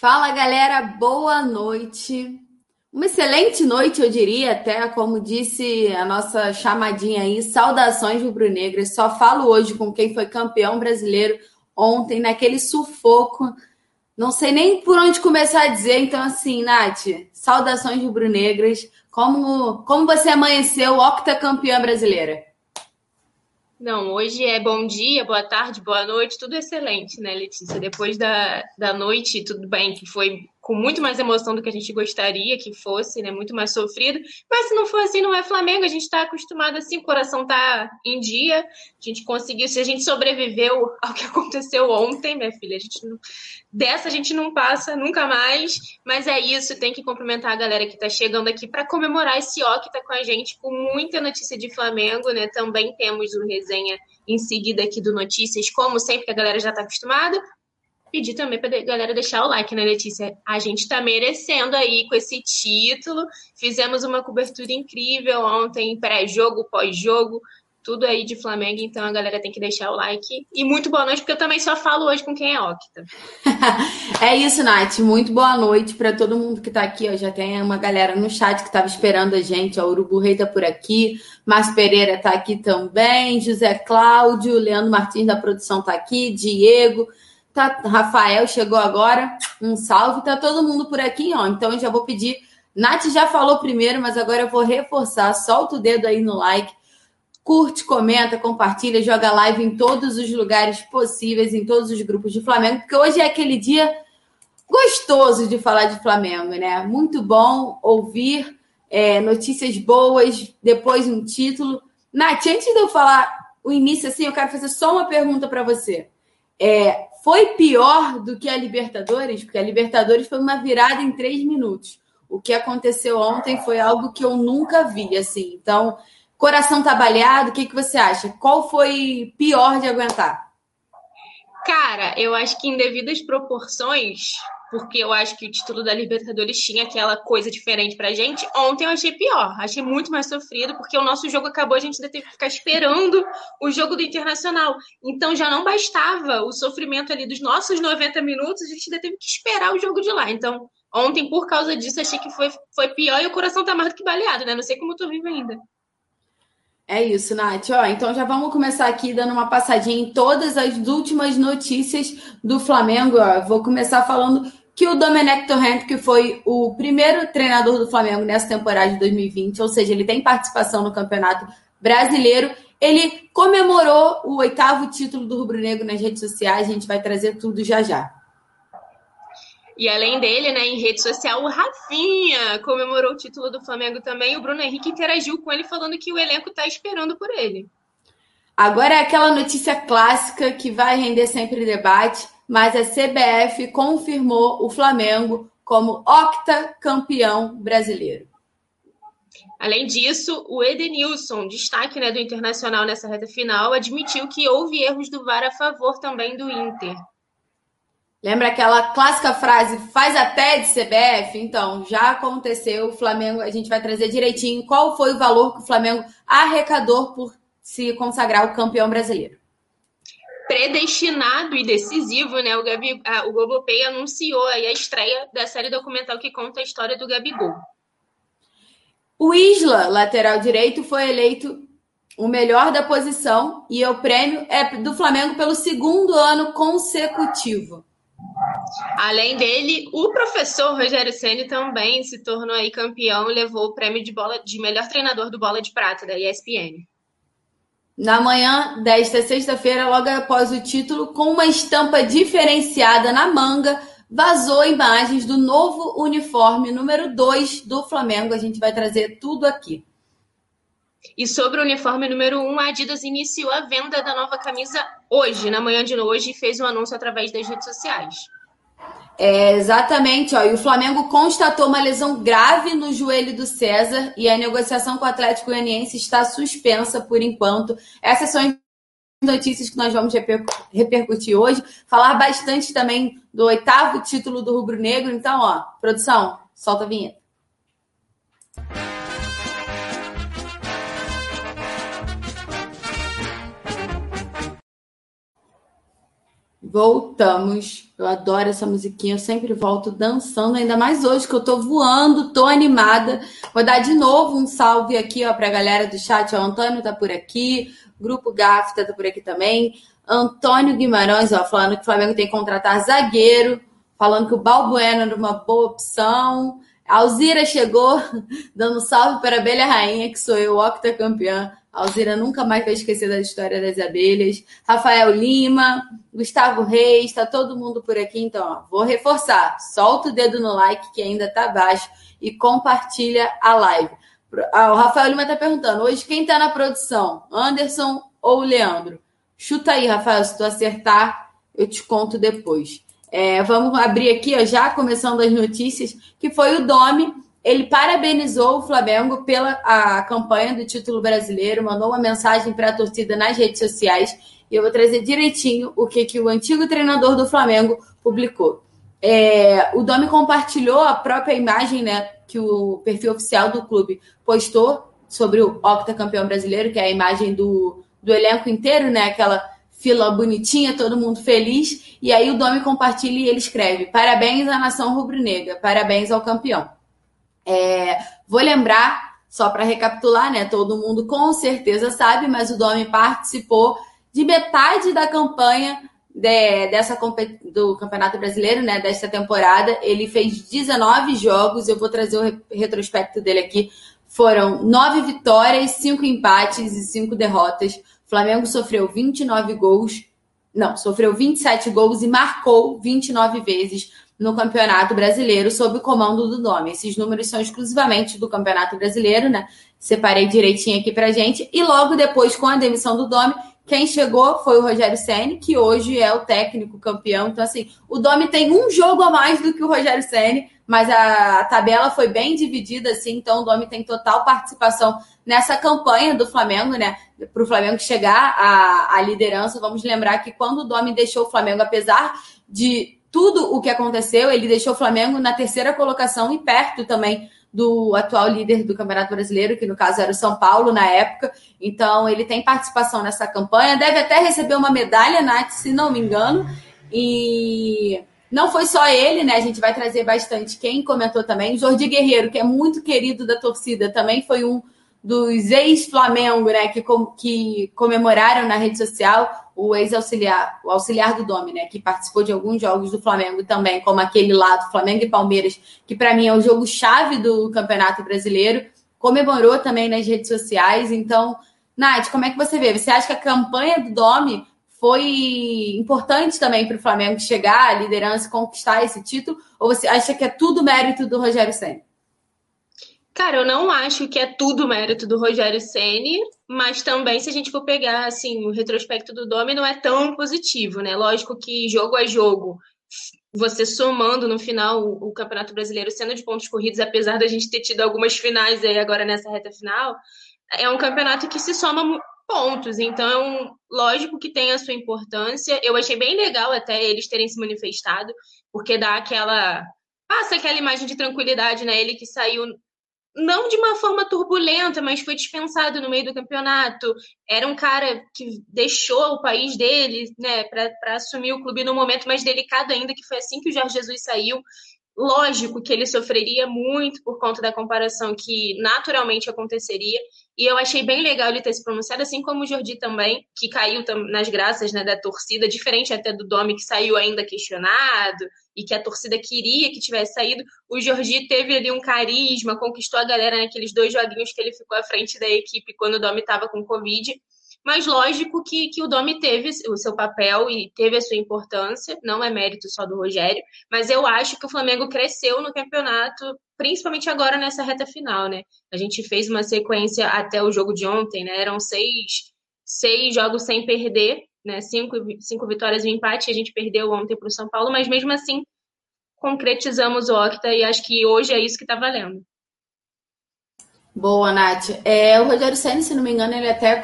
Fala galera, boa noite. Uma excelente noite, eu diria, até como disse a nossa chamadinha aí, saudações rubro-negras. Só falo hoje com quem foi campeão brasileiro ontem, naquele sufoco. Não sei nem por onde começar a dizer, então assim, Nath, saudações rubro-negras. Como, como você amanheceu octacampeã brasileira? Não, hoje é bom dia, boa tarde, boa noite, tudo excelente, né, Letícia? Depois da, da noite, tudo bem, que foi com muito mais emoção do que a gente gostaria que fosse, né? Muito mais sofrido. Mas se não for assim, não é Flamengo. A gente está acostumado assim, o coração tá em dia. A gente conseguiu, se a gente sobreviveu ao que aconteceu ontem, minha filha, a gente não, dessa a gente não passa nunca mais. Mas é isso, tem que cumprimentar a galera que está chegando aqui para comemorar esse ó que está com a gente, com muita notícia de Flamengo, né? Também temos o resenha em seguida aqui do Notícias, como sempre que a galera já está acostumada pedir também para galera deixar o like, né, Letícia? A gente está merecendo aí com esse título. Fizemos uma cobertura incrível ontem, pré-jogo, pós-jogo, tudo aí de Flamengo, então a galera tem que deixar o like. E muito boa noite, porque eu também só falo hoje com quem é Octa. é isso, Nath. Muito boa noite para todo mundo que está aqui. Ó. Já tem uma galera no chat que estava esperando a gente. O Urubu Rei tá por aqui, Márcio Pereira está aqui também, José Cláudio, Leandro Martins da produção está aqui, Diego. Tá, Rafael chegou agora. Um salve. Tá todo mundo por aqui, ó. Então eu já vou pedir. Nath já falou primeiro, mas agora eu vou reforçar. Solta o dedo aí no like. Curte, comenta, compartilha, joga live em todos os lugares possíveis, em todos os grupos de Flamengo, porque hoje é aquele dia gostoso de falar de Flamengo, né? Muito bom ouvir é, notícias boas, depois um título. Nath, antes de eu falar o início, assim, eu quero fazer só uma pergunta para você. É, foi pior do que a Libertadores, porque a Libertadores foi uma virada em três minutos. O que aconteceu ontem foi algo que eu nunca vi, assim. Então, coração trabalhado, o que, que você acha? Qual foi pior de aguentar? Cara, eu acho que em devidas proporções, porque eu acho que o título da Libertadores tinha aquela coisa diferente pra gente. Ontem eu achei pior, achei muito mais sofrido, porque o nosso jogo acabou, a gente ainda teve que ficar esperando o jogo do Internacional. Então já não bastava o sofrimento ali dos nossos 90 minutos, a gente ainda teve que esperar o jogo de lá. Então, ontem, por causa disso, achei que foi, foi pior e o coração tá mais do que baleado, né? Não sei como eu tô vivo ainda. É isso, Nath. Ó, então já vamos começar aqui dando uma passadinha em todas as últimas notícias do Flamengo. Ó. Vou começar falando que o Domenech Torrent, que foi o primeiro treinador do Flamengo nessa temporada de 2020, ou seja, ele tem participação no Campeonato Brasileiro, ele comemorou o oitavo título do Rubro Negro nas redes sociais. A gente vai trazer tudo já já. E além dele, né, em rede social, o Rafinha comemorou o título do Flamengo também. O Bruno Henrique interagiu com ele falando que o elenco está esperando por ele. Agora é aquela notícia clássica que vai render sempre debate, mas a CBF confirmou o Flamengo como octacampeão brasileiro. Além disso, o Edenilson, destaque né, do Internacional nessa reta final, admitiu que houve erros do VAR a favor também do Inter. Lembra aquela clássica frase, faz até de CBF? Então, já aconteceu, o Flamengo, a gente vai trazer direitinho qual foi o valor que o Flamengo arrecadou por se consagrar o campeão brasileiro. Predestinado e decisivo, né? O, Gabi, a, o Globoplay anunciou aí a estreia da série documental que conta a história do Gabigol. O Isla, lateral direito, foi eleito o melhor da posição e o prêmio é do Flamengo pelo segundo ano consecutivo. Além dele, o professor Rogério Ceni também se tornou aí campeão e levou o prêmio de bola de melhor treinador do Bola de Prata da ESPN. Na manhã desta sexta-feira, logo após o título, com uma estampa diferenciada na manga, vazou imagens do novo uniforme número 2 do Flamengo. A gente vai trazer tudo aqui. E sobre o uniforme número 1, a Adidas iniciou a venda da nova camisa hoje, na manhã de hoje, e fez um anúncio através das redes sociais. É, exatamente, ó. E o Flamengo constatou uma lesão grave no joelho do César e a negociação com o Atlético Goianiense está suspensa por enquanto. Essas são as notícias que nós vamos repercutir hoje. Falar bastante também do oitavo título do Rubro Negro. Então, ó, produção, solta a vinheta. Voltamos. Eu adoro essa musiquinha, eu sempre volto dançando, ainda mais hoje que eu tô voando, tô animada. Vou dar de novo um salve aqui, ó, pra galera do chat. O Antônio tá por aqui, Grupo Gafta tá por aqui também. Antônio Guimarães, ó, falando que o Flamengo tem que contratar zagueiro, falando que o Balbuena era uma boa opção. Alzira chegou, dando salve para a Abelha Rainha, que sou eu, octacampeã. Alzira nunca mais vai esquecer da história das abelhas. Rafael Lima, Gustavo Reis, está todo mundo por aqui. Então, ó, vou reforçar. Solta o dedo no like que ainda está baixo e compartilha a live. Ah, o Rafael Lima está perguntando: hoje quem está na produção? Anderson ou Leandro? Chuta aí, Rafael. Se tu acertar, eu te conto depois. É, vamos abrir aqui, ó, já começando as notícias, que foi o Domi ele parabenizou o Flamengo pela a campanha do título brasileiro, mandou uma mensagem para a torcida nas redes sociais e eu vou trazer direitinho o que, que o antigo treinador do Flamengo publicou. É, o Domi compartilhou a própria imagem né, que o perfil oficial do clube postou sobre o octacampeão brasileiro, que é a imagem do, do elenco inteiro, né? Aquela fila bonitinha, todo mundo feliz. E aí o Domi compartilha e ele escreve: Parabéns à nação rubro-negra, parabéns ao campeão. É, vou lembrar, só para recapitular, né? Todo mundo com certeza sabe, mas o Domi participou de metade da campanha de, dessa do Campeonato Brasileiro, né? Desta temporada. Ele fez 19 jogos, eu vou trazer o retrospecto dele aqui. Foram nove vitórias, cinco empates e cinco derrotas. O Flamengo sofreu 29 gols. Não, sofreu 27 gols e marcou 29 vezes no Campeonato Brasileiro sob o comando do Domi. Esses números são exclusivamente do Campeonato Brasileiro, né? Separei direitinho aqui pra gente. E logo depois, com a demissão do Domi, quem chegou foi o Rogério Ceni, que hoje é o técnico campeão. Então, assim, o Domi tem um jogo a mais do que o Rogério Ceni, mas a, tabela foi bem dividida, assim. Então, o Domi tem total participação nessa campanha do Flamengo, né? Para o Flamengo chegar à, à liderança. Vamos lembrar que quando o Domi deixou o Flamengo, apesar de tudo o que aconteceu, ele deixou o Flamengo na terceira colocação e perto também do atual líder do Campeonato Brasileiro, que no caso era o São Paulo na época. Então, ele tem participação nessa campanha, deve até receber uma medalha, Nath, se não me engano. E não foi só ele, né? A gente vai trazer bastante quem comentou também. Jordi Guerreiro, que é muito querido da torcida, também foi um dos ex-Flamengo, né, que, com, que comemoraram na rede social o ex-auxiliar, o auxiliar do Domi, né, que participou de alguns jogos do Flamengo também, como aquele lá do Flamengo e Palmeiras, que para mim é o jogo chave do Campeonato Brasileiro, comemorou também nas redes sociais. Então, Nath, como é que você vê? Você acha que a campanha do Domi foi importante também para o Flamengo chegar à liderança conquistar esse título? Ou você acha que é tudo mérito do Rogério Senna? Cara, eu não acho que é tudo mérito do Rogério Ceni, mas também se a gente for pegar assim o retrospecto do Domi não é tão positivo, né? Lógico que jogo a jogo, você somando no final o, o Campeonato Brasileiro sendo de pontos corridos, apesar da gente ter tido algumas finais aí agora nessa reta final, é um campeonato que se soma pontos. Então, lógico que tem a sua importância. Eu achei bem legal até eles terem se manifestado, porque dá aquela passa aquela imagem de tranquilidade, né? Ele que saiu não de uma forma turbulenta, mas foi dispensado no meio do campeonato. Era um cara que deixou o país dele, né, para assumir o clube num momento mais delicado ainda, que foi assim que o Jorge Jesus saiu. Lógico que ele sofreria muito por conta da comparação que naturalmente aconteceria, e eu achei bem legal ele ter se pronunciado, assim como o Jordi também, que caiu nas graças né, da torcida, diferente até do Domi, que saiu ainda questionado, e que a torcida queria que tivesse saído. O Jordi teve ali um carisma, conquistou a galera naqueles dois joguinhos que ele ficou à frente da equipe quando o Domi estava com Covid. Mas lógico que, que o Domi teve o seu papel e teve a sua importância, não é mérito só do Rogério, mas eu acho que o Flamengo cresceu no campeonato, principalmente agora nessa reta final, né? A gente fez uma sequência até o jogo de ontem, né? Eram seis, seis jogos sem perder, né? Cinco, cinco vitórias e um empate, a gente perdeu ontem para o São Paulo, mas mesmo assim concretizamos o Octa e acho que hoje é isso que está valendo. Boa, Nath. É, o Rogério Senna, se não me engano, ele até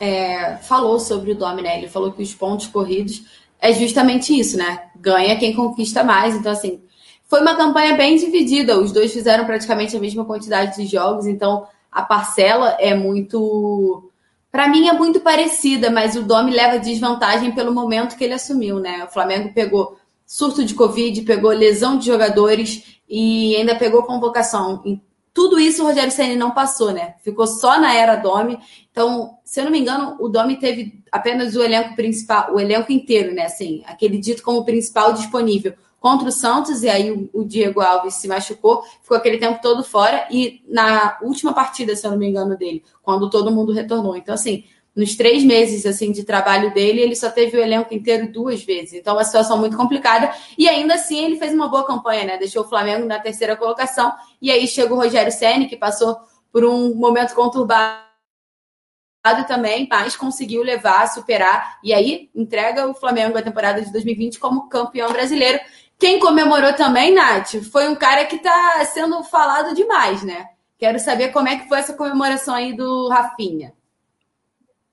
é, falou sobre o Domi, né? Ele falou que os pontos corridos é justamente isso, né? Ganha quem conquista mais. Então, assim, foi uma campanha bem dividida. Os dois fizeram praticamente a mesma quantidade de jogos, então a parcela é muito. Para mim é muito parecida, mas o Domi leva desvantagem pelo momento que ele assumiu, né? O Flamengo pegou surto de Covid, pegou lesão de jogadores e ainda pegou convocação tudo isso o Rogério Ceni não passou, né? Ficou só na era Domi. Então, se eu não me engano, o Domi teve apenas o elenco principal, o elenco inteiro, né? Assim, aquele dito como principal disponível contra o Santos, e aí o, o Diego Alves se machucou, ficou aquele tempo todo fora, e na última partida, se eu não me engano, dele, quando todo mundo retornou. Então, assim, nos três meses assim de trabalho dele, ele só teve o elenco inteiro duas vezes. Então, é uma situação muito complicada. E ainda assim, ele fez uma boa campanha, né? Deixou o Flamengo na terceira colocação. E aí chega o Rogério Senni, que passou por um momento conturbado também, mas conseguiu levar, superar. E aí entrega o Flamengo a temporada de 2020 como campeão brasileiro. Quem comemorou também, Nath, foi um cara que está sendo falado demais, né? Quero saber como é que foi essa comemoração aí do Rafinha.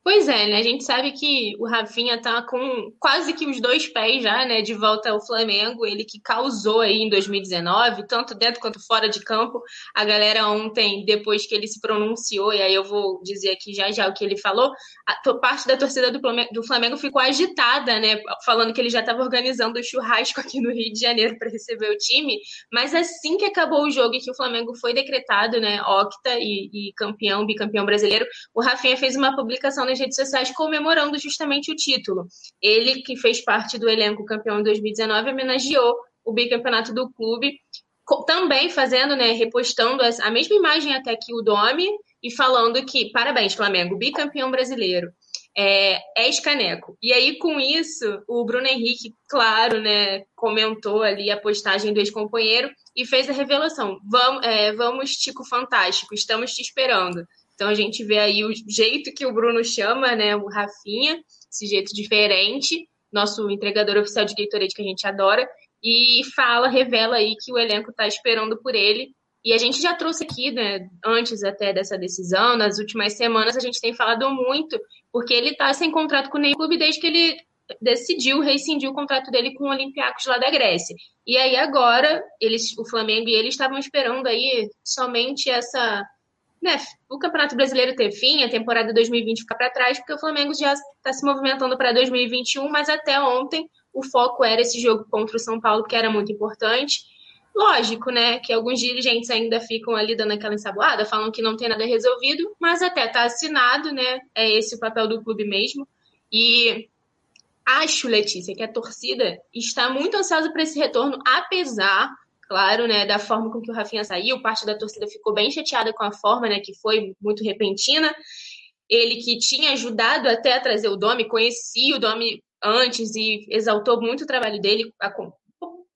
Pois é, né? A gente sabe que o Rafinha tá com quase que os dois pés já, né, de volta ao Flamengo. Ele que causou aí em 2019, tanto dentro quanto fora de campo. A galera ontem, depois que ele se pronunciou, e aí eu vou dizer aqui já já o que ele falou, a parte da torcida do Flamengo, do Flamengo ficou agitada, né, falando que ele já estava organizando o churrasco aqui no Rio de Janeiro para receber o time. Mas assim que acabou o jogo e que o Flamengo foi decretado, né, octa e, e campeão, bicampeão brasileiro, o Rafinha fez uma publicação nas redes sociais comemorando justamente o título. Ele, que fez parte do elenco campeão em 2019, homenageou o bicampeonato do clube, também fazendo, né, repostando a mesma imagem até que o Domi e falando que, parabéns, Flamengo, bicampeão brasileiro. É, é escaneco. E aí, com isso, o Bruno Henrique, claro, né, comentou ali a postagem do ex-companheiro e fez a revelação. Vamos, é, vamos, Tico Fantástico, estamos te esperando. Então a gente vê aí o jeito que o Bruno chama, né, o Rafinha, esse jeito diferente, nosso entregador oficial de Gatorade que a gente adora, e fala, revela aí que o elenco está esperando por ele. E a gente já trouxe aqui, né, antes até dessa decisão, nas últimas semanas a gente tem falado muito, porque ele está sem contrato com nenhum clube desde que ele decidiu rescindir o contrato dele com o Olympiacos lá da Grécia. E aí agora, eles, o Flamengo e ele estavam esperando aí somente essa né, o Campeonato Brasileiro ter fim, a temporada 2020 ficar para trás, porque o Flamengo já está se movimentando para 2021, mas até ontem o foco era esse jogo contra o São Paulo, que era muito importante. Lógico, né, que alguns dirigentes ainda ficam ali dando aquela ensaboada, falam que não tem nada resolvido, mas até está assinado, né, é esse o papel do clube mesmo. E acho, Letícia, que a torcida está muito ansiosa para esse retorno, apesar claro, né, da forma com que o Rafinha saiu, parte da torcida ficou bem chateada com a forma, né, que foi muito repentina. Ele que tinha ajudado até a trazer o Domi, conhecia o Domi antes e exaltou muito o trabalho dele.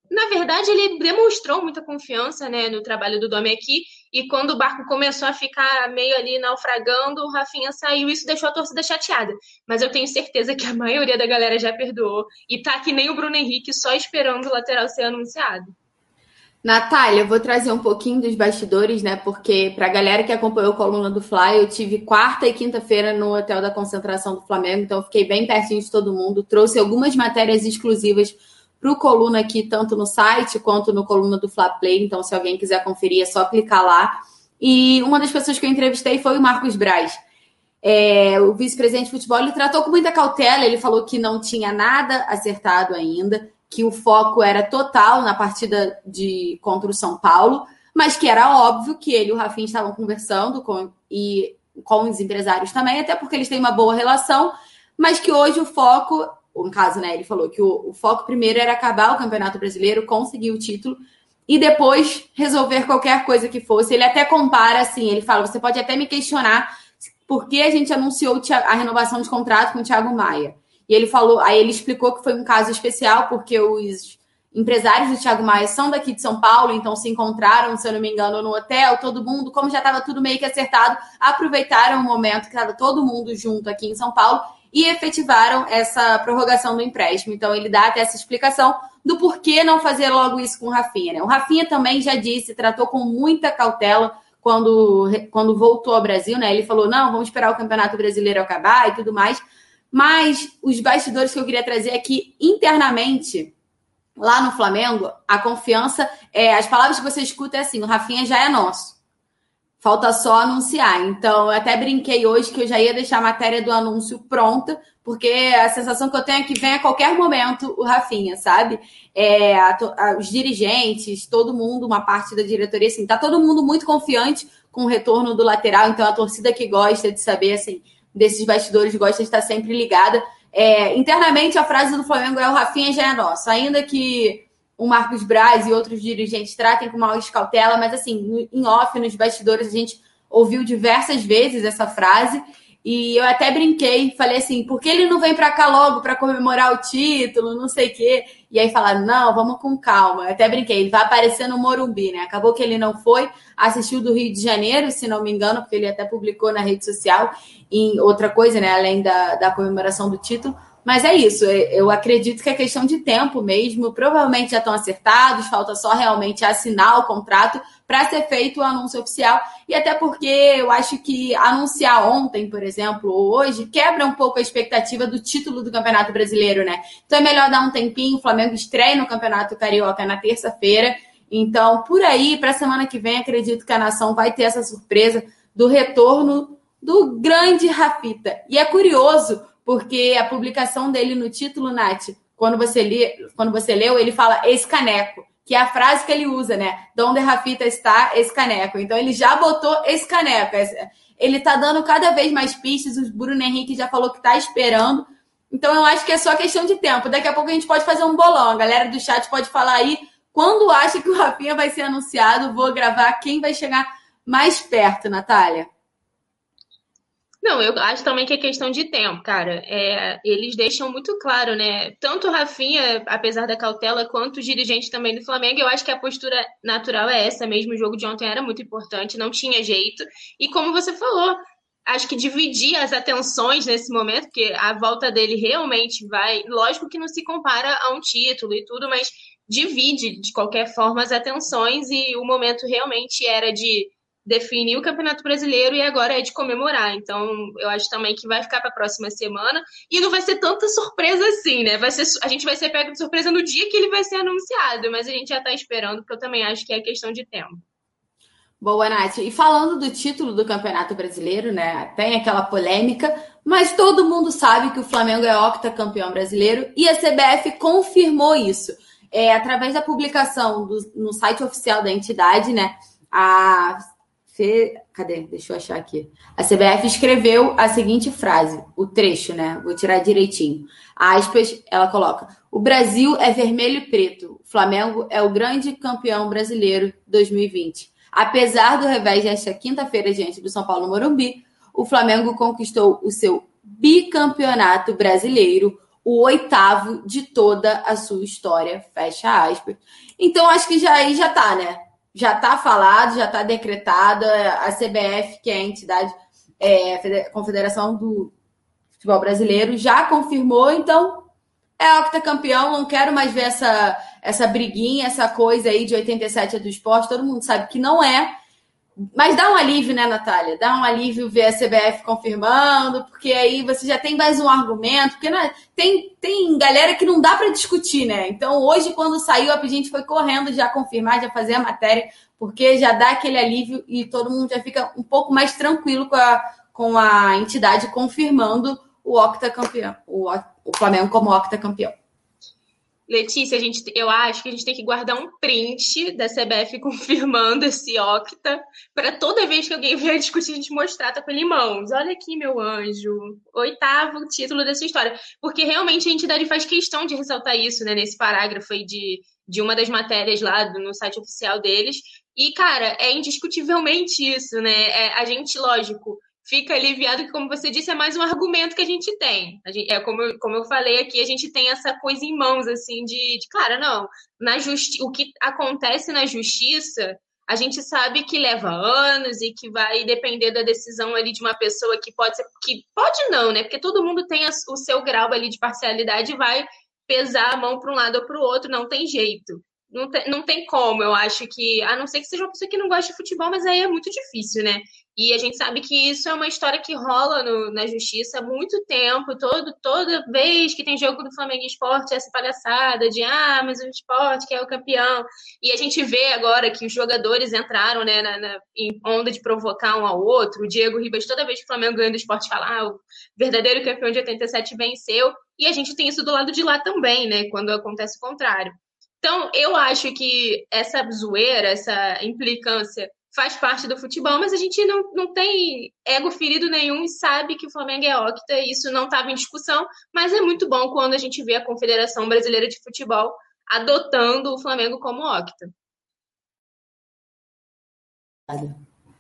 Na verdade, ele demonstrou muita confiança né, no trabalho do Domi aqui. E quando o barco começou a ficar meio ali naufragando, o Rafinha saiu. Isso deixou a torcida chateada. Mas eu tenho certeza que a maioria da galera já perdoou. E tá que nem o Bruno Henrique, só esperando o lateral ser anunciado. Natália, eu vou trazer um pouquinho dos bastidores, né? Porque para a galera que acompanhou a coluna do Fly, eu tive quarta e quinta-feira no Hotel da Concentração do Flamengo, então fiquei bem pertinho de todo mundo. Trouxe algumas matérias exclusivas para o coluna aqui, tanto no site quanto no coluna do Fla Play. Então, se alguém quiser conferir, é só clicar lá. E uma das pessoas que eu entrevistei foi o Marcos Braz. É, o vice-presidente de futebol ele tratou com muita cautela, ele falou que não tinha nada acertado ainda que o foco era total na partida de contra o São Paulo, mas que era óbvio que ele e o Rafinha estavam conversando com, e com os empresários também, até porque eles têm uma boa relação, mas que hoje o foco, no caso, né, ele falou que o, o foco primeiro era acabar o Campeonato Brasileiro, conseguir o título e depois resolver qualquer coisa que fosse. Ele até compara assim, ele fala, você pode até me questionar por que a gente anunciou a renovação de contrato com o Thiago Maia. E ele falou, aí ele explicou que foi um caso especial, porque os empresários do Thiago Maia são daqui de São Paulo, então se encontraram, se eu não me engano, no hotel, todo mundo, como já estava tudo meio que acertado, aproveitaram o momento que estava todo mundo junto aqui em São Paulo e efetivaram essa prorrogação do empréstimo. Então ele dá até essa explicação do porquê não fazer logo isso com o Rafinha. Né? O Rafinha também já disse, tratou com muita cautela quando, quando voltou ao Brasil, né? Ele falou: não, vamos esperar o Campeonato Brasileiro acabar e tudo mais. Mas os bastidores que eu queria trazer é que internamente, lá no Flamengo, a confiança, é, as palavras que você escuta é assim: o Rafinha já é nosso. Falta só anunciar. Então, eu até brinquei hoje que eu já ia deixar a matéria do anúncio pronta, porque a sensação que eu tenho é que vem a qualquer momento o Rafinha, sabe? É, a, a, os dirigentes, todo mundo, uma parte da diretoria, assim, tá todo mundo muito confiante com o retorno do lateral, então a torcida que gosta de saber, assim, desses bastidores, gosta de estar sempre ligada. É, internamente, a frase do Flamengo é o Rafinha já é nosso, ainda que o Marcos Braz e outros dirigentes tratem com mais cautela, mas assim, em off, nos bastidores, a gente ouviu diversas vezes essa frase. E eu até brinquei, falei assim, por que ele não vem para cá logo para comemorar o título, não sei o quê. E aí falaram, não, vamos com calma. Eu até brinquei, ele vai aparecer no Morumbi, né? Acabou que ele não foi, assistiu do Rio de Janeiro, se não me engano, porque ele até publicou na rede social, em outra coisa, né? Além da, da comemoração do título. Mas é isso, é, eu acredito que é questão de tempo mesmo. Provavelmente já estão acertados, falta só realmente assinar o contrato para ser feito o anúncio oficial. E até porque eu acho que anunciar ontem, por exemplo, ou hoje, quebra um pouco a expectativa do título do Campeonato Brasileiro, né? Então é melhor dar um tempinho. O Flamengo estreia no Campeonato Carioca na terça-feira. Então, por aí, para a semana que vem, acredito que a nação vai ter essa surpresa do retorno do grande Rafita. E é curioso porque a publicação dele no título, Nath, quando você, li, quando você leu, ele fala esse caneco, que é a frase que ele usa, né? Donde Rafita está, esse caneco. Então ele já botou esse caneco. Ele tá dando cada vez mais pistas, o Bruno Henrique já falou que tá esperando. Então eu acho que é só questão de tempo. Daqui a pouco a gente pode fazer um bolão. A galera do chat pode falar aí quando acha que o Rafinha vai ser anunciado. Vou gravar quem vai chegar mais perto, Natália. Não, eu acho também que é questão de tempo, cara. É, eles deixam muito claro, né? Tanto o Rafinha, apesar da cautela, quanto os dirigentes também do Flamengo, eu acho que a postura natural é essa mesmo. O jogo de ontem era muito importante, não tinha jeito. E como você falou, acho que dividir as atenções nesse momento, porque a volta dele realmente vai. Lógico que não se compara a um título e tudo, mas divide de qualquer forma as atenções e o momento realmente era de definir o Campeonato Brasileiro e agora é de comemorar. Então, eu acho também que vai ficar para a próxima semana e não vai ser tanta surpresa assim, né? Vai ser, a gente vai ser pego de surpresa no dia que ele vai ser anunciado, mas a gente já está esperando, porque eu também acho que é questão de tempo. Boa, Nath. E falando do título do Campeonato Brasileiro, né? Tem aquela polêmica, mas todo mundo sabe que o Flamengo é octacampeão brasileiro e a CBF confirmou isso. É, através da publicação do, no site oficial da entidade, né? A C... Cadê? Deixa eu achar aqui. A CBF escreveu a seguinte frase, o trecho, né? Vou tirar direitinho. Aspas, ela coloca: O Brasil é vermelho e preto. O Flamengo é o grande campeão brasileiro 2020. Apesar do revés desta quinta-feira diante do São Paulo Morumbi, o Flamengo conquistou o seu bicampeonato brasileiro, o oitavo de toda a sua história. Fecha aspas. Então acho que já aí já tá, né? Já está falado, já está decretado. A CBF, que é a entidade, é, Confederação do Futebol Brasileiro, já confirmou, então é octacampeão. Não quero mais ver essa, essa briguinha, essa coisa aí de 87 é do esporte. Todo mundo sabe que não é. Mas dá um alívio, né, Natália? Dá um alívio ver a CBF confirmando, porque aí você já tem mais um argumento, porque é, tem, tem galera que não dá para discutir, né? Então, hoje, quando saiu, a gente foi correndo já confirmar, já fazer a matéria, porque já dá aquele alívio e todo mundo já fica um pouco mais tranquilo com a, com a entidade confirmando o octacampeão, o, o Flamengo como octacampeão. Letícia, a gente, eu acho que a gente tem que guardar um print da CBF confirmando esse octa para toda vez que alguém vier discutir, a gente mostrar, tá com ele em mãos. Olha aqui, meu anjo, oitavo título dessa história. Porque realmente a entidade faz questão de ressaltar isso, né, nesse parágrafo aí de, de uma das matérias lá no site oficial deles. E, cara, é indiscutivelmente isso, né? É, a gente, lógico, fica aliviado que, como você disse, é mais um argumento que a gente tem. A gente, é como eu, como eu falei aqui, a gente tem essa coisa em mãos, assim, de, de cara, não, na justi o que acontece na justiça, a gente sabe que leva anos e que vai depender da decisão ali de uma pessoa que pode ser, que pode não, né? Porque todo mundo tem a, o seu grau ali de parcialidade e vai pesar a mão para um lado ou para o outro, não tem jeito. Não tem, não tem como, eu acho que, a não ser que seja uma pessoa que não gosta de futebol, mas aí é muito difícil, né? E a gente sabe que isso é uma história que rola no, na justiça há muito tempo, todo, toda vez que tem jogo do Flamengo Esporte, essa palhaçada de ah, mas o esporte que é o campeão. E a gente vê agora que os jogadores entraram né, na, na em onda de provocar um ao outro. O Diego Ribas, toda vez que o Flamengo ganha do esporte, fala: ah, o verdadeiro campeão de 87 venceu. E a gente tem isso do lado de lá também, né? Quando acontece o contrário. Então, eu acho que essa zoeira, essa implicância faz parte do futebol, mas a gente não, não tem ego ferido nenhum e sabe que o Flamengo é octa, e isso não estava em discussão, mas é muito bom quando a gente vê a Confederação Brasileira de Futebol adotando o Flamengo como octa.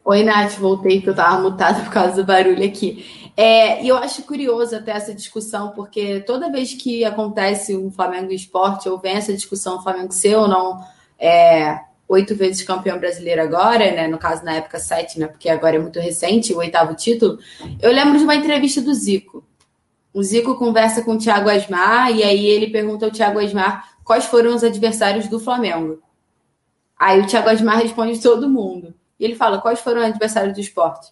Oi, Nath, voltei que eu estava mutada por causa do barulho aqui. É, e eu acho curioso até essa discussão, porque toda vez que acontece um Flamengo esporte, ou vem essa discussão Flamengo ser ou não é, oito vezes campeão brasileiro agora, né? No caso, na época, sete, né? Porque agora é muito recente, o oitavo título. Eu lembro de uma entrevista do Zico. O Zico conversa com o Thiago Asmar e aí ele pergunta ao Thiago Asmar quais foram os adversários do Flamengo. Aí o Thiago Asmar responde todo mundo. E ele fala quais foram os adversários do esporte.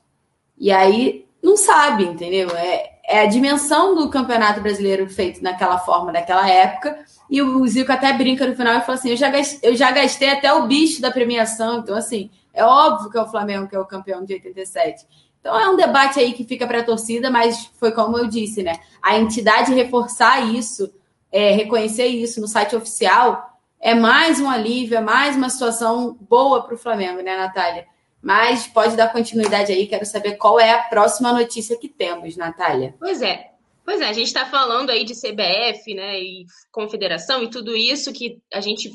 E aí não sabe, entendeu? É, é a dimensão do campeonato brasileiro feito naquela forma, daquela época. E o Zico até brinca no final e fala assim: eu já, gastei, eu já gastei até o bicho da premiação. Então, assim, é óbvio que é o Flamengo que é o campeão de 87. Então é um debate aí que fica para a torcida, mas foi como eu disse, né? A entidade reforçar isso, é, reconhecer isso no site oficial, é mais um alívio, é mais uma situação boa para o Flamengo, né, Natália? Mas pode dar continuidade aí, quero saber qual é a próxima notícia que temos, Natália. Pois é. Pois é, a gente está falando aí de CBF, né, e confederação e tudo isso que a gente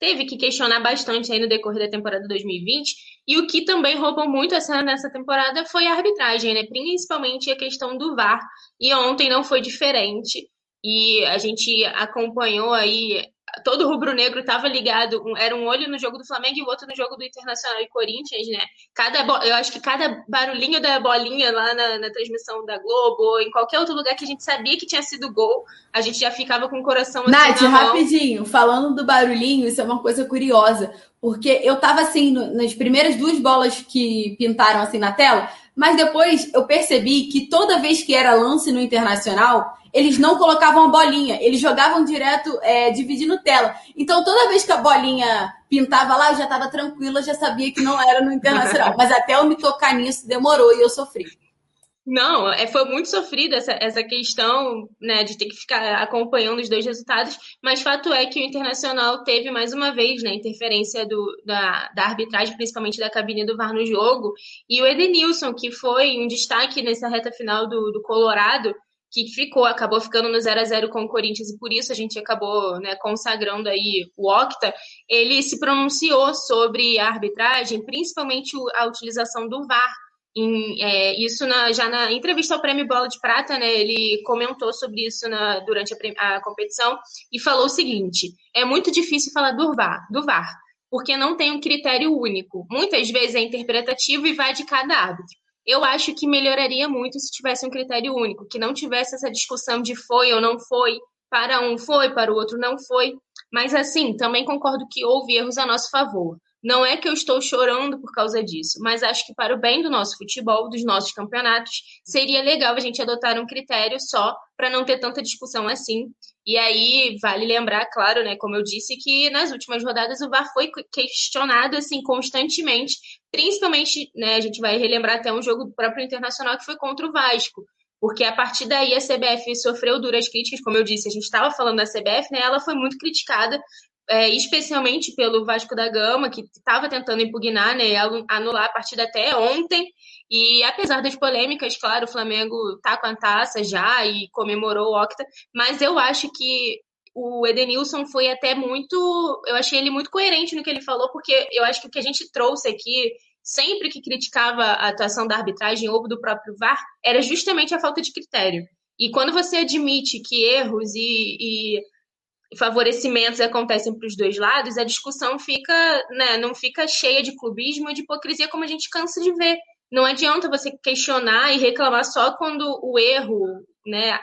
teve que questionar bastante aí no decorrer da temporada 2020. E o que também roubou muito essa, nessa temporada foi a arbitragem, né? Principalmente a questão do VAR. E ontem não foi diferente. E a gente acompanhou aí todo rubro-negro estava ligado, era um olho no jogo do Flamengo e o outro no jogo do Internacional e Corinthians, né? Cada, eu acho que cada barulhinho da bolinha lá na, na, transmissão da Globo ou em qualquer outro lugar que a gente sabia que tinha sido gol, a gente já ficava com o coração assim Nath, rapidinho, falando do barulhinho, isso é uma coisa curiosa, porque eu tava assim, no, nas primeiras duas bolas que pintaram assim na tela, mas depois eu percebi que toda vez que era lance no Internacional, eles não colocavam a bolinha, eles jogavam direto é, dividindo tela. Então, toda vez que a bolinha pintava lá, eu já estava tranquila, já sabia que não era no Internacional. Mas até eu me tocar nisso demorou e eu sofri. Não, é, foi muito sofrida essa, essa questão né, de ter que ficar acompanhando os dois resultados, mas fato é que o Internacional teve mais uma vez né, interferência do, da, da arbitragem, principalmente da cabine do VAR no jogo, e o Edenilson, que foi um destaque nessa reta final do, do Colorado, que ficou, acabou ficando no 0 a 0 com o Corinthians e por isso a gente acabou né, consagrando aí o Octa, ele se pronunciou sobre a arbitragem, principalmente a utilização do VAR. Em, é, isso na, já na entrevista ao Prêmio Bola de Prata, né, ele comentou sobre isso na, durante a, a, competição e falou o seguinte: é muito difícil falar do VAR, do VAR, porque não tem um critério único. Muitas vezes é interpretativo e vai de cada árbitro. Eu acho que melhoraria muito se tivesse um critério único, que não tivesse essa discussão de foi ou não foi, para um foi, para o outro não foi. Mas assim, também concordo que houve erros a nosso favor. Não é que eu estou chorando por causa disso, mas acho que para o bem do nosso futebol, dos nossos campeonatos, seria legal a gente adotar um critério só para não ter tanta discussão assim. E aí vale lembrar, claro, né, como eu disse, que nas últimas rodadas o VAR foi questionado assim constantemente, principalmente, né, a gente vai relembrar até um jogo do próprio Internacional que foi contra o Vasco. Porque a partir daí a CBF sofreu duras críticas, como eu disse, a gente estava falando da CBF, né? Ela foi muito criticada é, especialmente pelo Vasco da Gama, que estava tentando impugnar, né, anular a partida até ontem. E apesar das polêmicas, claro, o Flamengo tá com a taça já e comemorou o Octa, mas eu acho que o Edenilson foi até muito. Eu achei ele muito coerente no que ele falou, porque eu acho que o que a gente trouxe aqui sempre que criticava a atuação da arbitragem ou do próprio VAR, era justamente a falta de critério. E quando você admite que erros e, e favorecimentos acontecem para os dois lados, a discussão fica, né, não fica cheia de clubismo e de hipocrisia como a gente cansa de ver. Não adianta você questionar e reclamar só quando o erro, né,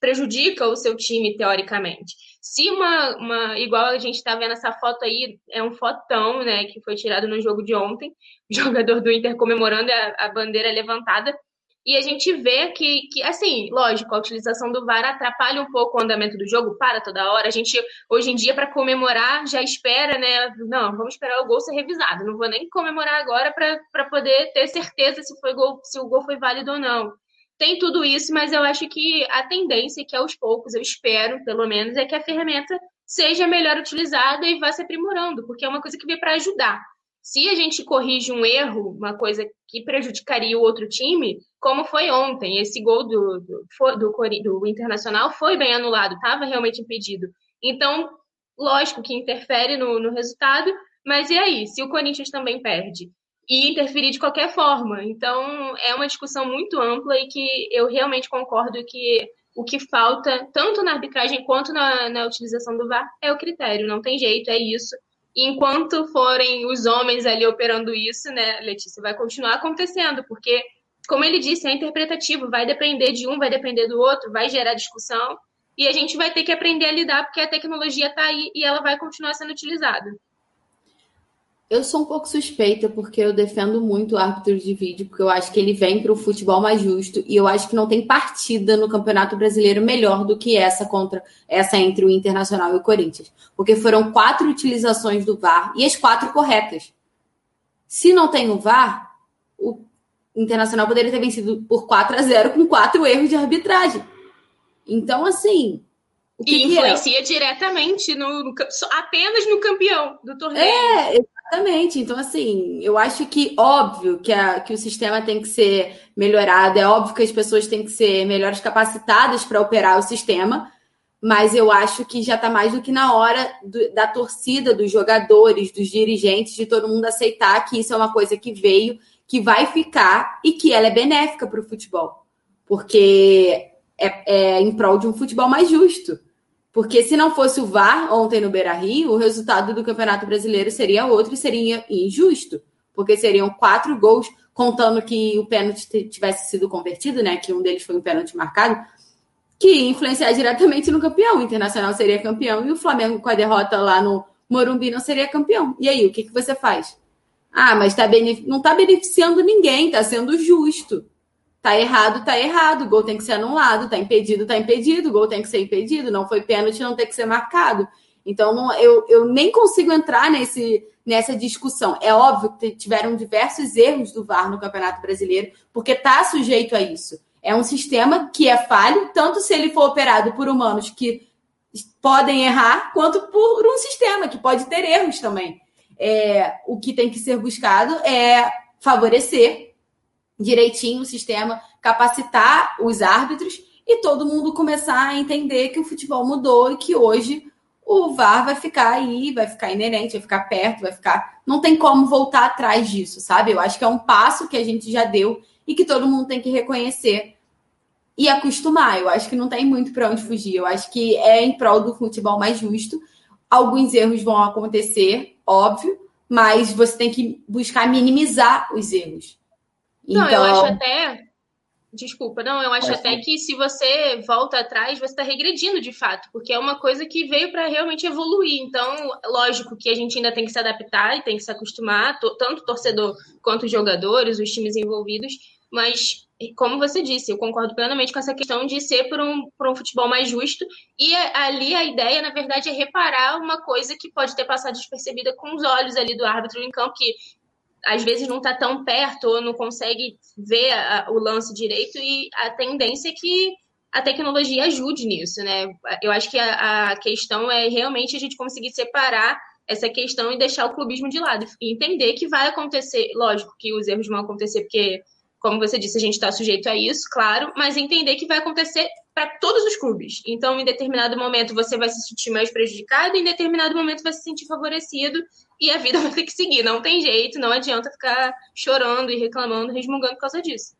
prejudica o seu time teoricamente. Se uma, uma igual a gente está vendo essa foto aí, é um fotão, né, que foi tirado no jogo de ontem, o jogador do Inter comemorando a, a bandeira levantada, e a gente vê que, que, assim, lógico, a utilização do VAR atrapalha um pouco o andamento do jogo, para toda hora. A gente, hoje em dia, para comemorar, já espera, né? Não, vamos esperar o gol ser revisado. Não vou nem comemorar agora para poder ter certeza se, foi gol, se o gol foi válido ou não. Tem tudo isso, mas eu acho que a tendência, que aos poucos, eu espero, pelo menos, é que a ferramenta seja melhor utilizada e vá se aprimorando, porque é uma coisa que veio para ajudar. Se a gente corrige um erro, uma coisa que prejudicaria o outro time, como foi ontem, esse gol do, do, do, do Internacional foi bem anulado, estava realmente impedido. Então, lógico que interfere no, no resultado, mas e aí? Se o Corinthians também perde? E interferir de qualquer forma. Então, é uma discussão muito ampla e que eu realmente concordo que o que falta, tanto na arbitragem quanto na, na utilização do VAR, é o critério. Não tem jeito, é isso enquanto forem os homens ali operando isso, né, Letícia, vai continuar acontecendo, porque, como ele disse, é interpretativo, vai depender de um, vai depender do outro, vai gerar discussão, e a gente vai ter que aprender a lidar, porque a tecnologia está aí e ela vai continuar sendo utilizada. Eu sou um pouco suspeita porque eu defendo muito o árbitro de vídeo, porque eu acho que ele vem para o futebol mais justo e eu acho que não tem partida no Campeonato Brasileiro melhor do que essa contra essa entre o Internacional e o Corinthians, porque foram quatro utilizações do VAR e as quatro corretas. Se não tem o VAR, o Internacional poderia ter vencido por 4 a 0 com quatro erros de arbitragem. Então, assim, e influencia que é? diretamente no, no, apenas no campeão do torneio. É, exatamente. Então, assim, eu acho que óbvio que, a, que o sistema tem que ser melhorado, é óbvio que as pessoas têm que ser melhores capacitadas para operar o sistema, mas eu acho que já está mais do que na hora do, da torcida, dos jogadores, dos dirigentes, de todo mundo aceitar que isso é uma coisa que veio, que vai ficar e que ela é benéfica para o futebol. Porque é, é em prol de um futebol mais justo. Porque se não fosse o VAR ontem no Beira Rio, o resultado do Campeonato Brasileiro seria outro e seria injusto. Porque seriam quatro gols, contando que o pênalti tivesse sido convertido, né? Que um deles foi um pênalti marcado, que ia influenciar diretamente no campeão. O Internacional seria campeão e o Flamengo, com a derrota lá no Morumbi, não seria campeão. E aí, o que, que você faz? Ah, mas tá benef... não está beneficiando ninguém, está sendo justo. Tá errado, tá errado. O gol tem que ser anulado, tá impedido, tá impedido. O gol tem que ser impedido. Não foi pênalti, não tem que ser marcado. Então, não, eu, eu nem consigo entrar nesse, nessa discussão. É óbvio que tiveram diversos erros do VAR no Campeonato Brasileiro, porque tá sujeito a isso. É um sistema que é falho, tanto se ele for operado por humanos que podem errar, quanto por um sistema que pode ter erros também. É, o que tem que ser buscado é favorecer direitinho o sistema, capacitar os árbitros e todo mundo começar a entender que o futebol mudou e que hoje o VAR vai ficar aí, vai ficar inerente, vai ficar perto, vai ficar. Não tem como voltar atrás disso, sabe? Eu acho que é um passo que a gente já deu e que todo mundo tem que reconhecer e acostumar. Eu acho que não tem muito para onde fugir. Eu acho que é em prol do futebol mais justo. Alguns erros vão acontecer, óbvio, mas você tem que buscar minimizar os erros. Não, então... eu acho até. Desculpa, não, eu acho até que se você volta atrás, você está regredindo de fato, porque é uma coisa que veio para realmente evoluir. Então, lógico que a gente ainda tem que se adaptar e tem que se acostumar, tanto o torcedor quanto os jogadores, os times envolvidos, mas como você disse, eu concordo plenamente com essa questão de ser por um, por um futebol mais justo. E ali a ideia, na verdade, é reparar uma coisa que pode ter passado despercebida com os olhos ali do árbitro em campo, que às vezes não está tão perto ou não consegue ver a, o lance direito e a tendência é que a tecnologia ajude nisso, né? Eu acho que a, a questão é realmente a gente conseguir separar essa questão e deixar o clubismo de lado e entender que vai acontecer, lógico que os erros vão acontecer porque, como você disse, a gente está sujeito a isso, claro, mas entender que vai acontecer para todos os clubes. Então, em determinado momento você vai se sentir mais prejudicado, em determinado momento vai se sentir favorecido e a vida vai ter que seguir. Não tem jeito, não adianta ficar chorando e reclamando, resmungando por causa disso.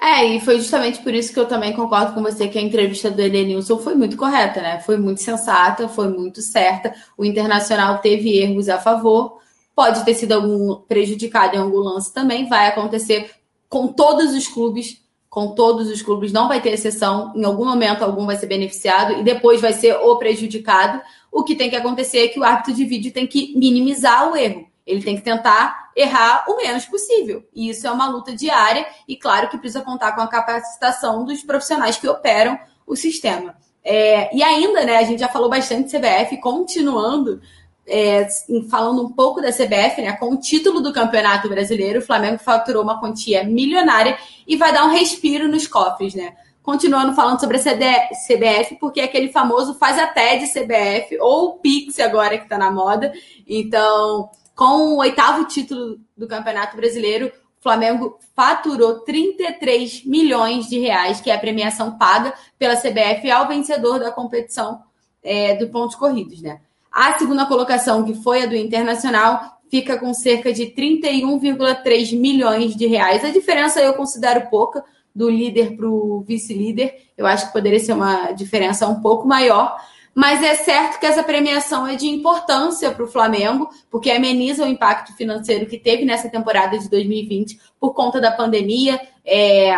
É, e foi justamente por isso que eu também concordo com você que a entrevista do Edenilson foi muito correta, né? Foi muito sensata, foi muito certa. O Internacional teve erros a favor, pode ter sido algum prejudicado em algum lance também, vai acontecer com todos os clubes, com todos os clubes, não vai ter exceção, em algum momento algum vai ser beneficiado e depois vai ser o prejudicado. O que tem que acontecer é que o árbitro de vídeo tem que minimizar o erro. Ele tem que tentar errar o menos possível. E isso é uma luta diária e, claro, que precisa contar com a capacitação dos profissionais que operam o sistema. É, e ainda, né, a gente já falou bastante de CBF, continuando, é, falando um pouco da CBF, né, com o título do Campeonato Brasileiro, o Flamengo faturou uma quantia milionária e vai dar um respiro nos cofres, né? Continuando falando sobre a CBF, porque é aquele famoso faz até de CBF, ou Pix agora que está na moda. Então, com o oitavo título do Campeonato Brasileiro, o Flamengo faturou 33 milhões de reais, que é a premiação paga pela CBF ao vencedor da competição é, do pontos corridos, né? A segunda colocação, que foi a do Internacional, fica com cerca de 31,3 milhões de reais. A diferença eu considero pouca do líder para o vice-líder. Eu acho que poderia ser uma diferença um pouco maior. Mas é certo que essa premiação é de importância para o Flamengo, porque ameniza o impacto financeiro que teve nessa temporada de 2020 por conta da pandemia é,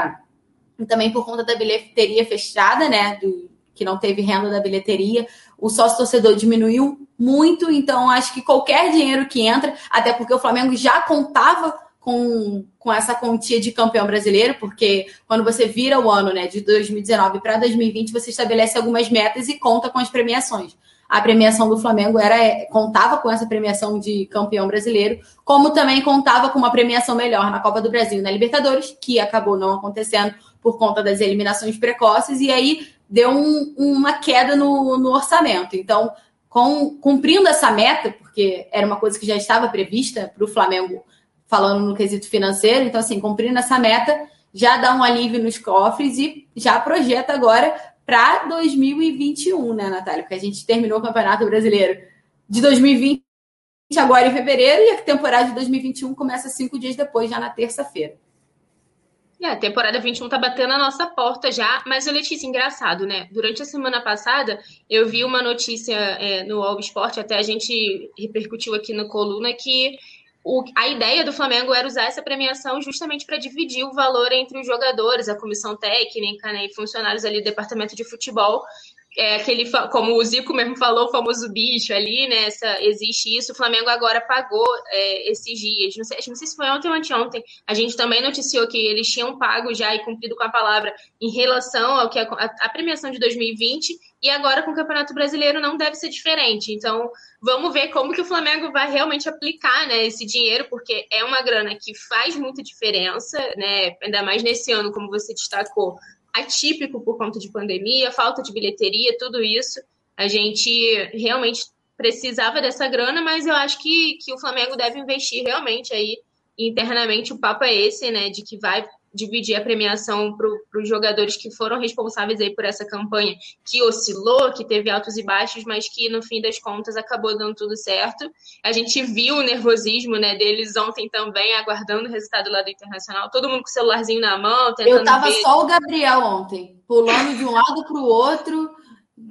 e também por conta da bilheteria fechada, né? Do, que não teve renda da bilheteria. O sócio torcedor diminuiu muito, então acho que qualquer dinheiro que entra, até porque o Flamengo já contava com, com essa quantia de campeão brasileiro, porque quando você vira o ano né, de 2019 para 2020, você estabelece algumas metas e conta com as premiações. A premiação do Flamengo era contava com essa premiação de campeão brasileiro, como também contava com uma premiação melhor na Copa do Brasil e na Libertadores, que acabou não acontecendo por conta das eliminações precoces, e aí deu um, uma queda no, no orçamento. Então, com, cumprindo essa meta, porque era uma coisa que já estava prevista para o Flamengo falando no quesito financeiro. Então, assim, cumprindo essa meta, já dá um alívio nos cofres e já projeta agora para 2021, né, Natália? Porque a gente terminou o Campeonato Brasileiro de 2020 agora em fevereiro e a temporada de 2021 começa cinco dias depois, já na terça-feira. É, a temporada 21 tá batendo a nossa porta já, mas Letícia, engraçado, né? Durante a semana passada, eu vi uma notícia é, no All Sport, até a gente repercutiu aqui na coluna, que o, a ideia do Flamengo era usar essa premiação justamente para dividir o valor entre os jogadores, a comissão técnica né, e funcionários ali do departamento de futebol. É aquele, como o Zico mesmo falou, o famoso bicho ali, né? Essa, existe isso. O Flamengo agora pagou é, esses dias. Não sei, não sei se foi ontem ou anteontem. A gente também noticiou que eles tinham pago já e cumprido com a palavra em relação ao que a, a, premiação de 2020 e agora com o Campeonato Brasileiro não deve ser diferente. Então, Vamos ver como que o Flamengo vai realmente aplicar né, esse dinheiro, porque é uma grana que faz muita diferença, né? Ainda mais nesse ano, como você destacou, atípico por conta de pandemia, falta de bilheteria, tudo isso. A gente realmente precisava dessa grana, mas eu acho que, que o Flamengo deve investir realmente aí internamente. O papo é esse, né? De que vai dividir a premiação para os jogadores que foram responsáveis aí por essa campanha que oscilou, que teve altos e baixos, mas que no fim das contas acabou dando tudo certo. A gente viu o nervosismo né, deles ontem também, aguardando o resultado lá do Internacional. Todo mundo com o celularzinho na mão, tentando Eu tava ver. só o Gabriel ontem, pulando de um lado para o outro,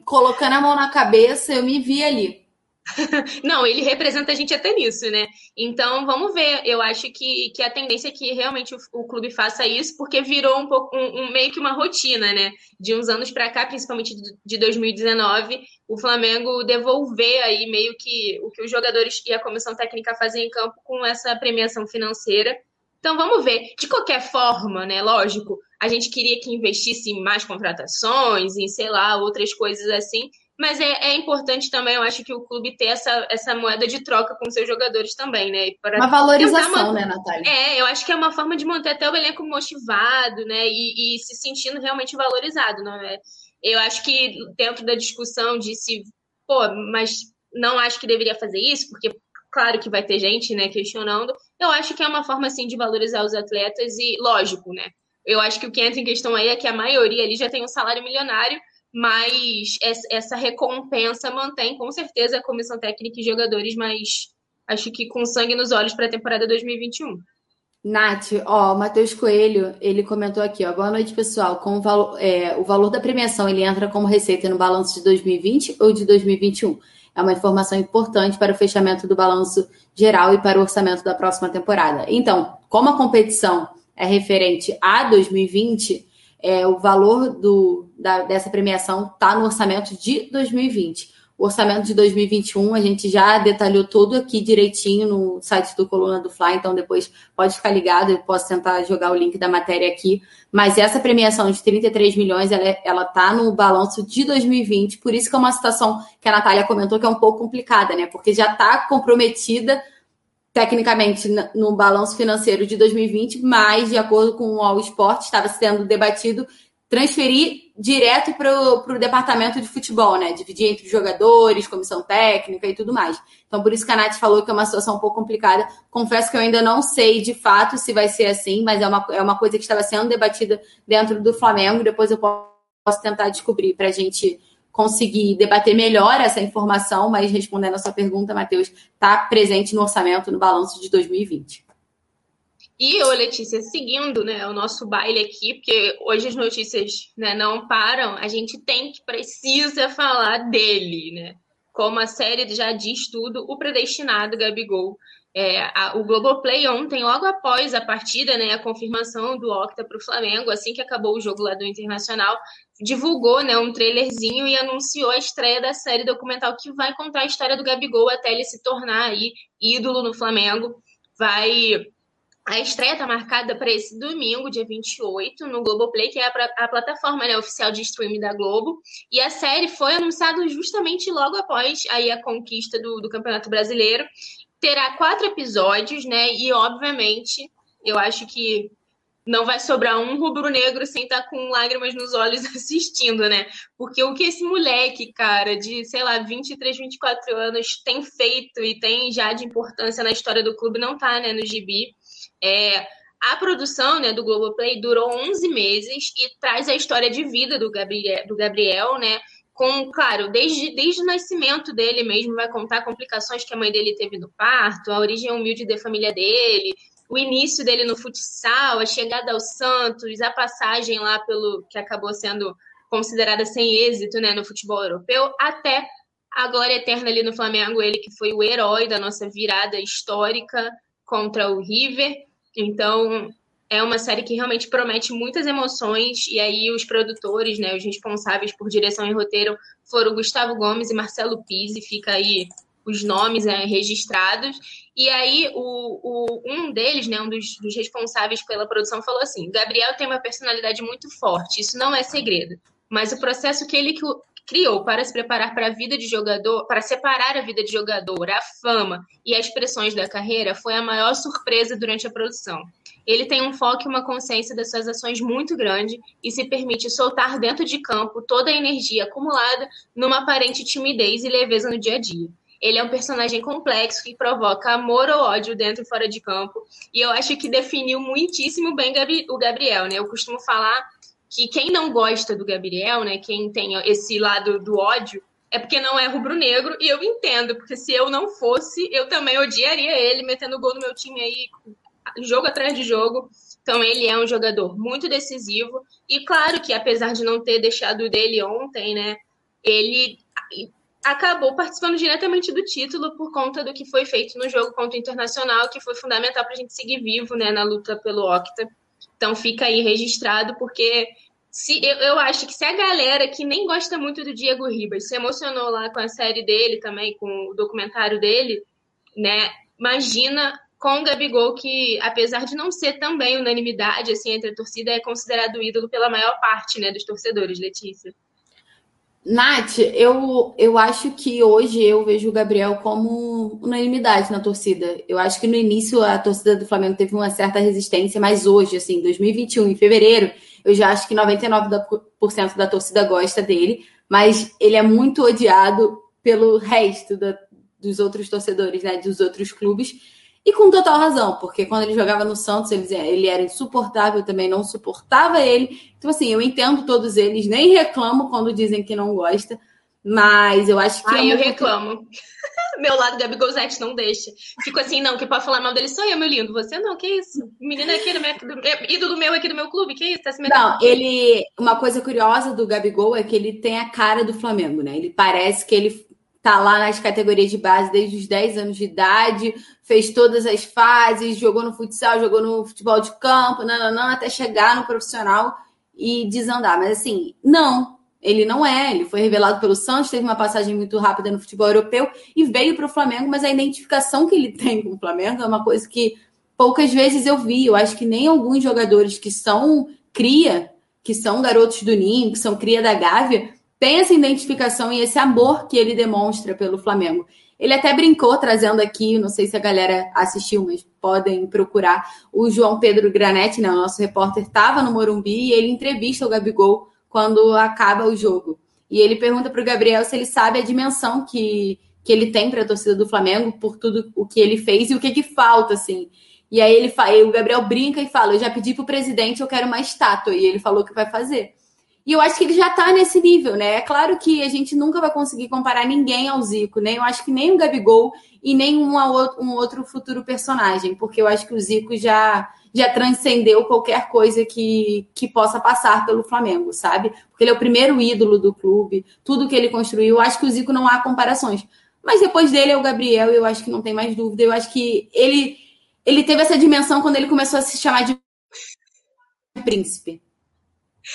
colocando a mão na cabeça, eu me vi ali. Não, ele representa a gente até nisso, né? Então vamos ver. Eu acho que, que a tendência é que realmente o, o clube faça isso, porque virou um pouco um, um meio que uma rotina, né? De uns anos para cá, principalmente de 2019, o Flamengo devolver aí meio que o que os jogadores e a comissão técnica fazem em campo com essa premiação financeira. Então vamos ver. De qualquer forma, né? Lógico, a gente queria que investisse em mais contratações, em sei lá, outras coisas assim. Mas é, é, importante também, eu acho que o clube ter essa, essa moeda de troca com seus jogadores também, né? Para uma valorização, né, Natália? É, eu acho que é uma forma de manter até o elenco motivado, né? E, e se sentindo realmente valorizado, não é? Eu acho que dentro da discussão de se, pô, mas não acho que deveria fazer isso, porque claro que vai ter gente, né, questionando. Eu acho que é uma forma, assim, de valorizar os atletas e, lógico, né? Eu acho que o que entra em questão aí é que a maioria ali já tem um salário milionário mas essa recompensa mantém com certeza a comissão técnica e jogadores mais acho que com sangue nos olhos para a temporada 2021. Nath, ó, o Matheus Coelho, ele comentou aqui, ó, boa noite, pessoal. Com o, valor, é, o valor da premiação, ele entra como receita no balanço de 2020 ou de 2021? É uma informação importante para o fechamento do balanço geral e para o orçamento da próxima temporada. Então, como a competição é referente a 2020, é, o valor do, da, dessa premiação está no orçamento de 2020. O orçamento de 2021 a gente já detalhou todo aqui direitinho no site do Coluna do Fly, então depois pode ficar ligado, eu posso tentar jogar o link da matéria aqui. Mas essa premiação de 33 milhões, ela, é, ela tá no balanço de 2020, por isso que é uma situação que a Natália comentou que é um pouco complicada, né? Porque já está comprometida tecnicamente no balanço financeiro de 2020, mas de acordo com o All Sport, estava sendo debatido transferir direto para o departamento de futebol, né? Dividir entre jogadores, comissão técnica e tudo mais. Então, por isso que a Nath falou que é uma situação um pouco complicada. Confesso que eu ainda não sei de fato se vai ser assim, mas é uma, é uma coisa que estava sendo debatida dentro do Flamengo. Depois eu posso tentar descobrir para a gente conseguir debater melhor essa informação, mas respondendo a sua pergunta, Matheus, está presente no orçamento no balanço de 2020. E, ô Letícia, seguindo né, o nosso baile aqui, porque hoje as notícias né, não param, a gente tem que, precisa falar dele, né? Como a série já diz tudo, o predestinado Gabigol. É, a, o Globoplay ontem, logo após a partida, né, a confirmação do Octa para o Flamengo, assim que acabou o jogo lá do Internacional, divulgou né, um trailerzinho e anunciou a estreia da série documental que vai contar a história do Gabigol até ele se tornar aí ídolo no Flamengo. Vai a estreia está marcada para esse domingo, dia 28, no Globoplay, que é a, a plataforma né, oficial de streaming da Globo. E a série foi anunciada justamente logo após aí a conquista do, do Campeonato Brasileiro. Terá quatro episódios, né? E, obviamente, eu acho que não vai sobrar um rubro-negro sem estar com lágrimas nos olhos assistindo, né? Porque o que esse moleque, cara, de, sei lá, 23, 24 anos tem feito e tem já de importância na história do clube não tá, né, no gibi. É, a produção né, do Globoplay durou 11 meses e traz a história de vida do Gabriel, do Gabriel né? Com, claro, desde, desde o nascimento dele mesmo, vai contar complicações que a mãe dele teve no parto, a origem humilde da família dele, o início dele no futsal, a chegada ao Santos, a passagem lá pelo que acabou sendo considerada sem êxito né, no futebol europeu, até a glória eterna ali no Flamengo, ele que foi o herói da nossa virada histórica contra o River. Então, é uma série que realmente promete muitas emoções, e aí os produtores, né, os responsáveis por direção e roteiro foram Gustavo Gomes e Marcelo Pizzi, fica aí os nomes né, registrados. E aí o, o, um deles, né, um dos, dos responsáveis pela produção, falou assim: Gabriel tem uma personalidade muito forte, isso não é segredo. Mas o processo que ele criou para se preparar para a vida de jogador, para separar a vida de jogador, a fama e as pressões da carreira, foi a maior surpresa durante a produção. Ele tem um foco e uma consciência das suas ações muito grande e se permite soltar dentro de campo toda a energia acumulada numa aparente timidez e leveza no dia a dia. Ele é um personagem complexo que provoca amor ou ódio dentro e fora de campo. E eu acho que definiu muitíssimo bem o Gabriel, né? Eu costumo falar que quem não gosta do Gabriel, né, quem tem esse lado do ódio, é porque não é rubro-negro, e eu entendo, porque se eu não fosse, eu também odiaria ele, metendo gol no meu time aí, jogo atrás de jogo. Então, ele é um jogador muito decisivo, e claro que, apesar de não ter deixado dele ontem, né, ele acabou participando diretamente do título por conta do que foi feito no jogo contra o Internacional, que foi fundamental para a gente seguir vivo né, na luta pelo Octa. Então fica aí registrado, porque se, eu, eu, acho que se a galera que nem gosta muito do Diego Ribas se emocionou lá com a série dele também, com o documentário dele, né? Imagina com o Gabigol, que apesar de não ser também unanimidade assim, entre a torcida, é considerado ídolo pela maior parte né, dos torcedores, Letícia. Nath, eu, eu acho que hoje eu vejo o Gabriel como unanimidade na torcida. Eu acho que no início a torcida do Flamengo teve uma certa resistência, mas hoje, assim, 2021, em fevereiro, eu já acho que 99% da torcida gosta dele, mas ele é muito odiado pelo resto da, dos outros torcedores, né, dos outros clubes. E com total razão, porque quando ele jogava no Santos, ele, ele era insuportável, também não suportava ele. Então, assim, eu entendo todos eles, nem reclamo quando dizem que não gosta, mas eu acho que. É eu reclamo. meu lado Gabigolzete não deixa. Fico assim, não, quem pode falar mal dele sou eu, meu lindo. Você não, que isso? Menina aqui do meu, do, ídolo meu aqui do meu clube, que isso? Tá se não, ele. Uma coisa curiosa do Gabigol é que ele tem a cara do Flamengo, né? Ele parece que ele tá lá nas categorias de base desde os 10 anos de idade, fez todas as fases, jogou no futsal, jogou no futebol de campo, nananã, até chegar no profissional e desandar. Mas assim, não, ele não é, ele foi revelado pelo Santos, teve uma passagem muito rápida no futebol europeu e veio para o Flamengo, mas a identificação que ele tem com o Flamengo é uma coisa que poucas vezes eu vi. Eu acho que nem alguns jogadores que são cria, que são garotos do Ninho, que são cria da Gávea, têm essa identificação e esse amor que ele demonstra pelo Flamengo. Ele até brincou trazendo aqui, não sei se a galera assistiu, mas podem procurar. O João Pedro Granetti, né, o nosso repórter, estava no Morumbi e ele entrevista o Gabigol quando acaba o jogo. E ele pergunta para o Gabriel se ele sabe a dimensão que, que ele tem para a torcida do Flamengo por tudo o que ele fez e o que, que falta, assim. E aí ele o Gabriel brinca e fala: Eu já pedi para o presidente, eu quero uma estátua. E ele falou que vai fazer. E eu acho que ele já está nesse nível, né? É claro que a gente nunca vai conseguir comparar ninguém ao Zico, nem eu acho que nem o Gabigol e nem um, um outro futuro personagem, porque eu acho que o Zico já já transcendeu qualquer coisa que, que possa passar pelo Flamengo, sabe? Porque ele é o primeiro ídolo do clube, tudo que ele construiu. Eu acho que o Zico não há comparações. Mas depois dele é o Gabriel, eu acho que não tem mais dúvida. Eu acho que ele, ele teve essa dimensão quando ele começou a se chamar de príncipe.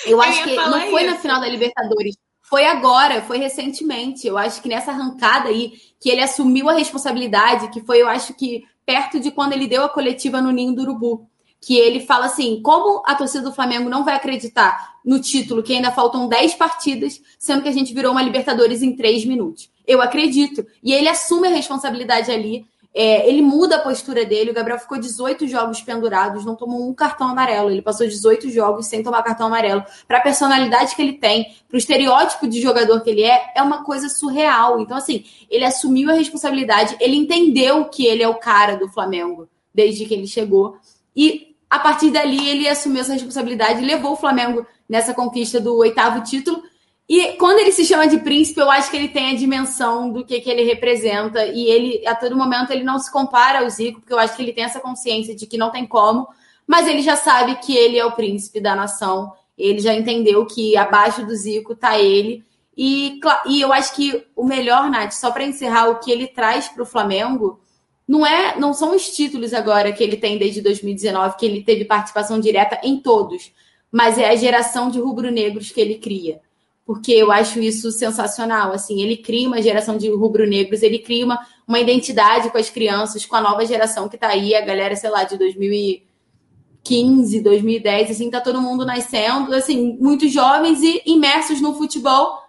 Eu acho que não foi isso. na final da Libertadores. Foi agora, foi recentemente. Eu acho que nessa arrancada aí, que ele assumiu a responsabilidade, que foi, eu acho que perto de quando ele deu a coletiva no Ninho do Urubu que ele fala assim: como a torcida do Flamengo não vai acreditar no título, que ainda faltam 10 partidas, sendo que a gente virou uma Libertadores em 3 minutos? Eu acredito. E ele assume a responsabilidade ali. É, ele muda a postura dele. O Gabriel ficou 18 jogos pendurados, não tomou um cartão amarelo. Ele passou 18 jogos sem tomar cartão amarelo. Para a personalidade que ele tem, para o estereótipo de jogador que ele é, é uma coisa surreal. Então, assim, ele assumiu a responsabilidade, ele entendeu que ele é o cara do Flamengo desde que ele chegou. E a partir dali, ele assumiu essa responsabilidade levou o Flamengo nessa conquista do oitavo título. E quando ele se chama de príncipe, eu acho que ele tem a dimensão do que, que ele representa. E ele, a todo momento, ele não se compara ao Zico, porque eu acho que ele tem essa consciência de que não tem como, mas ele já sabe que ele é o príncipe da nação. Ele já entendeu que abaixo do Zico está ele. E, e eu acho que o melhor, Nath, só para encerrar o que ele traz para o Flamengo, não é, não são os títulos agora que ele tem desde 2019 que ele teve participação direta em todos, mas é a geração de rubro-negros que ele cria. Porque eu acho isso sensacional, assim, ele cria uma geração de rubro-negros, ele cria uma, uma identidade com as crianças, com a nova geração que está aí, a galera, sei lá, de 2015, 2010, assim, tá todo mundo nascendo, assim, muitos jovens e imersos no futebol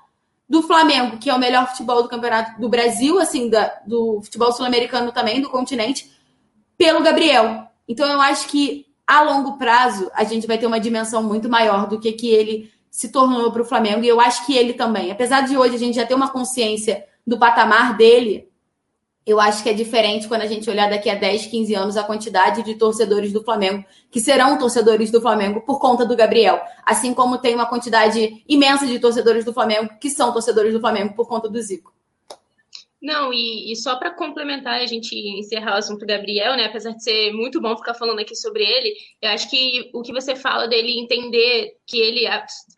do Flamengo, que é o melhor futebol do campeonato do Brasil, assim, da, do futebol sul-americano também, do continente, pelo Gabriel. Então eu acho que a longo prazo a gente vai ter uma dimensão muito maior do que que ele se tornou para o Flamengo. E eu acho que ele também, apesar de hoje a gente já ter uma consciência do patamar dele, eu acho que é diferente quando a gente olhar daqui a 10, 15 anos a quantidade de torcedores do Flamengo que serão torcedores do Flamengo por conta do Gabriel. Assim como tem uma quantidade imensa de torcedores do Flamengo que são torcedores do Flamengo por conta do Zico. Não, e, e só para complementar, a gente encerrar o assunto do Gabriel, né? Apesar de ser muito bom ficar falando aqui sobre ele, eu acho que o que você fala dele entender que ele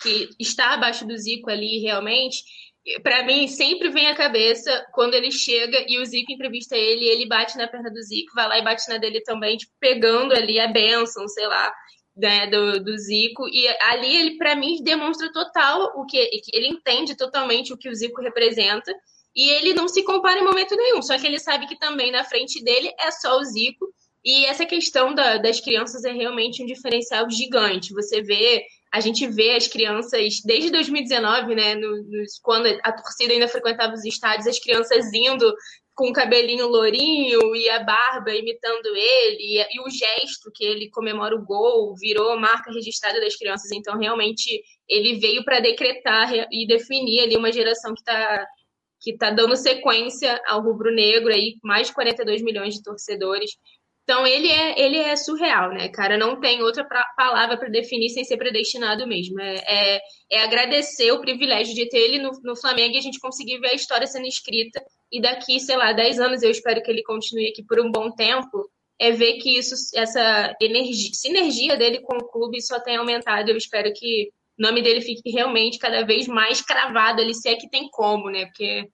que está abaixo do Zico ali realmente para mim sempre vem à cabeça quando ele chega e o Zico entrevista ele, ele bate na perna do Zico, vai lá e bate na dele também, tipo, pegando ali a benção, sei lá, né, do, do Zico. E ali ele, para mim, demonstra total o que ele entende totalmente o que o Zico representa. E ele não se compara em momento nenhum, só que ele sabe que também na frente dele é só o Zico. E essa questão da, das crianças é realmente um diferencial gigante. Você vê a gente vê as crianças, desde 2019, né, no, no, quando a torcida ainda frequentava os estádios, as crianças indo com o cabelinho lourinho e a barba imitando ele, e, e, o gesto que ele comemora o gol virou marca registrada das crianças. Então, realmente, ele veio para decretar e definir ali uma geração que está que tá dando sequência ao rubro-negro, aí mais de 42 milhões de torcedores. Então ele é, ele é surreal, né, cara? Não tem outra pra, palavra para definir sem ser predestinado mesmo. É, é, é, agradecer o privilégio de ter ele no, no Flamengo e a gente conseguir ver a história sendo escrita. E daqui, sei lá, 10 anos eu espero que ele continue aqui por um bom tempo. É ver que isso, essa energia, sinergia dele com o clube só tem aumentado. Eu espero que o nome dele fique realmente cada vez mais cravado ali, se é que tem como, né? Porque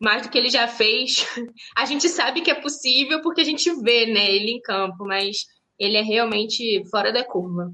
mais do que ele já fez. A gente sabe que é possível porque a gente vê né, ele em campo, mas ele é realmente fora da curva.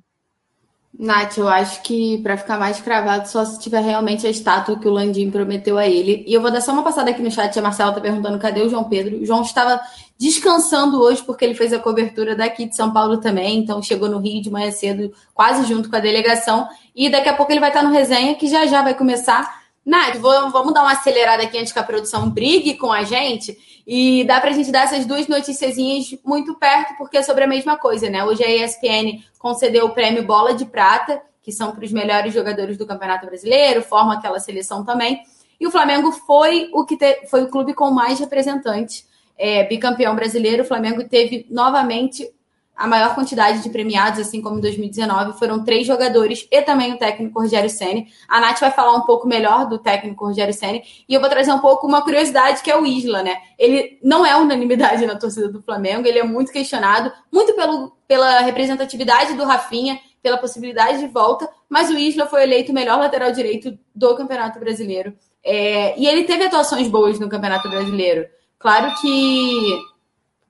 Nath, eu acho que para ficar mais cravado, só se tiver realmente a estátua que o Landim prometeu a ele. E eu vou dar só uma passada aqui no chat. A Marcela tá perguntando cadê o João Pedro. O João estava descansando hoje porque ele fez a cobertura daqui de São Paulo também. Então chegou no Rio de manhã cedo, quase junto com a delegação. E daqui a pouco ele vai estar no resenha, que já já vai começar. Nath, vamos dar uma acelerada aqui antes que a produção brigue com a gente. E dá para a gente dar essas duas noticiazinhas muito perto, porque é sobre a mesma coisa, né? Hoje a ESPN concedeu o prêmio Bola de Prata, que são para os melhores jogadores do Campeonato Brasileiro, forma aquela seleção também. E o Flamengo foi o que te, foi o clube com mais representantes. É, bicampeão brasileiro, o Flamengo teve novamente a maior quantidade de premiados, assim como em 2019, foram três jogadores e também o técnico Rogério Ceni. A Nath vai falar um pouco melhor do técnico Rogério Ceni e eu vou trazer um pouco uma curiosidade que é o Isla, né? Ele não é unanimidade na torcida do Flamengo, ele é muito questionado, muito pelo, pela representatividade do Rafinha, pela possibilidade de volta, mas o Isla foi eleito o melhor lateral direito do Campeonato Brasileiro. É, e ele teve atuações boas no Campeonato Brasileiro. Claro que.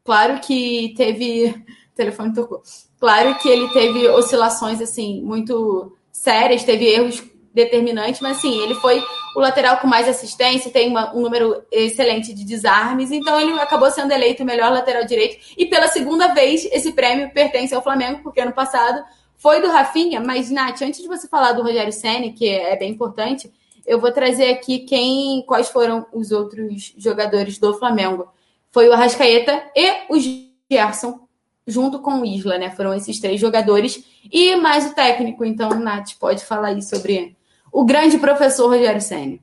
Claro que teve telefone tocou. Claro que ele teve oscilações assim muito sérias, teve erros determinantes, mas sim, ele foi o lateral com mais assistência, tem uma, um número excelente de desarmes, então ele acabou sendo eleito o melhor lateral direito. E pela segunda vez, esse prêmio pertence ao Flamengo, porque ano passado foi do Rafinha, mas Nath, antes de você falar do Rogério Senna, que é bem importante, eu vou trazer aqui quem, quais foram os outros jogadores do Flamengo. Foi o Arrascaeta e o Gerson, junto com o Isla, né? Foram esses três jogadores e mais o técnico. Então, Nath, pode falar aí sobre o grande professor Rogério Senna.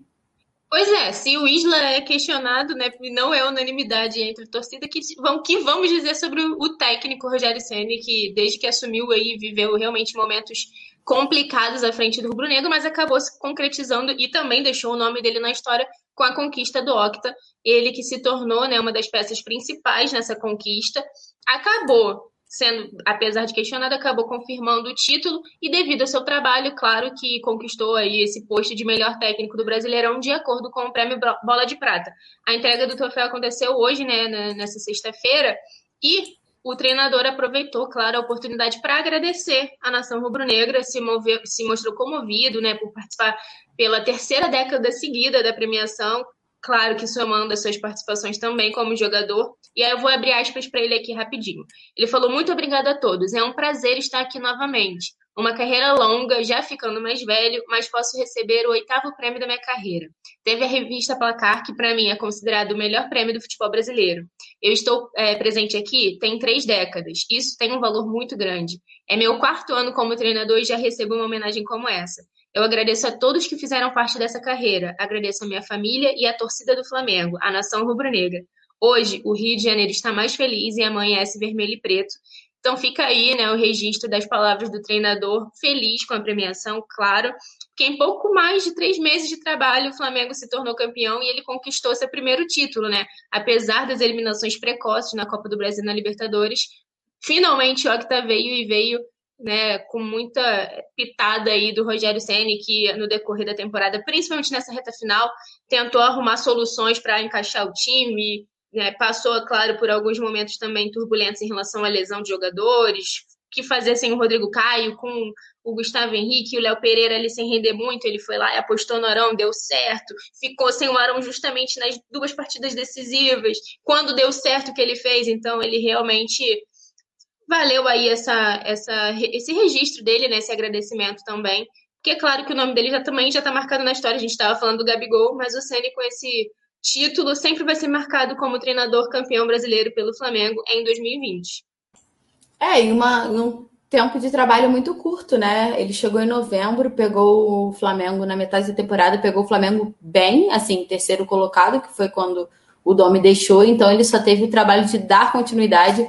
Pois é, se o Isla é questionado, né, não é unanimidade entre torcida, que, vão, que vamos dizer sobre o técnico Rogério Senna, que desde que assumiu aí viveu realmente momentos complicados à frente do Rubro Negro, mas acabou se concretizando e também deixou o nome dele na história com a conquista do Octa, ele que se tornou né, uma das peças principais nessa conquista acabou sendo, apesar de questionado, acabou confirmando o título e devido ao seu trabalho, claro que conquistou aí esse posto de melhor técnico do Brasileirão de acordo com o prêmio Bola de Prata. A entrega do troféu aconteceu hoje, né, nessa sexta-feira, e o treinador aproveitou, claro, a oportunidade para agradecer a nação rubro-negra, se, se mostrou comovido, né, por participar pela terceira década seguida da premiação, claro que somando as suas participações também como jogador. E aí eu vou abrir aspas para ele aqui rapidinho. Ele falou: Muito obrigado a todos. É um prazer estar aqui novamente. Uma carreira longa, já ficando mais velho, mas posso receber o oitavo prêmio da minha carreira. Teve a revista Placar, que para mim é considerado o melhor prêmio do futebol brasileiro. Eu estou é, presente aqui tem três décadas. Isso tem um valor muito grande. É meu quarto ano como treinador e já recebo uma homenagem como essa. Eu agradeço a todos que fizeram parte dessa carreira. Agradeço a minha família e a torcida do Flamengo, a nação rubro-negra. Hoje, o Rio de Janeiro está mais feliz e amanhece vermelho e preto. Então fica aí né, o registro das palavras do treinador, feliz com a premiação, claro, que em pouco mais de três meses de trabalho o Flamengo se tornou campeão e ele conquistou seu primeiro título, né? Apesar das eliminações precoces na Copa do Brasil e na Libertadores, finalmente o Octa veio e veio né, com muita pitada aí do Rogério Ceni que no decorrer da temporada, principalmente nessa reta final, tentou arrumar soluções para encaixar o time, né, passou, claro, por alguns momentos também turbulentos em relação à lesão de jogadores, que fazer sem o Rodrigo Caio, com o Gustavo Henrique o Léo Pereira ali sem render muito, ele foi lá e apostou no Arão, deu certo, ficou sem o Arão justamente nas duas partidas decisivas, quando deu certo o que ele fez, então ele realmente valeu aí essa, essa, esse registro dele, né, esse agradecimento também. Porque é claro que o nome dele já também já está marcado na história. A gente estava falando do Gabigol, mas o Ceni com esse título sempre vai ser marcado como treinador campeão brasileiro pelo Flamengo em 2020. É, e uma, um tempo de trabalho muito curto, né? Ele chegou em novembro, pegou o Flamengo na metade da temporada, pegou o Flamengo bem, assim, terceiro colocado, que foi quando o Domi deixou, então ele só teve o trabalho de dar continuidade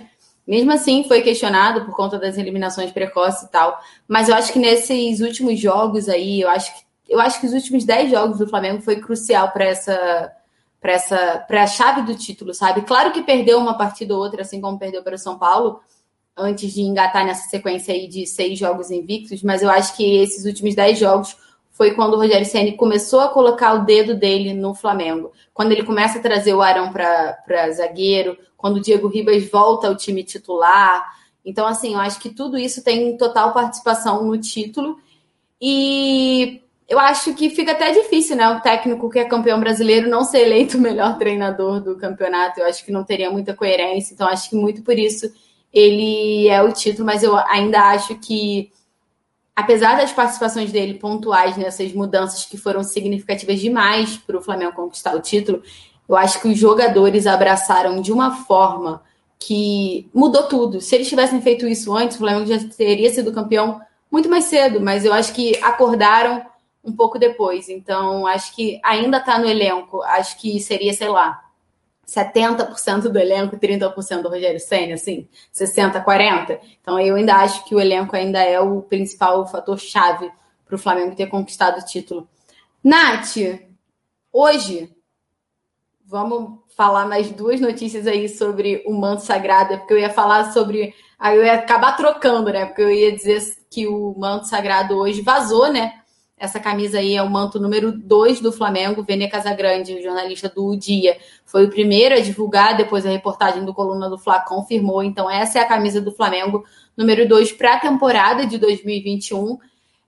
Mesmo assim, foi questionado por conta das eliminações precoces e tal. Mas eu acho que nesses últimos jogos aí, eu acho que, eu acho que os últimos 10 jogos do Flamengo foi crucial para essa para essa para a chave do título, sabe? Claro que perdeu uma partida ou outra, assim como perdeu para o São Paulo, antes de engatar nessa sequência aí de seis jogos invictos, mas eu acho que esses últimos 10 jogos foi quando o Rogério Ceni começou a colocar o dedo dele no Flamengo. Quando ele começa a trazer o Arão para zagueiro, quando o Diego Ribas volta ao time titular. Então, assim, eu acho que tudo isso tem total participação no título. E eu acho que fica até difícil, né? O técnico que é campeão brasileiro não ser eleito o melhor treinador do campeonato. Eu acho que não teria muita coerência. Então, acho que muito por isso ele é o título, mas eu ainda acho que, apesar das participações dele pontuais nessas mudanças que foram significativas demais para o Flamengo conquistar o título, eu acho que os jogadores abraçaram de uma forma que mudou tudo. Se eles tivessem feito isso antes, o Flamengo já teria sido campeão muito mais cedo, mas eu acho que acordaram um pouco depois. Então, acho que ainda está no elenco. Acho que seria, sei lá, 70% do elenco, 30% do Rogério Senna, assim, 60, 40. Então, eu ainda acho que o elenco ainda é o principal fator chave para o Flamengo ter conquistado o título. Nath, hoje vamos falar mais duas notícias aí sobre o manto sagrado, porque eu ia falar sobre. Aí eu ia acabar trocando, né? Porque eu ia dizer que o manto sagrado hoje vazou, né? Essa camisa aí é o manto número 2 do Flamengo. Vene Casagrande, jornalista do Dia, foi o primeiro a divulgar, depois a reportagem do Coluna do Fla confirmou. Então, essa é a camisa do Flamengo, número 2 para a temporada de 2021.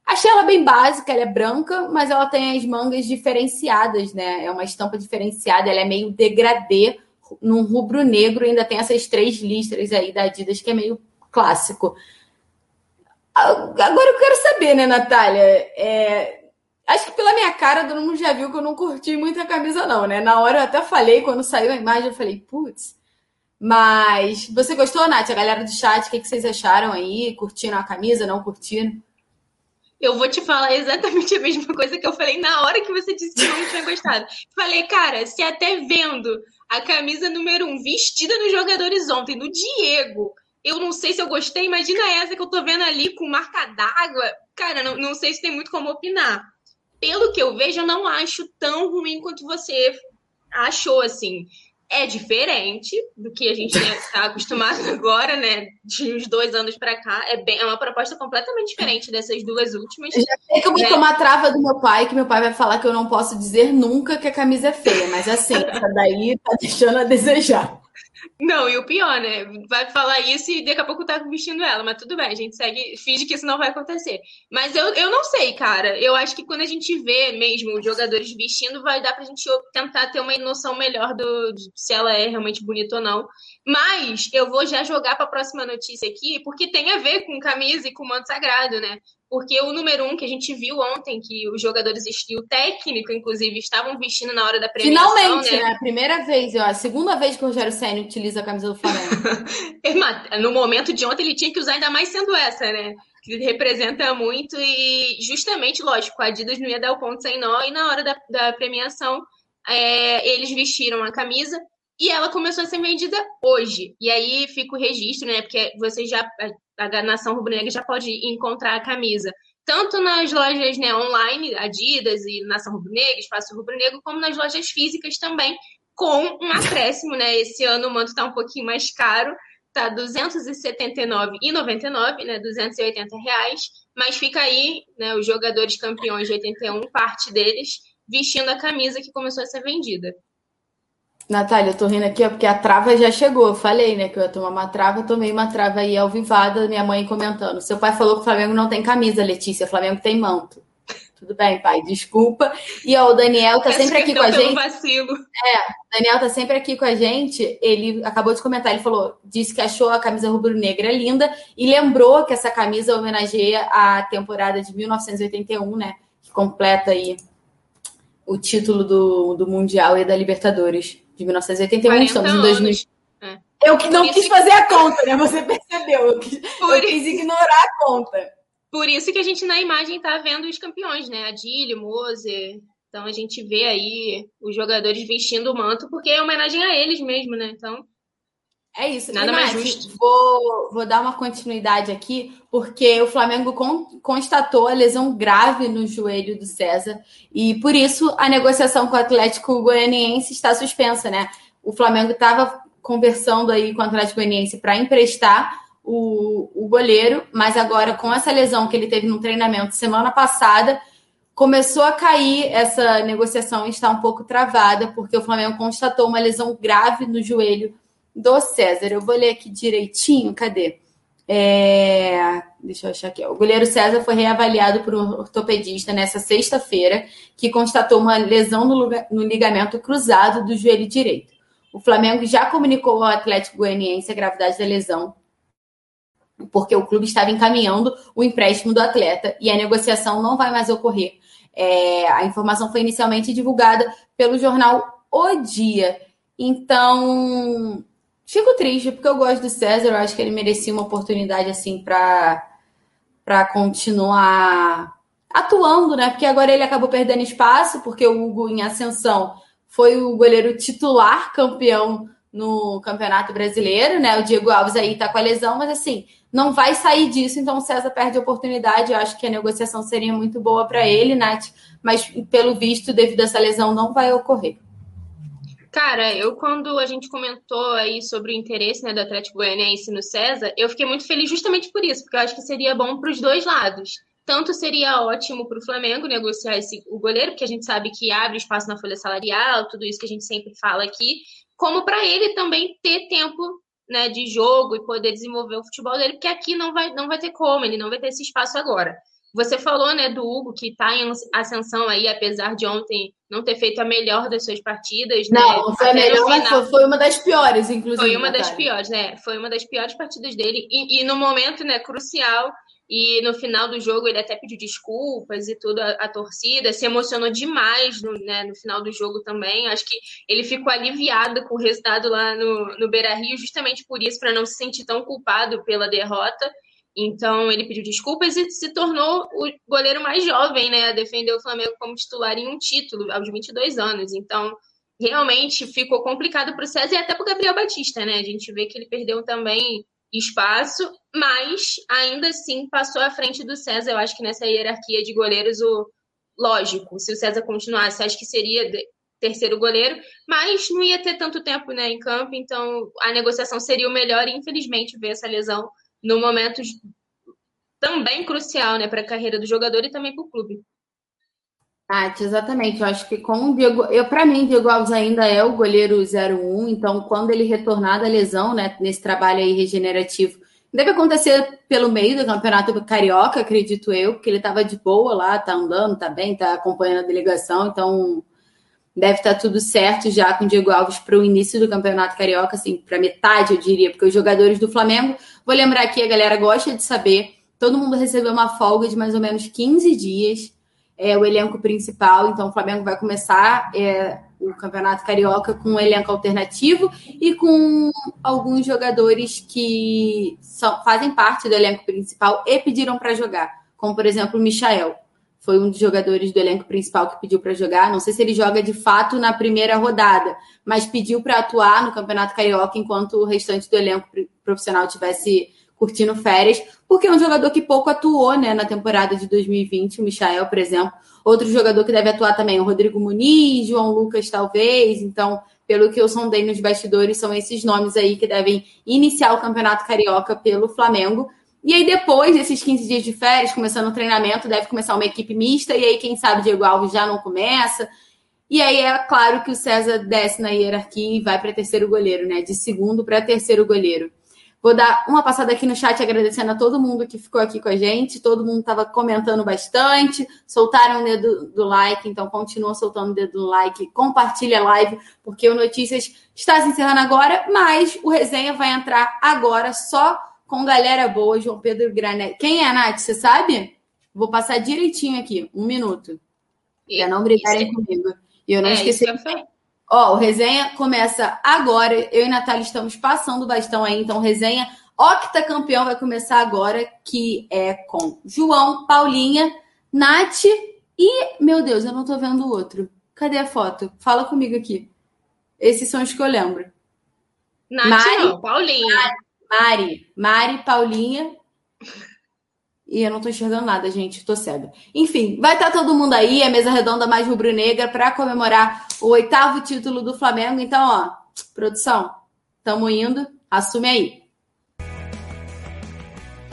Achei ela bem básica, ela é branca, mas ela tem as mangas diferenciadas, né? É uma estampa diferenciada, ela é meio degradê, num rubro negro, ainda tem essas três listras aí da Adidas, que é meio clássico. Agora eu quero saber, né, Natália? É... Acho que pela minha cara, todo mundo já viu que eu não curti muito a camisa, não, né? Na hora eu até falei, quando saiu a imagem, eu falei, putz. Mas você gostou, Nath? A galera do chat, o que, que vocês acharam aí? Curtiram a camisa, não curtiram? Eu vou te falar exatamente a mesma coisa que eu falei na hora que você disse que não tinha gostado. Falei, cara, se até vendo a camisa número um vestida nos jogadores ontem, do Diego, eu não sei se eu gostei. Imagina essa que eu tô vendo ali com marca d'água. Cara, não, não sei se tem muito como opinar. Pelo que eu vejo, eu não acho tão ruim quanto você achou, assim é diferente do que a gente está acostumado agora, né? De uns dois anos para cá. É, bem, é uma proposta completamente diferente dessas duas últimas. Eu já sei que eu vou né? tomar trava do meu pai, que meu pai vai falar que eu não posso dizer nunca que a camisa é feia, mas assim, essa daí tá deixando a desejar. Não, e o pior, né? Vai falar isso e daqui a pouco tá vestindo ela, mas tudo bem, a gente segue, finge que isso não vai acontecer. Mas eu, eu não sei, cara. Eu acho que quando a gente vê mesmo os jogadores vestindo, vai dar pra gente tentar ter uma noção melhor do se ela é realmente bonita ou não. Mas eu vou já jogar para a próxima notícia aqui, porque tem a ver com camisa e com manto sagrado, né? Porque o número um que a gente viu ontem, que os jogadores e o técnico, inclusive, estavam vestindo na hora da premiação. Finalmente, né? né? Primeira vez, ó, a segunda vez que o Rogério Senna utiliza a camisa do Flamengo. no momento de ontem, ele tinha que usar ainda mais sendo essa, né? Que representa muito e, justamente, lógico, a Adidas não ia dar o ponto sem nó, e na hora da, da premiação, é, eles vestiram a camisa e ela começou a ser vendida hoje. E aí fica o registro, né? Porque você já a nação rubro-negra já pode encontrar a camisa tanto nas lojas né, online, Adidas e Nação Rubro-Negra, Espaço Rubro-Negro, como nas lojas físicas também, com um acréscimo, né? Esse ano o manto está um pouquinho mais caro, tá R$ 279,99, né? 280 reais, mas fica aí, né? Os jogadores campeões de 81, parte deles, vestindo a camisa que começou a ser vendida. Natália, eu tô rindo aqui, ó, porque a trava já chegou. Eu falei, né, que eu ia tomar uma trava, tomei uma trava aí alvivada, minha mãe comentando. Seu pai falou que o Flamengo não tem camisa, Letícia, o Flamengo tem manto. Tudo bem, pai, desculpa. E ó, o Daniel tá sempre aqui com a gente. Vacilo. É, o Daniel tá sempre aqui com a gente. Ele acabou de comentar, ele falou, disse que achou a camisa rubro-negra linda e lembrou que essa camisa homenageia a temporada de 1981, né, que completa aí o título do, do Mundial e da Libertadores de 1981, estamos em 2000. É. Eu que não quis que... fazer a conta, né? Você percebeu. Eu quis, Por... eu quis ignorar a conta. Por isso que a gente na imagem tá vendo os campeões, né? Adílio, Moser. Então a gente vê aí os jogadores vestindo o manto, porque é homenagem a eles mesmo, né? Então. É isso. Nada mais justo. Vou, vou dar uma continuidade aqui, porque o Flamengo con, constatou a lesão grave no joelho do César e por isso a negociação com o Atlético Goianiense está suspensa, né? O Flamengo estava conversando aí com o Atlético Goianiense para emprestar o, o goleiro, mas agora com essa lesão que ele teve no treinamento semana passada, começou a cair essa negociação está um pouco travada, porque o Flamengo constatou uma lesão grave no joelho do César. Eu vou ler aqui direitinho, cadê? É... Deixa eu achar aqui. O goleiro César foi reavaliado por um ortopedista nessa sexta-feira, que constatou uma lesão no, ligamento cruzado do joelho direito. O Flamengo já comunicou ao Atlético Goianiense a gravidade da lesão, porque o clube estava encaminhando o empréstimo do atleta e a negociação não vai mais ocorrer. É, a informação foi inicialmente divulgada pelo jornal O Dia. Então, fico triste, porque eu gosto do César, eu acho que ele merecia uma oportunidade assim para continuar atuando, né? Porque agora ele acabou perdendo espaço, porque o Hugo em ascensão foi o goleiro titular campeão no Campeonato Brasileiro, né? O Diego Alves aí tá com a lesão, mas assim, não vai sair disso, então o César perde a oportunidade. Eu acho que a negociação seria muito boa para ele, Nath, mas pelo visto, devido a essa lesão, não vai ocorrer. Cara, eu quando a gente comentou aí sobre o interesse né, do Atlético Goianiense no César, eu fiquei muito feliz justamente por isso, porque eu acho que seria bom para os dois lados. Tanto seria ótimo para o Flamengo negociar esse, o goleiro, porque a gente sabe que abre espaço na folha salarial, tudo isso que a gente sempre fala aqui, como para ele também ter tempo né, de jogo e poder desenvolver o futebol dele, porque aqui não vai, não vai ter como, ele não vai ter esse espaço agora. Você falou, né, do Hugo, que está em ascensão aí, apesar de ontem não ter feito a melhor das suas partidas. Né? Não, né? foi a melhor, foi, foi, uma das piores, inclusive. Foi uma das piores, né? Foi uma das piores partidas dele. E, e no momento, né, crucial, e no final do jogo ele até pediu desculpas e tudo, a, a torcida se emocionou demais no, né, no final do jogo também. Acho que ele ficou aliviado com o resultado lá no, no Beira Rio, justamente por isso, para não se sentir tão culpado pela derrota. Então ele pediu desculpas e se tornou o goleiro mais jovem né, a defender o Flamengo como titular em um título, aos 22 anos. Então realmente ficou complicado para o César e até para o Gabriel Batista, né? A gente vê que ele perdeu também espaço, mas ainda assim passou à frente do César. Eu acho que nessa hierarquia de goleiros, o lógico, se o César continuasse, acho que seria terceiro goleiro, mas não ia ter tanto tempo né, em campo, então a negociação seria o melhor e infelizmente ver essa lesão no momento também crucial né, para a carreira do jogador e também para o clube. Nath, exatamente. Eu acho que com o Diego, eu para mim, Diego Alves ainda é o goleiro 01, então quando ele retornar da lesão, né, nesse trabalho aí regenerativo, deve acontecer pelo meio do Campeonato Carioca, acredito eu, porque ele estava de boa lá, tá andando, tá bem, tá acompanhando a delegação, então deve estar tá tudo certo já com o Diego Alves para o início do Campeonato Carioca, assim, para metade, eu diria, porque os jogadores do Flamengo, vou lembrar aqui, a galera gosta de saber, todo mundo recebeu uma folga de mais ou menos 15 dias é, o elenco principal. Então, o Flamengo vai começar é, o Campeonato Carioca com um elenco alternativo e com alguns jogadores que são, fazem parte do elenco principal e pediram para jogar, como por exemplo o Michael. Foi um dos jogadores do elenco principal que pediu para jogar. Não sei se ele joga de fato na primeira rodada, mas pediu para atuar no Campeonato Carioca enquanto o restante do elenco profissional tivesse curtindo férias, porque é um jogador que pouco atuou né, na temporada de 2020, o Michael, por exemplo. Outro jogador que deve atuar também, o Rodrigo Muniz, João Lucas, talvez. Então, pelo que eu sondei nos bastidores, são esses nomes aí que devem iniciar o Campeonato Carioca pelo Flamengo. E aí, depois desses 15 dias de férias, começando o treinamento, deve começar uma equipe mista. E aí, quem sabe, Diego Alves já não começa. E aí, é claro que o César desce na hierarquia e vai para terceiro goleiro, né? De segundo para terceiro goleiro. Vou dar uma passada aqui no chat agradecendo a todo mundo que ficou aqui com a gente. Todo mundo estava comentando bastante, soltaram o dedo do like, então continua soltando o dedo do like, compartilha a live, porque o Notícias está se encerrando agora, mas o resenha vai entrar agora só com galera boa, João Pedro Granete. Quem é, Nath? Você sabe? Vou passar direitinho aqui, um minuto. Para não brigarem comigo. E eu não é, esqueci. Ó, o resenha começa agora. Eu e Natália estamos passando o bastão aí, então resenha octa campeão vai começar agora, que é com João, Paulinha, Nath e, meu Deus, eu não tô vendo o outro. Cadê a foto? Fala comigo aqui. Esses são os que eu lembro. Nath Mari, não, Paulinha. Mari, Mari, Paulinha. E eu não tô enxergando nada, gente, tô cega. Enfim, vai estar tá todo mundo aí, a mesa redonda mais rubro-negra, para comemorar o oitavo título do Flamengo. Então, ó, produção, tamo indo, assume aí.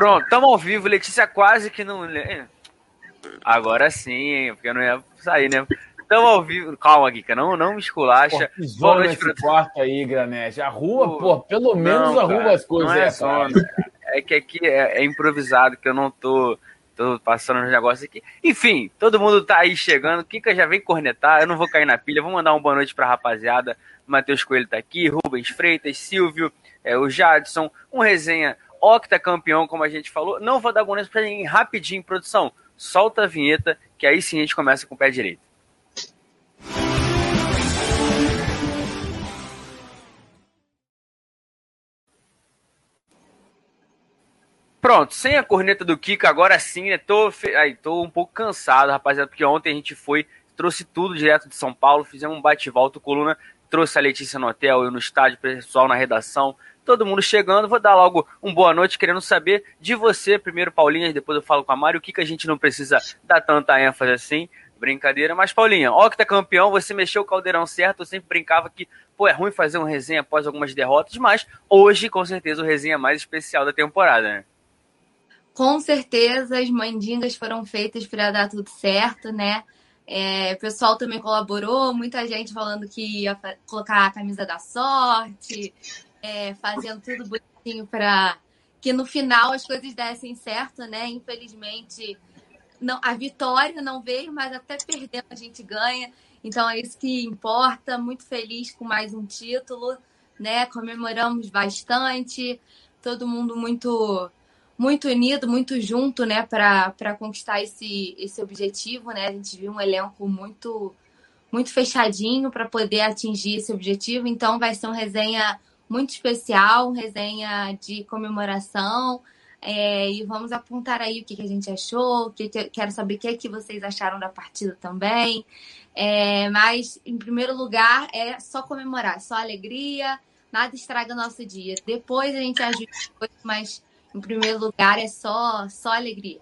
Pronto, estamos ao vivo. Letícia quase que não. Agora sim, porque eu não ia sair, né? Estamos ao vivo. Calma, Guica, não, não me esculacha. Boa noite pra... quarto aí, Granete. A rua, pô, pelo menos não, arruma as coisas. Não é, zona, é que aqui é, é, improvisado, que eu não tô, tô passando os negócios aqui. Enfim, todo mundo tá aí chegando. Kika já vem cornetar, eu não vou cair na pilha. Vou mandar uma boa noite pra rapaziada. Matheus Coelho tá aqui, Rubens Freitas, Silvio, é, o Jadson, um resenha octacampeão, como a gente falou. Não vou dar bonus pra ninguém rapidinho, produção. Solta a vinheta, que aí sim a gente começa com o pé direito. Pronto, sem a corneta do Kiko, agora sim, né? Tô, aí, tô um pouco cansado, rapaziada, porque ontem a gente foi, trouxe tudo direto de São Paulo, fizemos um bate-volta, coluna, trouxe a Letícia no hotel, eu no estádio, pessoal na redação, todo mundo chegando. Vou dar logo um boa noite, querendo saber de você, primeiro, Paulinha, depois eu falo com a Mário, o que, que a gente não precisa dar tanta ênfase assim. Brincadeira, mas Paulinha, que tá campeão, você mexeu o caldeirão certo, eu sempre brincava que, pô, é ruim fazer um resenha após algumas derrotas, mas hoje, com certeza, o resenha mais especial da temporada, né? Com certeza, as mandingas foram feitas para dar tudo certo, né? É, o pessoal também colaborou, muita gente falando que ia colocar a camisa da sorte, é, fazendo tudo bonitinho para que no final as coisas dessem certo, né? Infelizmente, não, a vitória não veio, mas até perdendo a gente ganha. Então é isso que importa. Muito feliz com mais um título, né? Comemoramos bastante, todo mundo muito muito unido, muito junto, né, para conquistar esse, esse objetivo, né? A gente viu um elenco muito muito fechadinho para poder atingir esse objetivo. Então vai ser um resenha muito especial, resenha de comemoração. É, e vamos apontar aí o que, que a gente achou, que, que, quero saber o que, é que vocês acharam da partida também. É, mas, em primeiro lugar, é só comemorar, só alegria, nada estraga nosso dia. Depois a gente ajuda, mas em primeiro lugar é só, só alegria.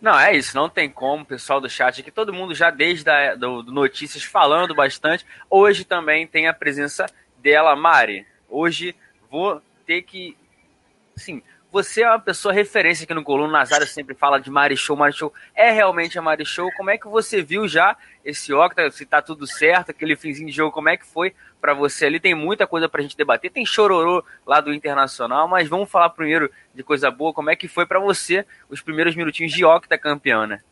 Não, é isso, não tem como, pessoal do chat aqui, todo mundo já desde a, do, do Notícias falando bastante. Hoje também tem a presença dela, Mari. Hoje vou ter que. Sim, você é uma pessoa referência aqui no Coluna. Nazário sempre fala de Mari Show. Mari Show é realmente a Mari Show. Como é que você viu já esse Octa? Se tá tudo certo, aquele finzinho de jogo, como é que foi para você ali? Tem muita coisa pra gente debater. Tem chororô lá do Internacional, mas vamos falar primeiro de coisa boa. Como é que foi para você os primeiros minutinhos de Octa campeão, né?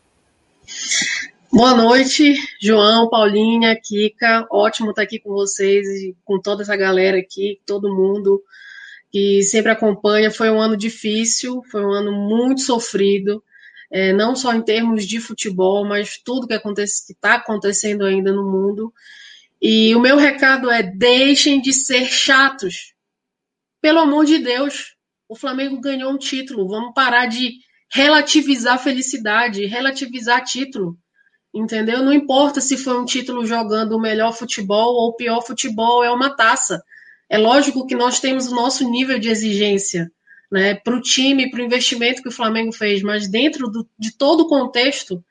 Boa noite, João, Paulinha, Kika. Ótimo estar aqui com vocês e com toda essa galera aqui, todo mundo que sempre acompanha. Foi um ano difícil, foi um ano muito sofrido, é, não só em termos de futebol, mas tudo que está acontecendo ainda no mundo. E o meu recado é: deixem de ser chatos. Pelo amor de Deus, o Flamengo ganhou um título. Vamos parar de relativizar felicidade, relativizar título entendeu? Não importa se foi um título jogando o melhor futebol ou o pior futebol, é uma taça. É lógico que nós temos o nosso nível de exigência né, para o time, para o investimento que o Flamengo fez, mas dentro do, de todo o contexto,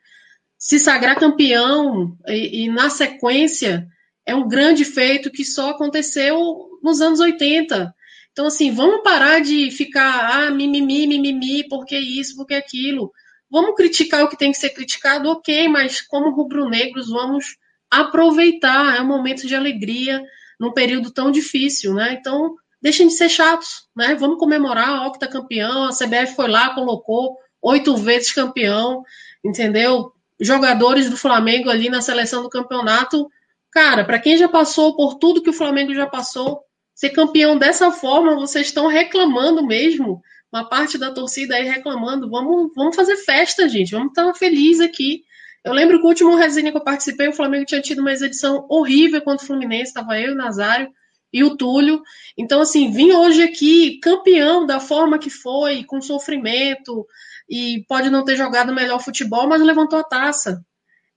se sagrar campeão e, e, na sequência é um grande feito que só aconteceu nos anos 80. Então, assim, vamos parar de ficar, ah, mimimi, mimimi, porque isso, porque aquilo. Vamos criticar o que tem que ser criticado, ok, mas como rubro-negros vamos aproveitar, é um momento de alegria num período tão difícil, né? Então, deixem de ser chatos, né? Vamos comemorar, ó, que tá campeão, a CBF foi lá, colocou oito vezes campeão, entendeu? Jogadores do Flamengo ali na seleção do campeonato Cara, para quem já passou por tudo que o Flamengo já passou, ser campeão dessa forma, vocês estão reclamando mesmo. Uma parte da torcida aí reclamando. Vamos, vamos fazer festa, gente. Vamos estar felizes aqui. Eu lembro que o último resenha que eu participei, o Flamengo tinha tido uma edição horrível contra o Fluminense. Estava eu o Nazário e o Túlio. Então, assim, vim hoje aqui campeão da forma que foi, com sofrimento, e pode não ter jogado o melhor futebol, mas levantou a taça.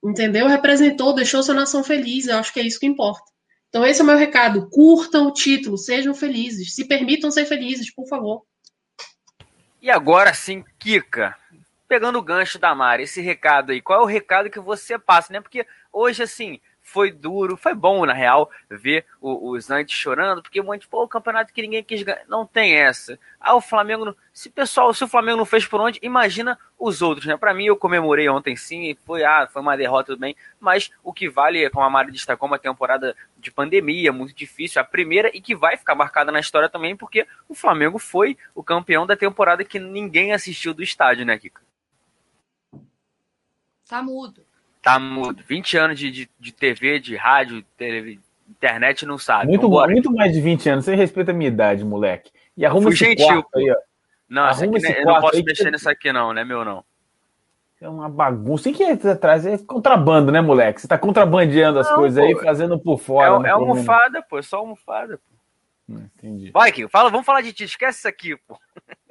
Entendeu? Representou, deixou sua nação feliz. Eu acho que é isso que importa. Então, esse é o meu recado. Curtam o título, sejam felizes. Se permitam ser felizes, por favor. E agora sim, Kika, pegando o gancho da Mari, esse recado aí, qual é o recado que você passa, né? Porque hoje, assim, foi duro, foi bom, na real, ver os Knights chorando, porque muito, pô, o campeonato que ninguém quis ganhar. Não tem essa. Ah, o Flamengo. Se pessoal, se o Flamengo não fez por onde, imagina os outros, né? Para mim, eu comemorei ontem sim, foi, ah, foi uma derrota tudo bem, mas o que vale como a Mari destacou, uma temporada de pandemia muito difícil, a primeira e que vai ficar marcada na história também, porque o Flamengo foi o campeão da temporada que ninguém assistiu do estádio, né, Kika? Tá mudo. Tá mudo. 20 anos de, de, de TV, de rádio, internet, não sabe. Muito, muito mais de 20 anos. Você respeita a minha idade, moleque. E arruma esse gentil, quarto aí, ó. Não, arruma esse, esse eu não posso mexer que... nisso aqui não, né, meu não. É uma bagunça. O que é atrás? É contrabando, né, moleque? Você tá contrabandeando as não, coisas pô, aí, fazendo por fora. É, né, é almofada, pô. É só almofada, pô. Hum, entendi. Vai, Kiko, fala, vamos falar de ti. Esquece isso aqui, pô.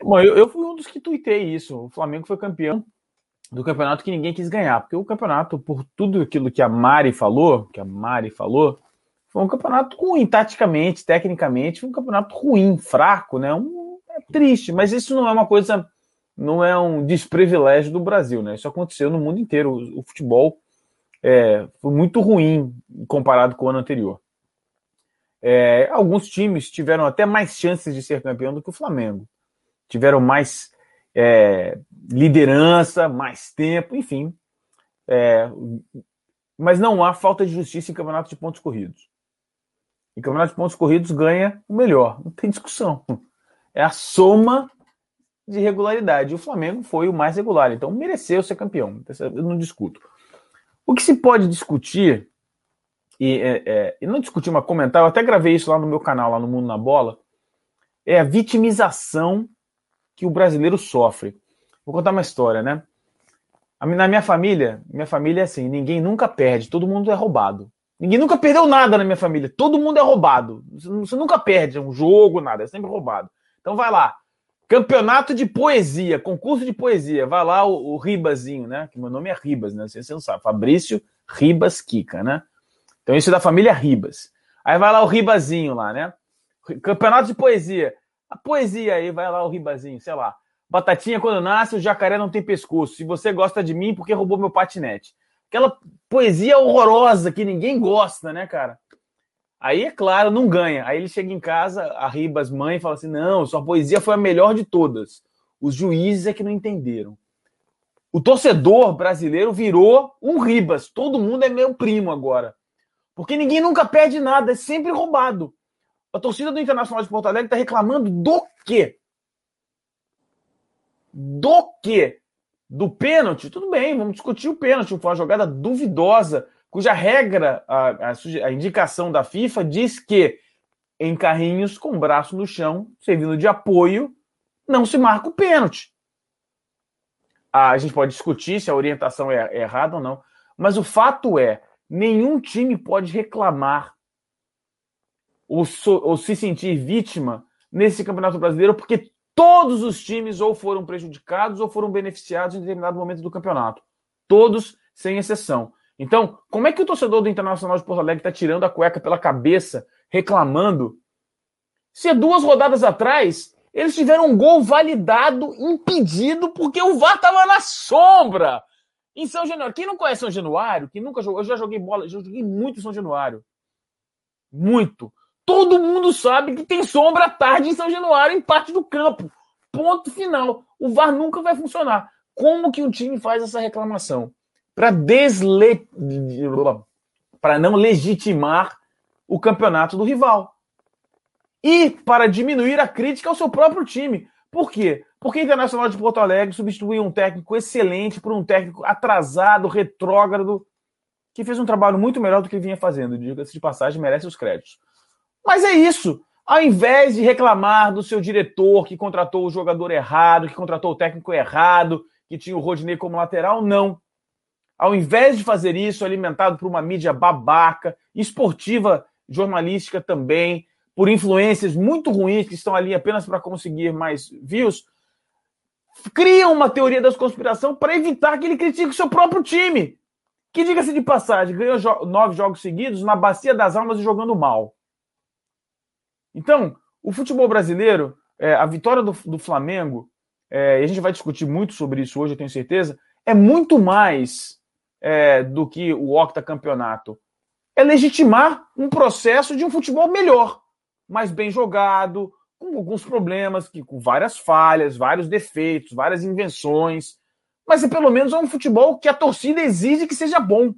Bom, eu, eu fui um dos que tuitei isso. O Flamengo foi campeão do campeonato que ninguém quis ganhar, porque o campeonato, por tudo aquilo que a Mari falou, que a Mari falou, foi um campeonato ruim, taticamente, tecnicamente, foi um campeonato ruim, fraco, né? Um, é triste, mas isso não é uma coisa, não é um desprivilégio do Brasil, né? Isso aconteceu no mundo inteiro. O, o futebol é, foi muito ruim comparado com o ano anterior. É, alguns times tiveram até mais chances de ser campeão do que o Flamengo. Tiveram mais é, liderança, mais tempo, enfim. É, mas não há falta de justiça em campeonato de pontos corridos. Em campeonato de pontos corridos ganha o melhor, não tem discussão. É a soma de regularidade. O Flamengo foi o mais regular, então mereceu ser campeão. Eu não discuto. O que se pode discutir, e, é, é, e não discutir, mas comentar, eu até gravei isso lá no meu canal, lá no Mundo na Bola, é a vitimização que o brasileiro sofre. Vou contar uma história, né? Na minha família, minha família é assim, ninguém nunca perde, todo mundo é roubado. Ninguém nunca perdeu nada na minha família, todo mundo é roubado. Você nunca perde um jogo, nada, é sempre roubado. Então vai lá, campeonato de poesia, concurso de poesia, vai lá o, o Ribazinho, né? Que meu nome é Ribas, né? Você não sabe, Fabrício Ribas Kika, né? Então isso é da família Ribas. Aí vai lá o Ribazinho lá, né? Campeonato de poesia. A poesia aí, vai lá o ribazinho, sei lá. Batatinha, quando nasce, o jacaré não tem pescoço. Se você gosta de mim, porque roubou meu patinete. Aquela poesia horrorosa que ninguém gosta, né, cara? Aí, é claro, não ganha. Aí ele chega em casa, a Ribas, mãe, fala assim: não, sua poesia foi a melhor de todas. Os juízes é que não entenderam. O torcedor brasileiro virou um Ribas. Todo mundo é meu primo agora. Porque ninguém nunca perde nada, é sempre roubado. A torcida do Internacional de Porto Alegre está reclamando do quê? Do quê? Do pênalti? Tudo bem, vamos discutir o pênalti. Foi uma jogada duvidosa, cuja regra, a, a, a indicação da FIFA diz que em carrinhos com o braço no chão, servindo de apoio, não se marca o pênalti. Ah, a gente pode discutir se a orientação é, é errada ou não, mas o fato é, nenhum time pode reclamar ou, so, ou se sentir vítima nesse Campeonato Brasileiro, porque todos os times ou foram prejudicados ou foram beneficiados em determinado momento do campeonato. Todos, sem exceção. Então, como é que o torcedor do Internacional de Porto Alegre está tirando a cueca pela cabeça, reclamando? Se duas rodadas atrás eles tiveram um gol validado, impedido, porque o VAR estava na sombra. Em São Januário. Quem não conhece São Januário, quem nunca jogou, eu já joguei bola, já joguei muito em São Januário. Muito. Todo mundo sabe que tem sombra tarde em São Januário, em parte do campo. Ponto final. O VAR nunca vai funcionar. Como que um time faz essa reclamação? Para desle... para não legitimar o campeonato do rival. E para diminuir a crítica ao seu próprio time. Por quê? Porque o Internacional de Porto Alegre substituiu um técnico excelente por um técnico atrasado, retrógrado. que fez um trabalho muito melhor do que vinha fazendo, diga-se de passagem, merece os créditos. Mas é isso. Ao invés de reclamar do seu diretor que contratou o jogador errado, que contratou o técnico errado, que tinha o Rodney como lateral, não. Ao invés de fazer isso, alimentado por uma mídia babaca, esportiva, jornalística também, por influências muito ruins que estão ali apenas para conseguir mais views, criam uma teoria da conspiração para evitar que ele critique o seu próprio time. Que, diga-se de passagem, ganhou jo nove jogos seguidos na Bacia das Almas e jogando mal. Então, o futebol brasileiro, é, a vitória do, do Flamengo, é, e a gente vai discutir muito sobre isso hoje, eu tenho certeza, é muito mais é, do que o octacampeonato. É legitimar um processo de um futebol melhor, mais bem jogado, com alguns problemas, que, com várias falhas, vários defeitos, várias invenções. Mas é pelo menos é um futebol que a torcida exige que seja bom.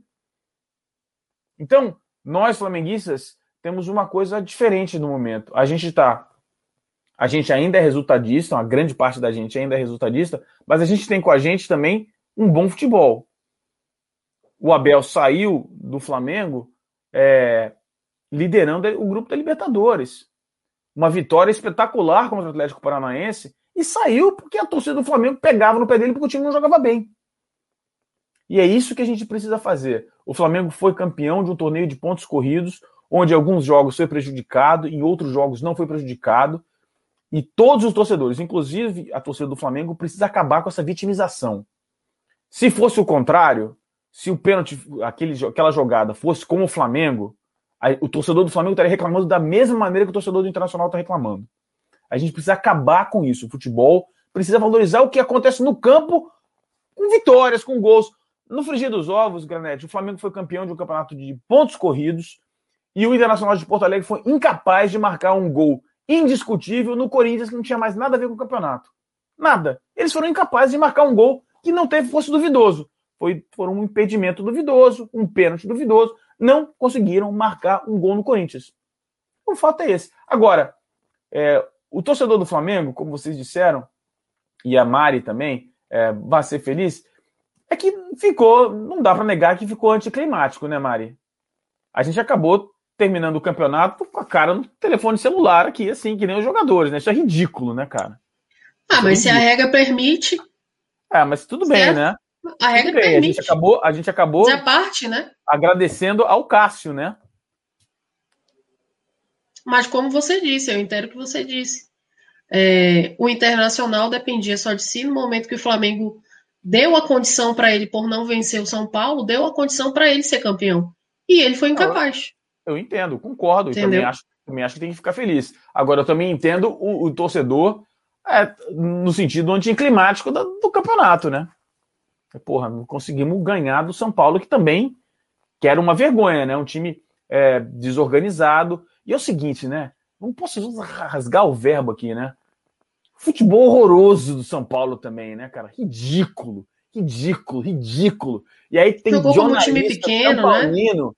Então, nós flamenguistas temos uma coisa diferente no momento. A gente está. A gente ainda é resultadista, uma grande parte da gente ainda é resultadista, mas a gente tem com a gente também um bom futebol. O Abel saiu do Flamengo é, liderando o grupo da Libertadores. Uma vitória espetacular contra o Atlético Paranaense e saiu porque a torcida do Flamengo pegava no pé dele porque o time não jogava bem. E é isso que a gente precisa fazer. O Flamengo foi campeão de um torneio de pontos corridos, onde alguns jogos foi prejudicado, em outros jogos não foi prejudicado. E todos os torcedores, inclusive a torcida do Flamengo, precisa acabar com essa vitimização. Se fosse o contrário, se o pênalti, aquele, aquela jogada fosse como o Flamengo, aí, o torcedor do Flamengo estaria reclamando da mesma maneira que o torcedor do Internacional está reclamando. A gente precisa acabar com isso. O futebol precisa valorizar o que acontece no campo com vitórias, com gols. No frigir dos ovos, Granete, o Flamengo foi campeão de um campeonato de pontos corridos, e o Internacional de Porto Alegre foi incapaz de marcar um gol indiscutível no Corinthians, que não tinha mais nada a ver com o campeonato. Nada. Eles foram incapazes de marcar um gol que não teve fosse duvidoso. Foi, foi um impedimento duvidoso, um pênalti duvidoso. Não conseguiram marcar um gol no Corinthians. O fato é esse. Agora, é, o torcedor do Flamengo, como vocês disseram, e a Mari também, é, vai ser feliz, é que ficou, não dá para negar que ficou anticlimático, né, Mari? A gente acabou terminando o campeonato com a cara no telefone celular aqui, assim, que nem os jogadores, né? Isso é ridículo, né, cara? Ah, mas é se a regra permite. É, mas tudo bem, né? A regra bem. permite. A gente acabou, a gente acabou é parte, né? agradecendo ao Cássio, né? Mas como você disse, eu entendo o que você disse. É, o Internacional dependia só de si no momento que o Flamengo deu a condição para ele por não vencer o São Paulo, deu a condição para ele ser campeão. E ele foi incapaz. Eu entendo, concordo. Entendeu? também acho, também acho que tem que ficar feliz. Agora, eu também entendo o, o torcedor é, no sentido anticlimático do, do campeonato, né? Porra, conseguimos ganhar do São Paulo, que também que era uma vergonha, né? Um time é, desorganizado. E é o seguinte, né? Não posso rasgar o verbo aqui, né? Futebol horroroso do São Paulo também, né, cara? Ridículo, ridículo, ridículo. E aí tem Jogou jornalista como time pequeno, né?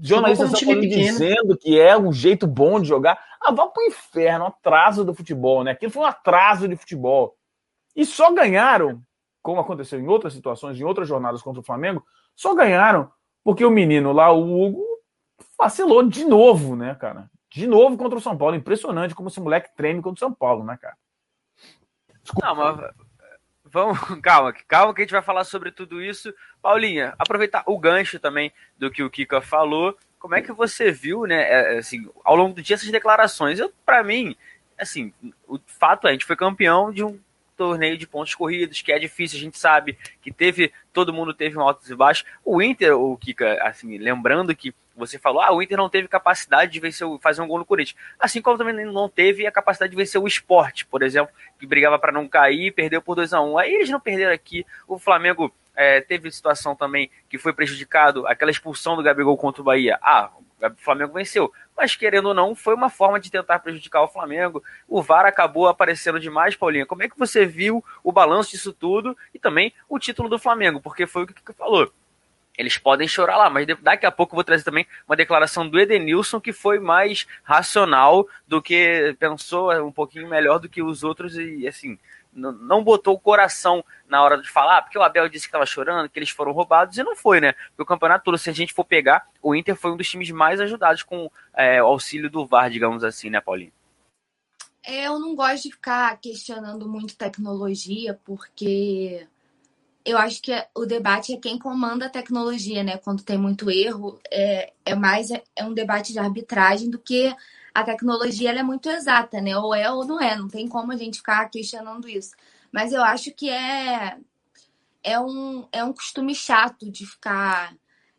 Jornalistas estão dizendo que é um jeito bom de jogar. Ah, vá pro inferno, atraso do futebol, né? Aquilo foi um atraso de futebol. E só ganharam, como aconteceu em outras situações, em outras jornadas contra o Flamengo, só ganharam porque o menino lá, o Hugo, vacilou de novo, né, cara? De novo contra o São Paulo. Impressionante como esse moleque treme contra o São Paulo, né, cara? Desculpa. Não, mas vamos, calma, calma que a gente vai falar sobre tudo isso. Paulinha, aproveitar o gancho também do que o Kika falou. Como é que você viu, né, é, assim, ao longo do dia essas declarações? Eu, para mim, assim, o fato é, a gente foi campeão de um torneio de pontos corridos, que é difícil, a gente sabe que teve, todo mundo teve um altos e baixos. O Inter, o Kika, assim, lembrando que você falou, ah, o Inter não teve capacidade de vencer, fazer um gol no Corinthians. Assim como também não teve a capacidade de vencer o esporte, por exemplo, que brigava para não cair perdeu por 2 a 1 um. Aí eles não perderam aqui. O Flamengo é, teve situação também que foi prejudicado, aquela expulsão do Gabigol contra o Bahia. Ah, o Flamengo venceu. Mas, querendo ou não, foi uma forma de tentar prejudicar o Flamengo. O VAR acabou aparecendo demais, Paulinha. Como é que você viu o balanço disso tudo e também o título do Flamengo? Porque foi o que falou eles podem chorar lá, mas daqui a pouco eu vou trazer também uma declaração do Edenilson que foi mais racional do que pensou um pouquinho melhor do que os outros e assim não botou o coração na hora de falar, porque o Abel disse que estava chorando, que eles foram roubados, e não foi, né? Porque o campeonato todo, se a gente for pegar, o Inter foi um dos times mais ajudados com é, o auxílio do VAR, digamos assim, né, Paulinho? É, eu não gosto de ficar questionando muito tecnologia, porque eu acho que o debate é quem comanda a tecnologia, né? Quando tem muito erro, é, é mais é um debate de arbitragem do que a tecnologia ela é muito exata, né? Ou é ou não é, não tem como a gente ficar questionando isso. Mas eu acho que é é um, é um costume chato de ficar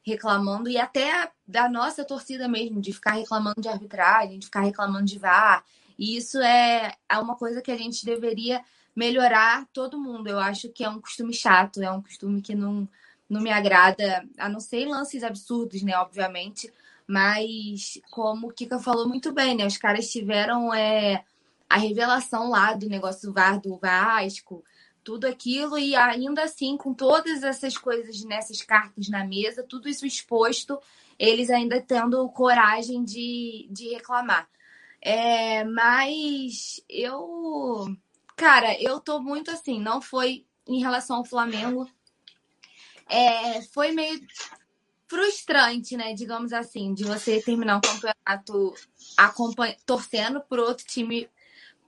reclamando e até da nossa torcida mesmo, de ficar reclamando de arbitragem, de ficar reclamando de VAR. E isso é, é uma coisa que a gente deveria melhorar todo mundo. Eu acho que é um costume chato, é um costume que não, não me agrada, a não ser lances absurdos, né, obviamente. Mas, como o Kika falou muito bem, né? Os caras tiveram é, a revelação lá do negócio do VAR do Vasco, tudo aquilo, e ainda assim, com todas essas coisas nessas cartas na mesa, tudo isso exposto, eles ainda tendo coragem de, de reclamar. É, mas eu Cara, eu tô muito assim, não foi em relação ao Flamengo. É, foi meio frustrante, né? Digamos assim, de você terminar um campeonato torcendo por outro time,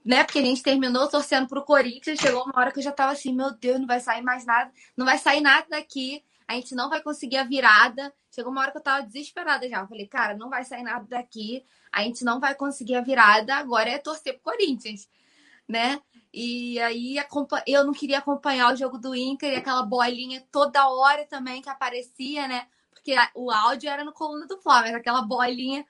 né? Porque a gente terminou torcendo pro Corinthians, chegou uma hora que eu já tava assim, meu Deus, não vai sair mais nada, não vai sair nada daqui, a gente não vai conseguir a virada. Chegou uma hora que eu tava desesperada já. Eu falei, cara, não vai sair nada daqui, a gente não vai conseguir a virada, agora é torcer pro Corinthians, né? E aí eu não queria acompanhar o jogo do Inter e aquela bolinha toda hora também que aparecia, né? Porque o áudio era no coluna do mas aquela bolinha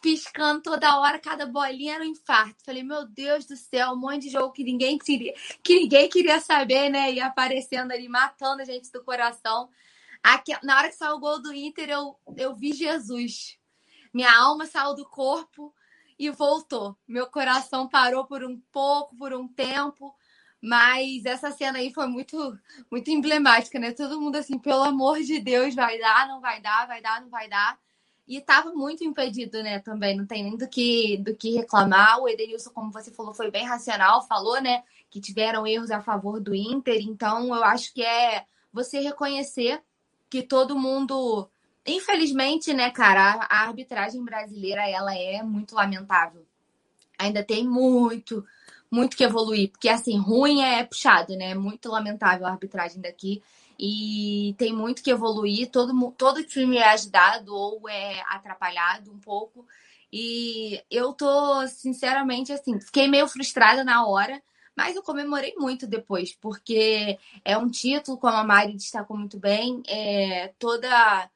piscando toda hora, cada bolinha era um infarto. Falei, meu Deus do céu, um monte de jogo que ninguém queria, que ninguém queria saber, né? E aparecendo ali, matando a gente do coração. Aqui, na hora que saiu o gol do Inter, eu, eu vi Jesus. Minha alma saiu do corpo e voltou. Meu coração parou por um pouco, por um tempo, mas essa cena aí foi muito, muito emblemática, né? Todo mundo assim, pelo amor de Deus, vai dar, não vai dar, vai dar, não vai dar. E estava muito impedido, né? Também não tem nem do que, do que reclamar. O Edenilson, como você falou, foi bem racional, falou, né? Que tiveram erros a favor do Inter. Então, eu acho que é você reconhecer que todo mundo Infelizmente, né, cara, a arbitragem brasileira ela é muito lamentável. Ainda tem muito, muito que evoluir, porque assim, ruim é puxado, né? É muito lamentável a arbitragem daqui e tem muito que evoluir. Todo, todo time é ajudado ou é atrapalhado um pouco. E eu tô, sinceramente, assim, fiquei meio frustrada na hora, mas eu comemorei muito depois, porque é um título, como a Mari destacou muito bem, é toda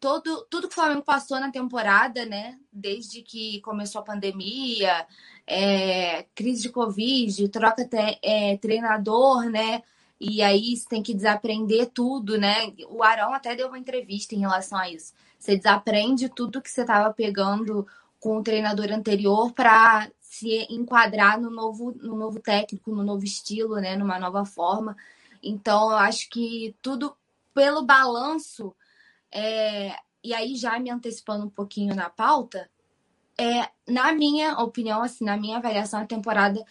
todo, tudo que o Flamengo passou na temporada, né? Desde que começou a pandemia, é, crise de Covid, troca te, é, treinador, né? E aí você tem que desaprender tudo, né? O Arão até deu uma entrevista em relação a isso. Você desaprende tudo que você estava pegando com o treinador anterior para se enquadrar no novo, no novo técnico, no novo estilo, né? Numa nova forma. Então, eu acho que tudo pelo balanço é, e aí já me antecipando um pouquinho na pauta, é, na minha opinião, assim, na minha avaliação, a temporada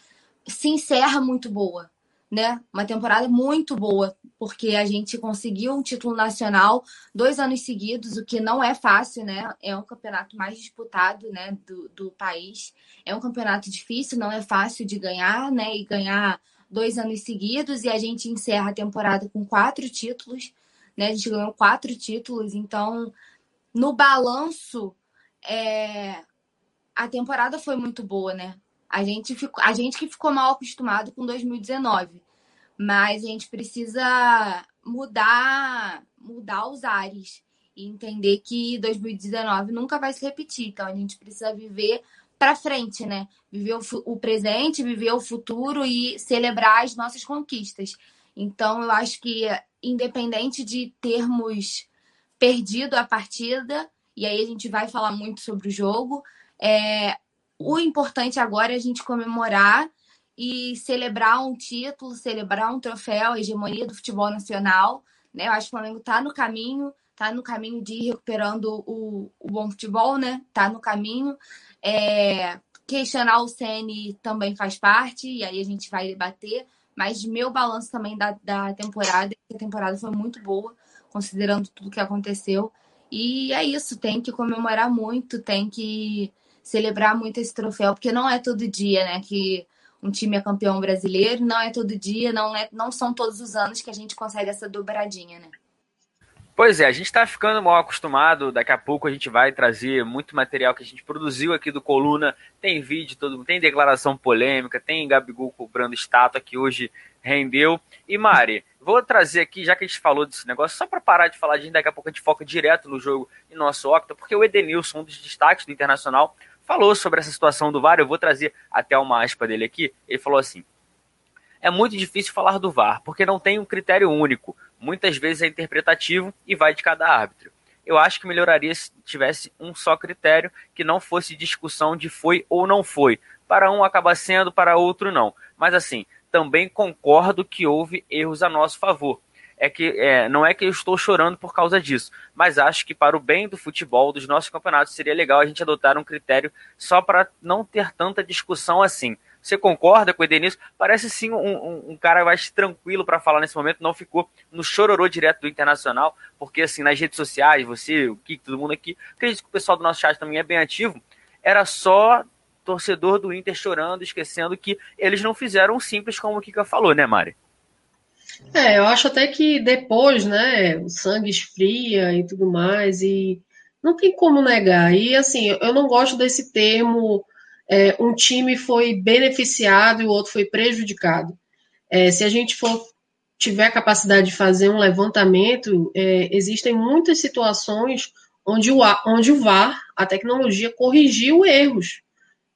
se encerra muito boa, né? Uma temporada muito boa, porque a gente conseguiu um título nacional dois anos seguidos, o que não é fácil, né? É um campeonato mais disputado, né, do, do país. É um campeonato difícil, não é fácil de ganhar, né? E ganhar dois anos seguidos e a gente encerra a temporada com quatro títulos né? A gente ganhou quatro títulos, então no balanço é... a temporada foi muito boa, né? A gente, ficou, a gente que ficou mal acostumado com 2019, mas a gente precisa mudar, mudar os ares e entender que 2019 nunca vai se repetir. Então a gente precisa viver para frente, né? Viver o, o, presente, viver o futuro e celebrar as nossas conquistas. Então eu acho que independente de termos perdido a partida, e aí a gente vai falar muito sobre o jogo, é, o importante agora é a gente comemorar e celebrar um título, celebrar um troféu, a hegemonia do futebol nacional. Né? Eu acho que o Flamengo está no caminho, está no caminho de ir recuperando o, o bom futebol, né? Está no caminho. É, questionar o CN também faz parte, e aí a gente vai debater Mas meu balanço também da, da temporada, a temporada foi muito boa, considerando tudo que aconteceu. E é isso, tem que comemorar muito, tem que celebrar muito esse troféu, porque não é todo dia, né, que um time é campeão brasileiro, não é todo dia, não, é, não são todos os anos que a gente consegue essa dobradinha, né? Pois é, a gente está ficando mal acostumado. Daqui a pouco a gente vai trazer muito material que a gente produziu aqui do Coluna. Tem vídeo, todo, tem declaração polêmica, tem Gabigol cobrando estátua que hoje rendeu. E Mari, vou trazer aqui, já que a gente falou desse negócio, só para parar de falar de daqui a pouco a gente foca direto no jogo e nosso Octa, porque o Edenilson, um dos destaques do Internacional, falou sobre essa situação do VAR. Eu vou trazer até uma aspa dele aqui. Ele falou assim: É muito difícil falar do VAR, porque não tem um critério único muitas vezes é interpretativo e vai de cada árbitro. Eu acho que melhoraria se tivesse um só critério que não fosse discussão de foi ou não foi. Para um acaba sendo, para outro não. Mas assim, também concordo que houve erros a nosso favor. É que é, não é que eu estou chorando por causa disso, mas acho que para o bem do futebol, dos nossos campeonatos, seria legal a gente adotar um critério só para não ter tanta discussão assim. Você concorda com o Edenilson? Parece sim um, um, um cara mais tranquilo para falar nesse momento, não ficou no chororô direto do Internacional, porque assim, nas redes sociais, você, o Kiko, todo mundo aqui, acredito que o pessoal do nosso chat também é bem ativo, era só torcedor do Inter chorando, esquecendo que eles não fizeram um simples como o Kika falou, né, Mari? É, eu acho até que depois, né, o sangue esfria e tudo mais, e não tem como negar. E assim, eu não gosto desse termo é, um time foi beneficiado e o outro foi prejudicado. É, se a gente for tiver a capacidade de fazer um levantamento, é, existem muitas situações onde o, onde o VAR, a tecnologia, corrigiu erros.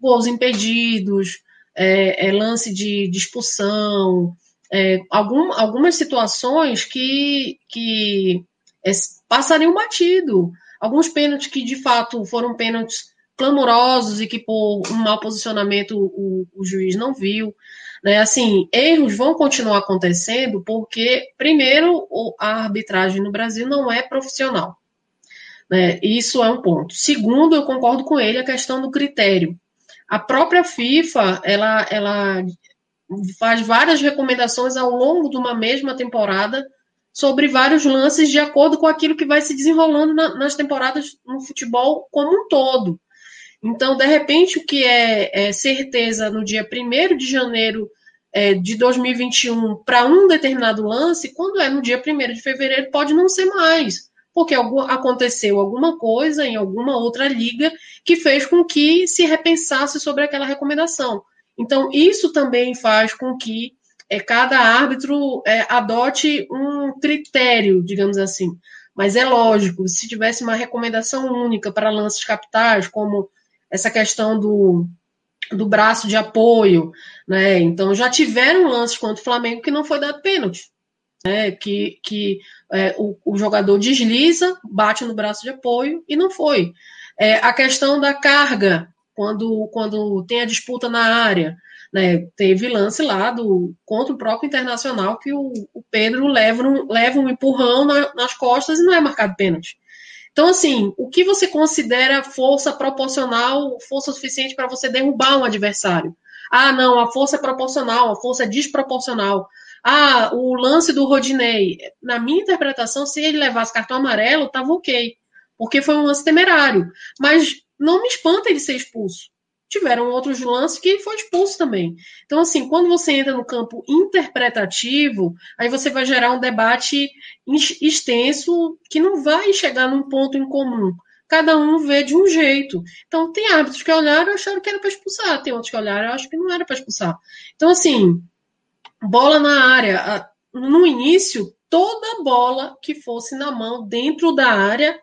Gols impedidos, é, é, lance de, de expulsão, é, algum, algumas situações que, que passariam batido. Alguns pênaltis que, de fato, foram pênaltis clamorosos e que por um mau posicionamento o, o juiz não viu. Né? Assim, erros vão continuar acontecendo porque, primeiro, a arbitragem no Brasil não é profissional. Né? Isso é um ponto. Segundo, eu concordo com ele a questão do critério. A própria FIFA, ela, ela faz várias recomendações ao longo de uma mesma temporada sobre vários lances de acordo com aquilo que vai se desenrolando na, nas temporadas no futebol como um todo. Então, de repente, o que é, é certeza no dia 1 de janeiro é, de 2021 para um determinado lance, quando é no dia 1 de fevereiro, pode não ser mais, porque aconteceu alguma coisa em alguma outra liga que fez com que se repensasse sobre aquela recomendação. Então, isso também faz com que é, cada árbitro é, adote um critério, digamos assim. Mas é lógico, se tivesse uma recomendação única para lances capitais, como essa questão do, do braço de apoio, né? Então já tiveram lances contra o Flamengo que não foi dado pênalti, né? Que, que é, o, o, jogador desliza, bate no braço de apoio e não foi. É, a questão da carga, quando, quando tem a disputa na área, né? Teve lance lá do, contra o próprio Internacional que o, o Pedro leva um, leva um empurrão na, nas costas e não é marcado pênalti. Então, assim, o que você considera força proporcional, força suficiente para você derrubar um adversário? Ah, não, a força é proporcional, a força é desproporcional. Ah, o lance do Rodinei. Na minha interpretação, se ele levasse cartão amarelo, estava ok. Porque foi um lance temerário. Mas não me espanta ele ser expulso tiveram outros lances que foi expulso também. Então, assim, quando você entra no campo interpretativo, aí você vai gerar um debate extenso que não vai chegar num ponto em comum. Cada um vê de um jeito. Então, tem árbitros que olharam e acharam que era para expulsar, tem outros que olharam e acham que não era para expulsar. Então, assim, bola na área. No início, toda bola que fosse na mão dentro da área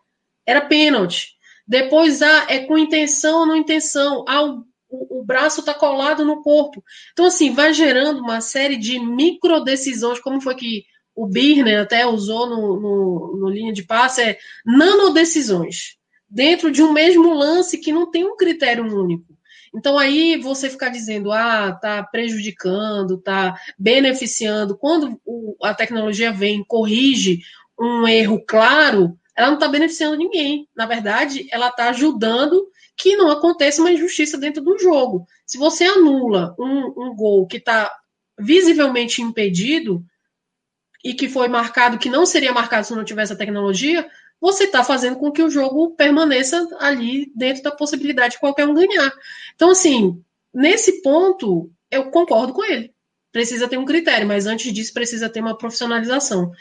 era pênalti. Depois, ah, é com intenção ou não intenção. Ah, o, o, braço está colado no corpo. Então, assim, vai gerando uma série de micro decisões, como foi que o Birner até usou no, no, no linha de passe, é nanodecisões, dentro de um mesmo lance que não tem um critério único. Então aí você ficar dizendo, ah, tá prejudicando, tá beneficiando. Quando a tecnologia vem, corrige um erro claro, ela não está beneficiando ninguém. Na verdade, ela está ajudando que não aconteça uma injustiça dentro do jogo. Se você anula um, um gol que está visivelmente impedido e que foi marcado, que não seria marcado se não tivesse a tecnologia, você está fazendo com que o jogo permaneça ali dentro da possibilidade de qualquer um ganhar. Então, assim, nesse ponto, eu concordo com ele. Precisa ter um critério, mas antes disso precisa ter uma profissionalização.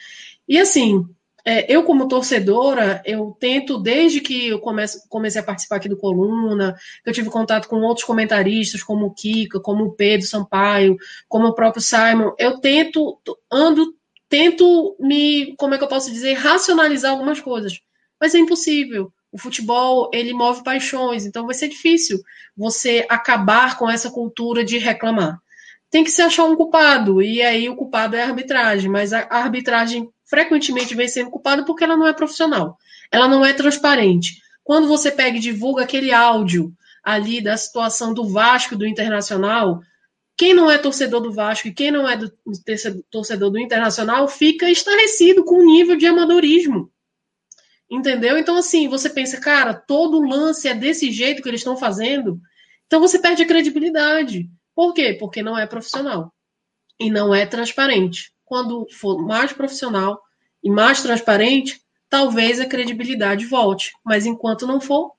E assim, é, eu como torcedora, eu tento, desde que eu comece, comecei a participar aqui do Coluna, eu tive contato com outros comentaristas, como o Kika, como o Pedro Sampaio, como o próprio Simon, eu tento, ando, tento me, como é que eu posso dizer, racionalizar algumas coisas. Mas é impossível. O futebol, ele move paixões, então vai ser difícil você acabar com essa cultura de reclamar. Tem que se achar um culpado, e aí o culpado é a arbitragem, mas a arbitragem frequentemente vem sendo culpada porque ela não é profissional, ela não é transparente. Quando você pega e divulga aquele áudio ali da situação do Vasco do Internacional, quem não é torcedor do Vasco e quem não é do, torcedor do Internacional fica estarrecido com o nível de amadorismo. Entendeu? Então, assim, você pensa, cara, todo lance é desse jeito que eles estão fazendo. Então você perde a credibilidade. Por quê? Porque não é profissional. E não é transparente quando for mais profissional e mais transparente, talvez a credibilidade volte. Mas enquanto não for,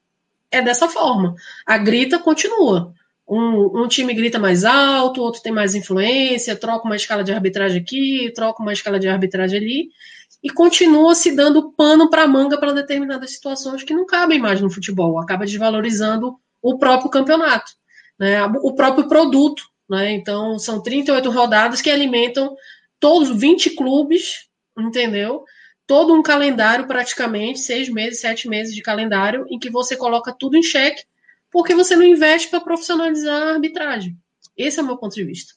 é dessa forma. A grita continua. Um, um, time grita mais alto, outro tem mais influência, troca uma escala de arbitragem aqui, troca uma escala de arbitragem ali, e continua se dando pano para manga para determinadas situações que não cabem mais no futebol, acaba desvalorizando o próprio campeonato, né, o próprio produto. Né, então, são 38 rodadas que alimentam todos 20 clubes, entendeu? Todo um calendário, praticamente, seis meses, sete meses de calendário, em que você coloca tudo em xeque, porque você não investe para profissionalizar a arbitragem. Esse é o meu ponto de vista.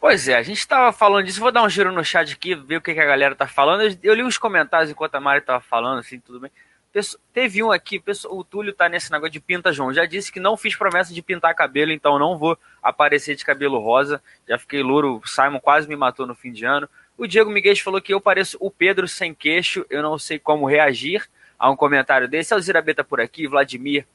Pois é, a gente estava falando disso. Vou dar um giro no chat aqui, ver o que, que a galera tá falando. Eu, eu li os comentários enquanto a Mari estava falando, assim, tudo bem. Teve um aqui, o Túlio tá nesse negócio de pinta João. Já disse que não fiz promessa de pintar cabelo, então não vou aparecer de cabelo rosa. Já fiquei louro, o Simon quase me matou no fim de ano. O Diego Miguel falou que eu pareço o Pedro sem queixo, eu não sei como reagir a um comentário desse. Alzira Beta por aqui, Vladimir,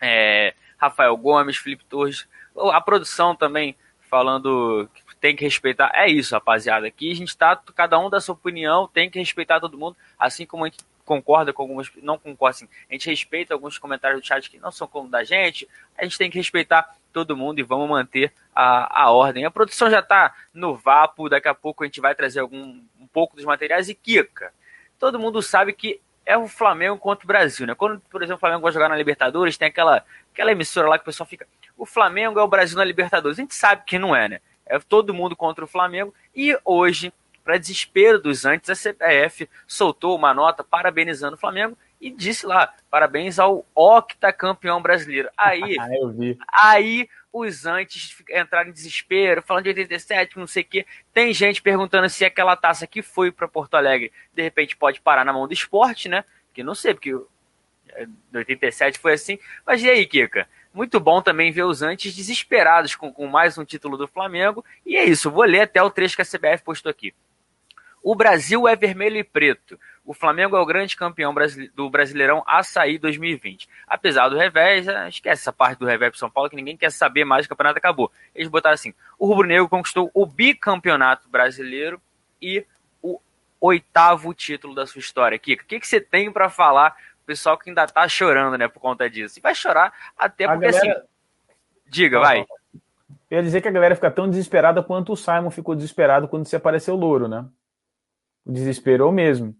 é, Rafael Gomes, Felipe Torres. A produção também falando que tem que respeitar. É isso, rapaziada. Aqui a gente tá, cada um da sua opinião, tem que respeitar todo mundo, assim como a gente concorda com algumas, não concorda assim, a gente respeita alguns comentários do chat que não são como da gente, a gente tem que respeitar todo mundo e vamos manter a, a ordem. A produção já está no vapo, daqui a pouco a gente vai trazer algum um pouco dos materiais e Kika. Todo mundo sabe que é o Flamengo contra o Brasil, né? Quando, por exemplo, o Flamengo vai jogar na Libertadores, tem aquela, aquela emissora lá que o pessoal fica, o Flamengo é o Brasil na Libertadores. A gente sabe que não é, né? É todo mundo contra o Flamengo e hoje para desespero dos antes, a CBF soltou uma nota parabenizando o Flamengo e disse lá: parabéns ao octacampeão brasileiro. Aí, aí os antes entraram em desespero, falando de 87, não sei o quê. Tem gente perguntando se aquela taça que foi para Porto Alegre, de repente pode parar na mão do esporte, né? Que não sei, porque em 87 foi assim. Mas e aí, Kika? Muito bom também ver os antes desesperados com, com mais um título do Flamengo. E é isso, vou ler até o trecho que a CBF postou aqui. O Brasil é vermelho e preto. O Flamengo é o grande campeão do Brasileirão Açaí 2020. Apesar do revés, é, esquece essa parte do revés para São Paulo, que ninguém quer saber mais, o campeonato acabou. Eles botaram assim: o Rubro Negro conquistou o bicampeonato brasileiro e o oitavo título da sua história. Kika, o que, que você tem para falar? O pessoal que ainda tá chorando, né, por conta disso. E vai chorar até porque galera... assim. Diga, vai. Eu ia dizer que a galera fica tão desesperada quanto o Simon ficou desesperado quando se apareceu louro, né? Desesperou mesmo.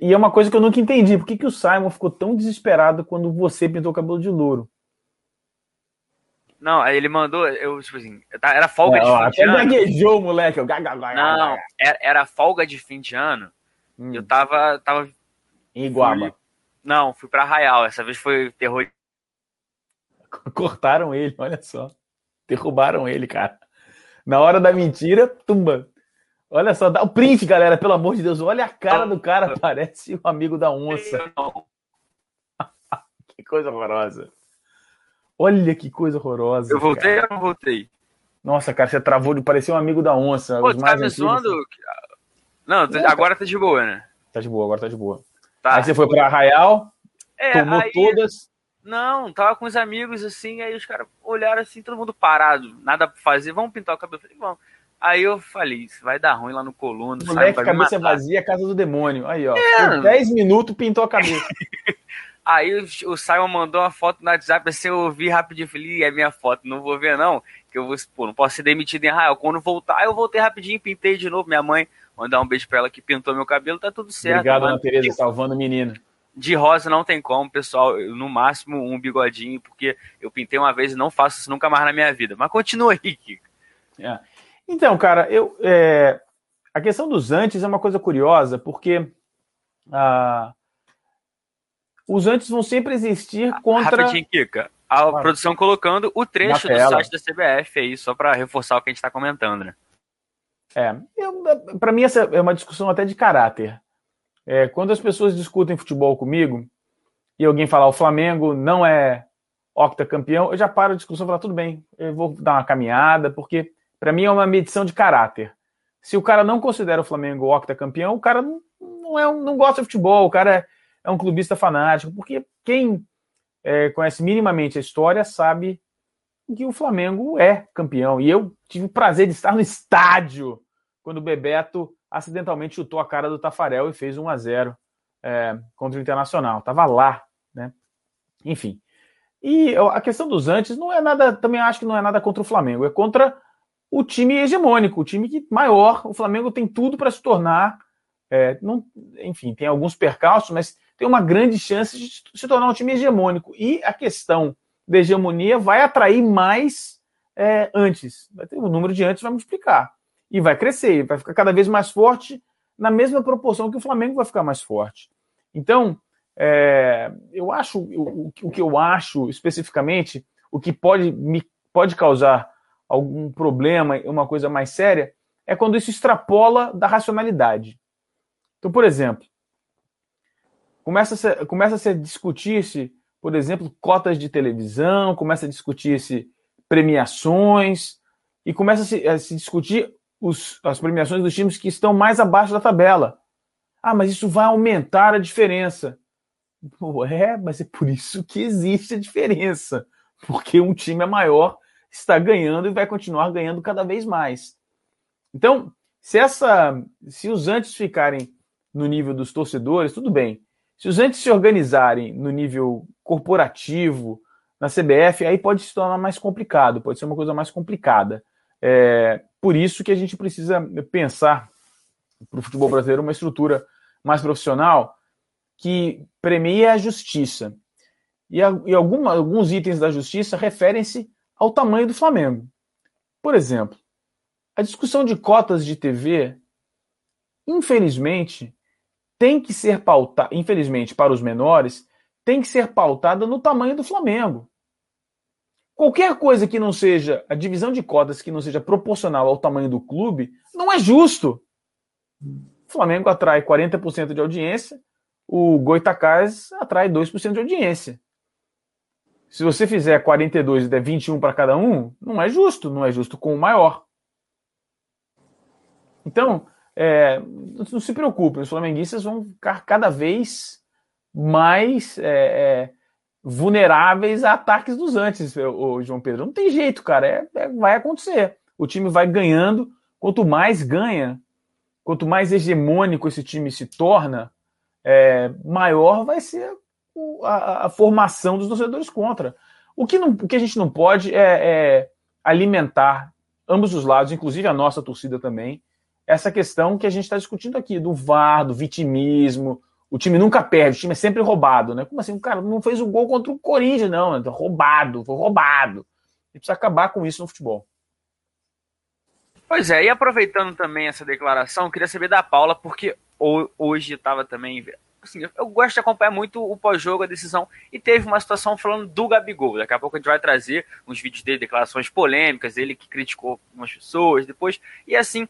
E é uma coisa que eu nunca entendi. Por que, que o Simon ficou tão desesperado quando você pintou o cabelo de louro? Não, aí ele mandou, eu, tipo assim, era folga é, de ó, fim de ano. gaguejou, moleque. Eu, não, era, era, folga de fim de ano. Hum. Eu tava. tava em Iguaba. Fui, não, fui pra Arraial. Essa vez foi terror. Cortaram ele, olha só. Derrubaram ele, cara. Na hora da mentira, tumba. Olha só, dá o print, galera, pelo amor de Deus. Olha a cara do cara, parece o um amigo da onça. que coisa horrorosa. Olha que coisa horrorosa. Eu voltei cara. ou não voltei? Nossa, cara, você travou de parecer um amigo da onça. Pô, tá me zoando? Não, não, agora tá de boa, né? Tá de boa, agora tá de boa. Tá. Aí você foi pra Arraial, é, tomou aí... todas. Não, tava com os amigos assim, aí os caras olharam assim, todo mundo parado, nada pra fazer, vamos pintar o cabelo. Eu falei, vamos. Aí eu falei, isso vai dar ruim lá no coluno. Moleque, cabeça vazia, casa do demônio. Aí, ó. É. Por 10 minutos pintou a cabeça. Aí o, Simon mandou uma foto no WhatsApp, assim, eu vi rapidinho, falei, é minha foto, não vou ver não, que eu vou, pô, não posso ser demitido em Israel. Quando voltar, eu voltei rapidinho, pintei de novo, minha mãe, mandar um beijo pra ela que pintou meu cabelo, tá tudo certo. Obrigado, Ana Tereza, salvando a menina. De rosa não tem como, pessoal, no máximo um bigodinho, porque eu pintei uma vez e não faço isso nunca mais na minha vida. Mas continua aí, Kiko. É. Então, cara, eu, é... a questão dos antes é uma coisa curiosa, porque... Ah, os antes vão sempre existir contra. Rapidinho, Kika. A ah, produção colocando o trecho do site da CBF aí, só para reforçar o que a gente está comentando, né? É, para mim essa é uma discussão até de caráter. É, quando as pessoas discutem futebol comigo e alguém falar o Flamengo não é octacampeão, eu já paro a discussão e falo, tudo bem, eu vou dar uma caminhada, porque para mim é uma medição de caráter. Se o cara não considera o Flamengo octacampeão, o cara não, não, é, não gosta de futebol, o cara é, é um clubista fanático, porque quem é, conhece minimamente a história sabe que o Flamengo é campeão. E eu tive o prazer de estar no estádio quando o Bebeto acidentalmente chutou a cara do Tafarel e fez 1 a 0 é, contra o Internacional. Tava lá, né? Enfim. E a questão dos antes não é nada, também acho que não é nada contra o Flamengo, é contra o time hegemônico, o time que maior. O Flamengo tem tudo para se tornar, é, não, enfim, tem alguns percalços, mas tem uma grande chance de se tornar um time hegemônico. E a questão da hegemonia vai atrair mais é, antes. O número de antes vai multiplicar. E vai crescer, vai ficar cada vez mais forte na mesma proporção que o Flamengo vai ficar mais forte. Então, é, eu acho, o, o que eu acho especificamente, o que pode me pode causar algum problema, uma coisa mais séria, é quando isso extrapola da racionalidade. Então, por exemplo, começa a, começa a discutir-se, por exemplo, cotas de televisão, começa a discutir-se premiações, e começa a se, a se discutir os, as premiações dos times que estão mais abaixo da tabela. Ah, mas isso vai aumentar a diferença. É, mas é por isso que existe a diferença. Porque um time é maior, está ganhando e vai continuar ganhando cada vez mais. Então, se essa, se os antes ficarem no nível dos torcedores, tudo bem. Se os entes se organizarem no nível corporativo, na CBF, aí pode se tornar mais complicado, pode ser uma coisa mais complicada. É, por isso que a gente precisa pensar para o futebol brasileiro uma estrutura mais profissional que premie a justiça. E, a, e alguma, alguns itens da justiça referem-se ao tamanho do Flamengo. Por exemplo, a discussão de cotas de TV, infelizmente, tem que ser pautada, infelizmente para os menores, tem que ser pautada no tamanho do Flamengo. Qualquer coisa que não seja a divisão de cotas que não seja proporcional ao tamanho do clube, não é justo. O Flamengo atrai 40% de audiência, o Goitacás atrai 2% de audiência. Se você fizer 42 e der 21 para cada um, não é justo, não é justo com o maior. Então, é, não se preocupe, os flamenguistas vão ficar cada vez mais é, é, vulneráveis a ataques dos antes, o, João Pedro. Não tem jeito, cara, é, é, vai acontecer. O time vai ganhando, quanto mais ganha, quanto mais hegemônico esse time se torna, é, maior vai ser a, a, formação dos torcedores contra. O que, não, o que a gente não pode é alimentar ambos os lados, inclusive a nossa torcida também, essa questão que a gente está discutindo aqui, do VAR, do vitimismo. O time nunca perde, o time é sempre roubado, né? Como assim? O cara não fez o gol contra o Corinthians, não. Né? Roubado, foi roubado. Gente precisa acabar com isso no futebol. Pois é, e aproveitando também essa declaração, queria saber da Paula, porque hoje estava também. Assim, eu gosto de acompanhar muito o pós-jogo, a decisão, e teve uma situação falando do Gabigol. Daqui a pouco a gente vai trazer uns vídeos dele, declarações polêmicas, ele que criticou algumas pessoas depois, e assim,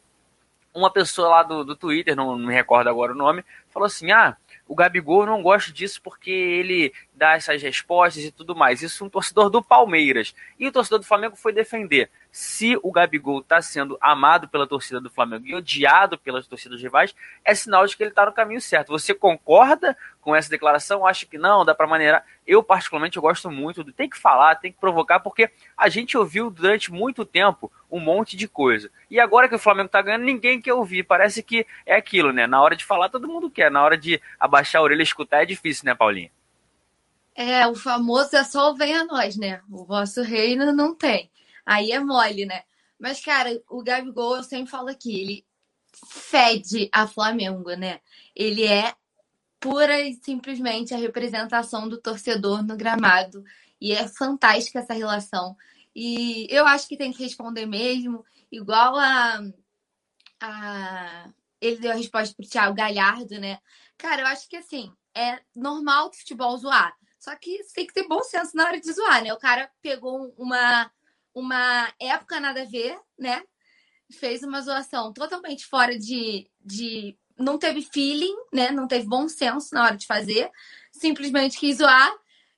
uma pessoa lá do, do Twitter, não, não me recordo agora o nome, falou assim: ah, o Gabigol não gosta disso porque ele dá essas respostas e tudo mais. Isso um torcedor do Palmeiras. E o torcedor do Flamengo foi defender. Se o Gabigol está sendo amado pela torcida do Flamengo e odiado pelas torcidas rivais, é sinal de que ele está no caminho certo. Você concorda com essa declaração? Acha que não? Dá para maneirar? Eu, particularmente, eu gosto muito. Tem que falar, tem que provocar, porque a gente ouviu durante muito tempo um monte de coisa. E agora que o Flamengo está ganhando, ninguém quer ouvir. Parece que é aquilo, né? Na hora de falar, todo mundo quer. Na hora de abaixar a orelha e escutar, é difícil, né, Paulinho? É, o famoso é só o venha a nós, né? O vosso reino não tem. Aí é mole, né? Mas, cara, o Gabigol, eu sempre falo aqui, ele fede a Flamengo, né? Ele é pura e simplesmente a representação do torcedor no gramado. E é fantástica essa relação. E eu acho que tem que responder mesmo, igual a. a ele deu a resposta pro Thiago Galhardo, né? Cara, eu acho que assim, é normal do futebol zoar. Só que tem que ter bom senso na hora de zoar, né? O cara pegou uma uma época nada a ver, né? Fez uma zoação totalmente fora de, de. Não teve feeling, né? Não teve bom senso na hora de fazer. Simplesmente quis zoar.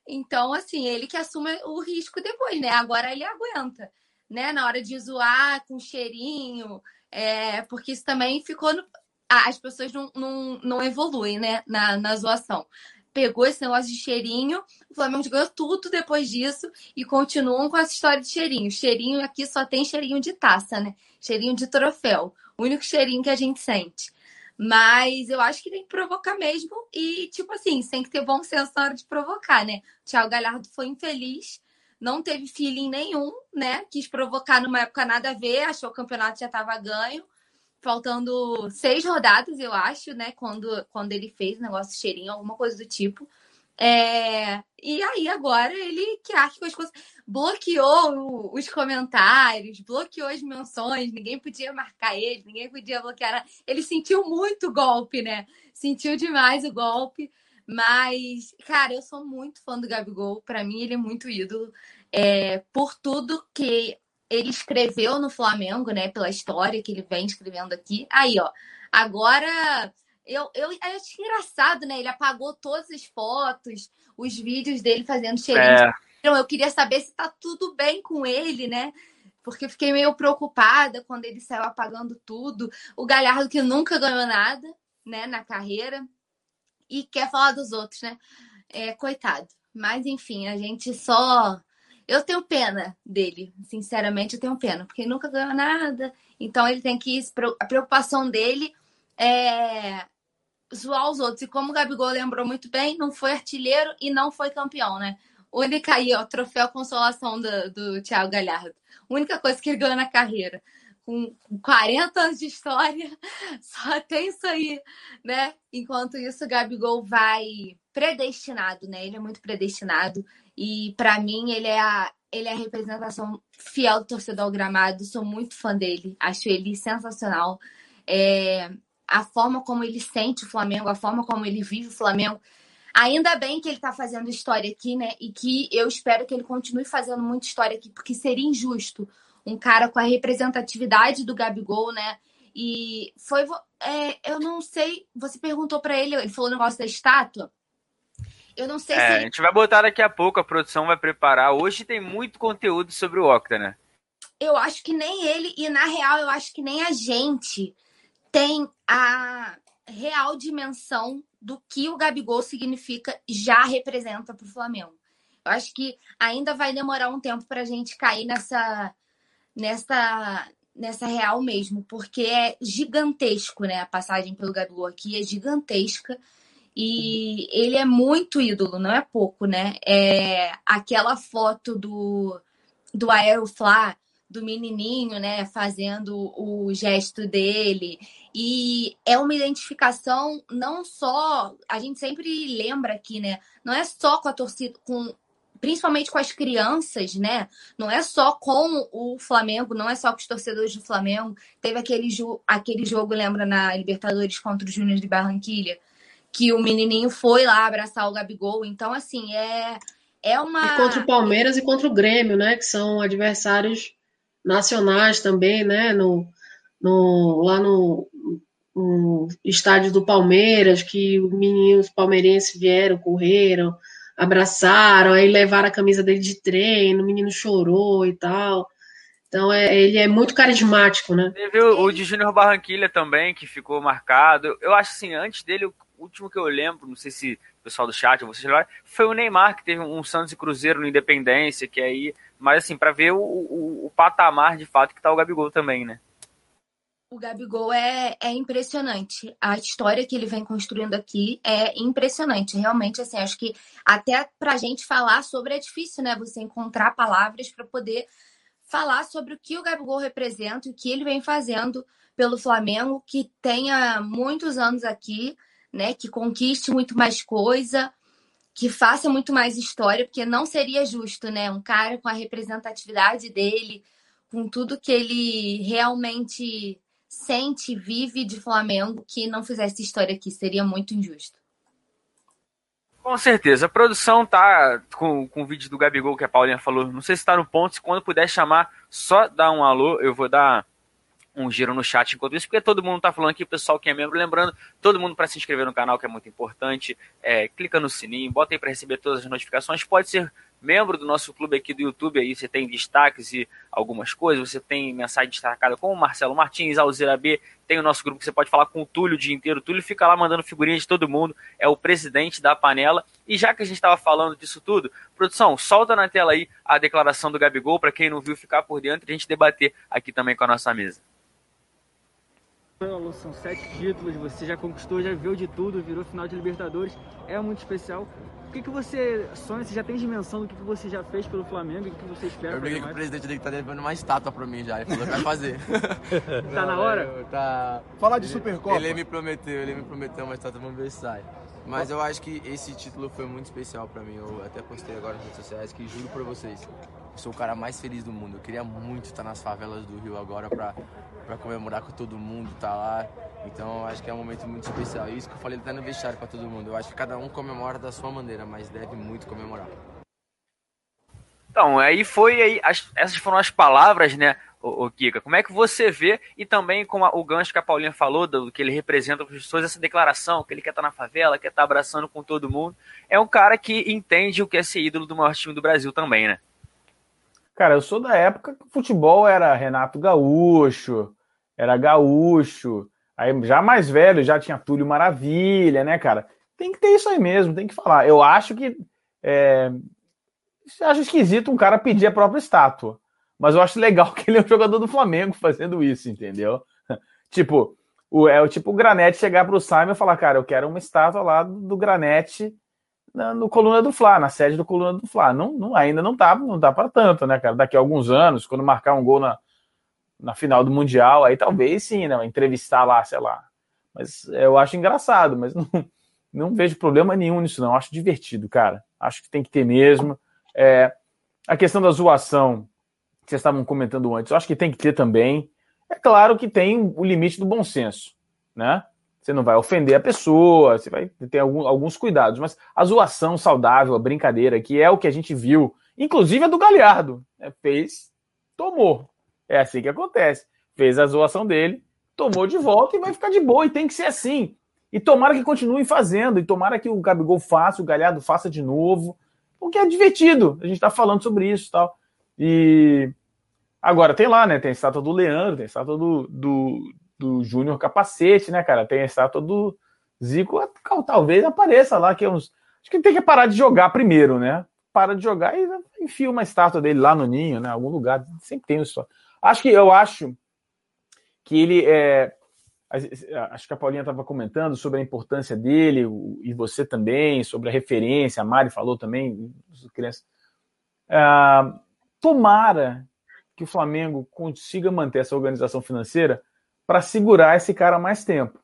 Então, assim, ele que assume o risco depois, né? Agora ele aguenta, né? Na hora de zoar com cheirinho, é, porque isso também ficou. No... As pessoas não, não, não evoluem, né? Na, na zoação pegou esse negócio de cheirinho, o Flamengo ganhou tudo depois disso e continuam com essa história de cheirinho. Cheirinho aqui só tem cheirinho de taça, né? Cheirinho de troféu. O único cheirinho que a gente sente. Mas eu acho que tem que provocar mesmo. E, tipo assim, tem que ter bom senso na hora de provocar, né? O Thiago Galhardo foi infeliz, não teve feeling nenhum, né? Quis provocar numa época nada a ver, achou que o campeonato já estava ganho faltando seis rodadas, eu acho, né? Quando, quando ele fez o negócio cheirinho, alguma coisa do tipo. É... E aí agora ele que acha que as coisas. Bloqueou os comentários, bloqueou as menções, ninguém podia marcar ele, ninguém podia bloquear. Ele sentiu muito golpe, né? Sentiu demais o golpe. Mas, cara, eu sou muito fã do Gabigol. Para mim, ele é muito ídolo. É, por tudo que ele escreveu no Flamengo, né? Pela história que ele vem escrevendo aqui. Aí, ó. Agora, eu, eu, eu acho engraçado, né? Ele apagou todas as fotos, os vídeos dele fazendo cheirinho. É. Então, eu queria saber se tá tudo bem com ele, né? Porque fiquei meio preocupada quando ele saiu apagando tudo. O Galhardo que nunca ganhou nada, né, na carreira. E quer falar dos outros, né? É, coitado. Mas, enfim, a gente só eu tenho pena dele, sinceramente, eu tenho pena, porque ele nunca ganhou nada. Então ele tem que. A preocupação dele é zoar os outros. E como o Gabigol lembrou muito bem, não foi artilheiro e não foi campeão, né? Única aí, ó, troféu consolação do, do Thiago Galhardo. Única coisa que ele ganhou na carreira. Com 40 anos de história, só tem isso aí, né? Enquanto isso, o Gabigol vai predestinado, né? Ele é muito predestinado. E para mim ele é a ele é a representação fiel do torcedor gramado. Sou muito fã dele. Acho ele sensacional. É, a forma como ele sente o Flamengo, a forma como ele vive o Flamengo. Ainda bem que ele está fazendo história aqui, né? E que eu espero que ele continue fazendo muita história aqui, porque seria injusto um cara com a representatividade do Gabigol, né? E foi. É, eu não sei. Você perguntou para ele, ele falou o negócio da estátua. Eu não sei é, se. A gente vai botar daqui a pouco, a produção vai preparar. Hoje tem muito conteúdo sobre o Octa, né? Eu acho que nem ele, e na real, eu acho que nem a gente tem a real dimensão do que o Gabigol significa, já representa para o Flamengo. Eu acho que ainda vai demorar um tempo para a gente cair nessa, nessa, nessa real mesmo, porque é gigantesco, né? A passagem pelo Gabigol aqui é gigantesca. E ele é muito ídolo, não é pouco, né? É aquela foto do, do Aeroflá, do menininho, né, fazendo o gesto dele. E é uma identificação não só, a gente sempre lembra aqui, né? Não é só com a torcida, com principalmente com as crianças, né? Não é só com o Flamengo, não é só com os torcedores do Flamengo. Teve aquele, aquele jogo, lembra, na Libertadores contra os Júnior de Barranquilha, que o menininho foi lá abraçar o Gabigol. Então, assim, é, é uma. E contra o Palmeiras e contra o Grêmio, né? Que são adversários nacionais também, né? No, no, lá no, no estádio do Palmeiras, que os meninos palmeirenses vieram, correram, abraçaram, aí levaram a camisa dele de treino, o menino chorou e tal. Então é, ele é muito carismático, né? Teve o, o de Júnior Barranquilha também, que ficou marcado. Eu acho assim, antes dele, o último que eu lembro, não sei se o pessoal do chat, vocês lembram, foi o Neymar, que teve um Santos e Cruzeiro no Independência, que aí. Mas assim, para ver o, o, o, patamar de fato que tá o Gabigol também, né? O Gabigol é, é impressionante. A história que ele vem construindo aqui é impressionante. Realmente, assim, acho que até pra gente falar sobre é difícil, né? Você encontrar palavras para poder falar sobre o que o Gabigol representa e o que ele vem fazendo pelo Flamengo, que tenha muitos anos aqui, né? Que conquiste muito mais coisa, que faça muito mais história, porque não seria justo, né? Um cara com a representatividade dele, com tudo que ele realmente sente, vive de Flamengo, que não fizesse história aqui, seria muito injusto. Com certeza. A produção tá com, com o vídeo do Gabigol que a Paulinha falou. Não sei se está no ponto. Se quando puder chamar, só dar um alô. Eu vou dar um giro no chat enquanto isso, porque todo mundo tá falando aqui, o pessoal que é membro, lembrando, todo mundo para se inscrever no canal, que é muito importante, é, clica no sininho, bota aí para receber todas as notificações, pode ser membro do nosso clube aqui do YouTube, aí você tem destaques e algumas coisas, você tem mensagem destacada com o Marcelo Martins, Alzira B, tem o nosso grupo que você pode falar com o Túlio o dia inteiro, o Túlio fica lá mandando figurinhas de todo mundo, é o presidente da panela, e já que a gente estava falando disso tudo, produção, solta na tela aí a declaração do Gabigol, para quem não viu ficar por dentro a gente debater aqui também com a nossa mesa. São sete títulos, você já conquistou, já viu de tudo, virou final de Libertadores, é muito especial. O que, que você sonha? Você já tem dimensão do que, que você já fez pelo Flamengo e o que você espera? Eu briguei com o presidente dele que tá levando uma estátua pra mim já. Ele falou que vai fazer. tá Não, na hora? tá. Falar de Supercopa. Ele me prometeu, ele me prometeu uma estátua, vamos ver se sai. Mas eu acho que esse título foi muito especial pra mim. Eu até postei agora nas redes sociais que juro pra vocês, eu sou o cara mais feliz do mundo. Eu queria muito estar nas favelas do Rio agora pra, pra comemorar com todo mundo, tá lá. Então acho que é um momento muito especial. Isso que eu falei até no vestiário pra todo mundo. Eu acho que cada um comemora da sua maneira, mas deve muito comemorar. Então, aí foi aí, as, essas foram as palavras, né, o, o, Kika? Como é que você vê, e também com a, o gancho que a Paulinha falou, do que ele representa para as pessoas, essa declaração, que ele quer estar tá na favela, quer estar tá abraçando com todo mundo, é um cara que entende o que é ser ídolo do maior time do Brasil também, né? Cara, eu sou da época que o futebol era Renato Gaúcho, era Gaúcho, aí já mais velho já tinha Túlio Maravilha, né, cara? Tem que ter isso aí mesmo, tem que falar. Eu acho que. É, acho esquisito um cara pedir a própria estátua, mas eu acho legal que ele é um jogador do Flamengo fazendo isso, entendeu? tipo, o, é o tipo o Granete chegar pro Simon e falar, cara, eu quero uma estátua lá do, do Granete na, no Coluna do Fla, na sede do Coluna do Fla. Não, não, ainda não tá, não tá para tanto, né, cara? Daqui a alguns anos, quando marcar um gol na, na final do Mundial, aí talvez sim, né? Entrevistar lá, sei lá. Mas eu acho engraçado, mas não, não vejo problema nenhum nisso, não. Acho divertido, cara. Acho que tem que ter mesmo. É, a questão da zoação, que vocês estavam comentando antes, eu acho que tem que ter também. É claro que tem o limite do bom senso, né? Você não vai ofender a pessoa, você vai ter algum, alguns cuidados, mas a zoação saudável, a brincadeira, que é o que a gente viu, inclusive a do Galhardo, né? fez, tomou. É assim que acontece. Fez a zoação dele, tomou de volta e vai ficar de boa, e tem que ser assim. E tomara que continue fazendo, e tomara que o Gabigol faça, o Galhardo faça de novo, porque é divertido. A gente está falando sobre isso e tal. E agora tem lá, né? Tem a estátua do Leandro, tem a estátua do, do, do Júnior Capacete, né, cara? Tem a estátua do Zico, talvez apareça lá, que é uns. Acho que tem que parar de jogar primeiro, né? Para de jogar e enfia uma estátua dele lá no ninho, né? Algum lugar. Sempre tem isso. Acho que eu acho que ele é. Acho que a Paulinha estava comentando sobre a importância dele, e você também, sobre a referência, a Mari falou também, crianças. Ah, tomara que o Flamengo consiga manter essa organização financeira para segurar esse cara mais tempo.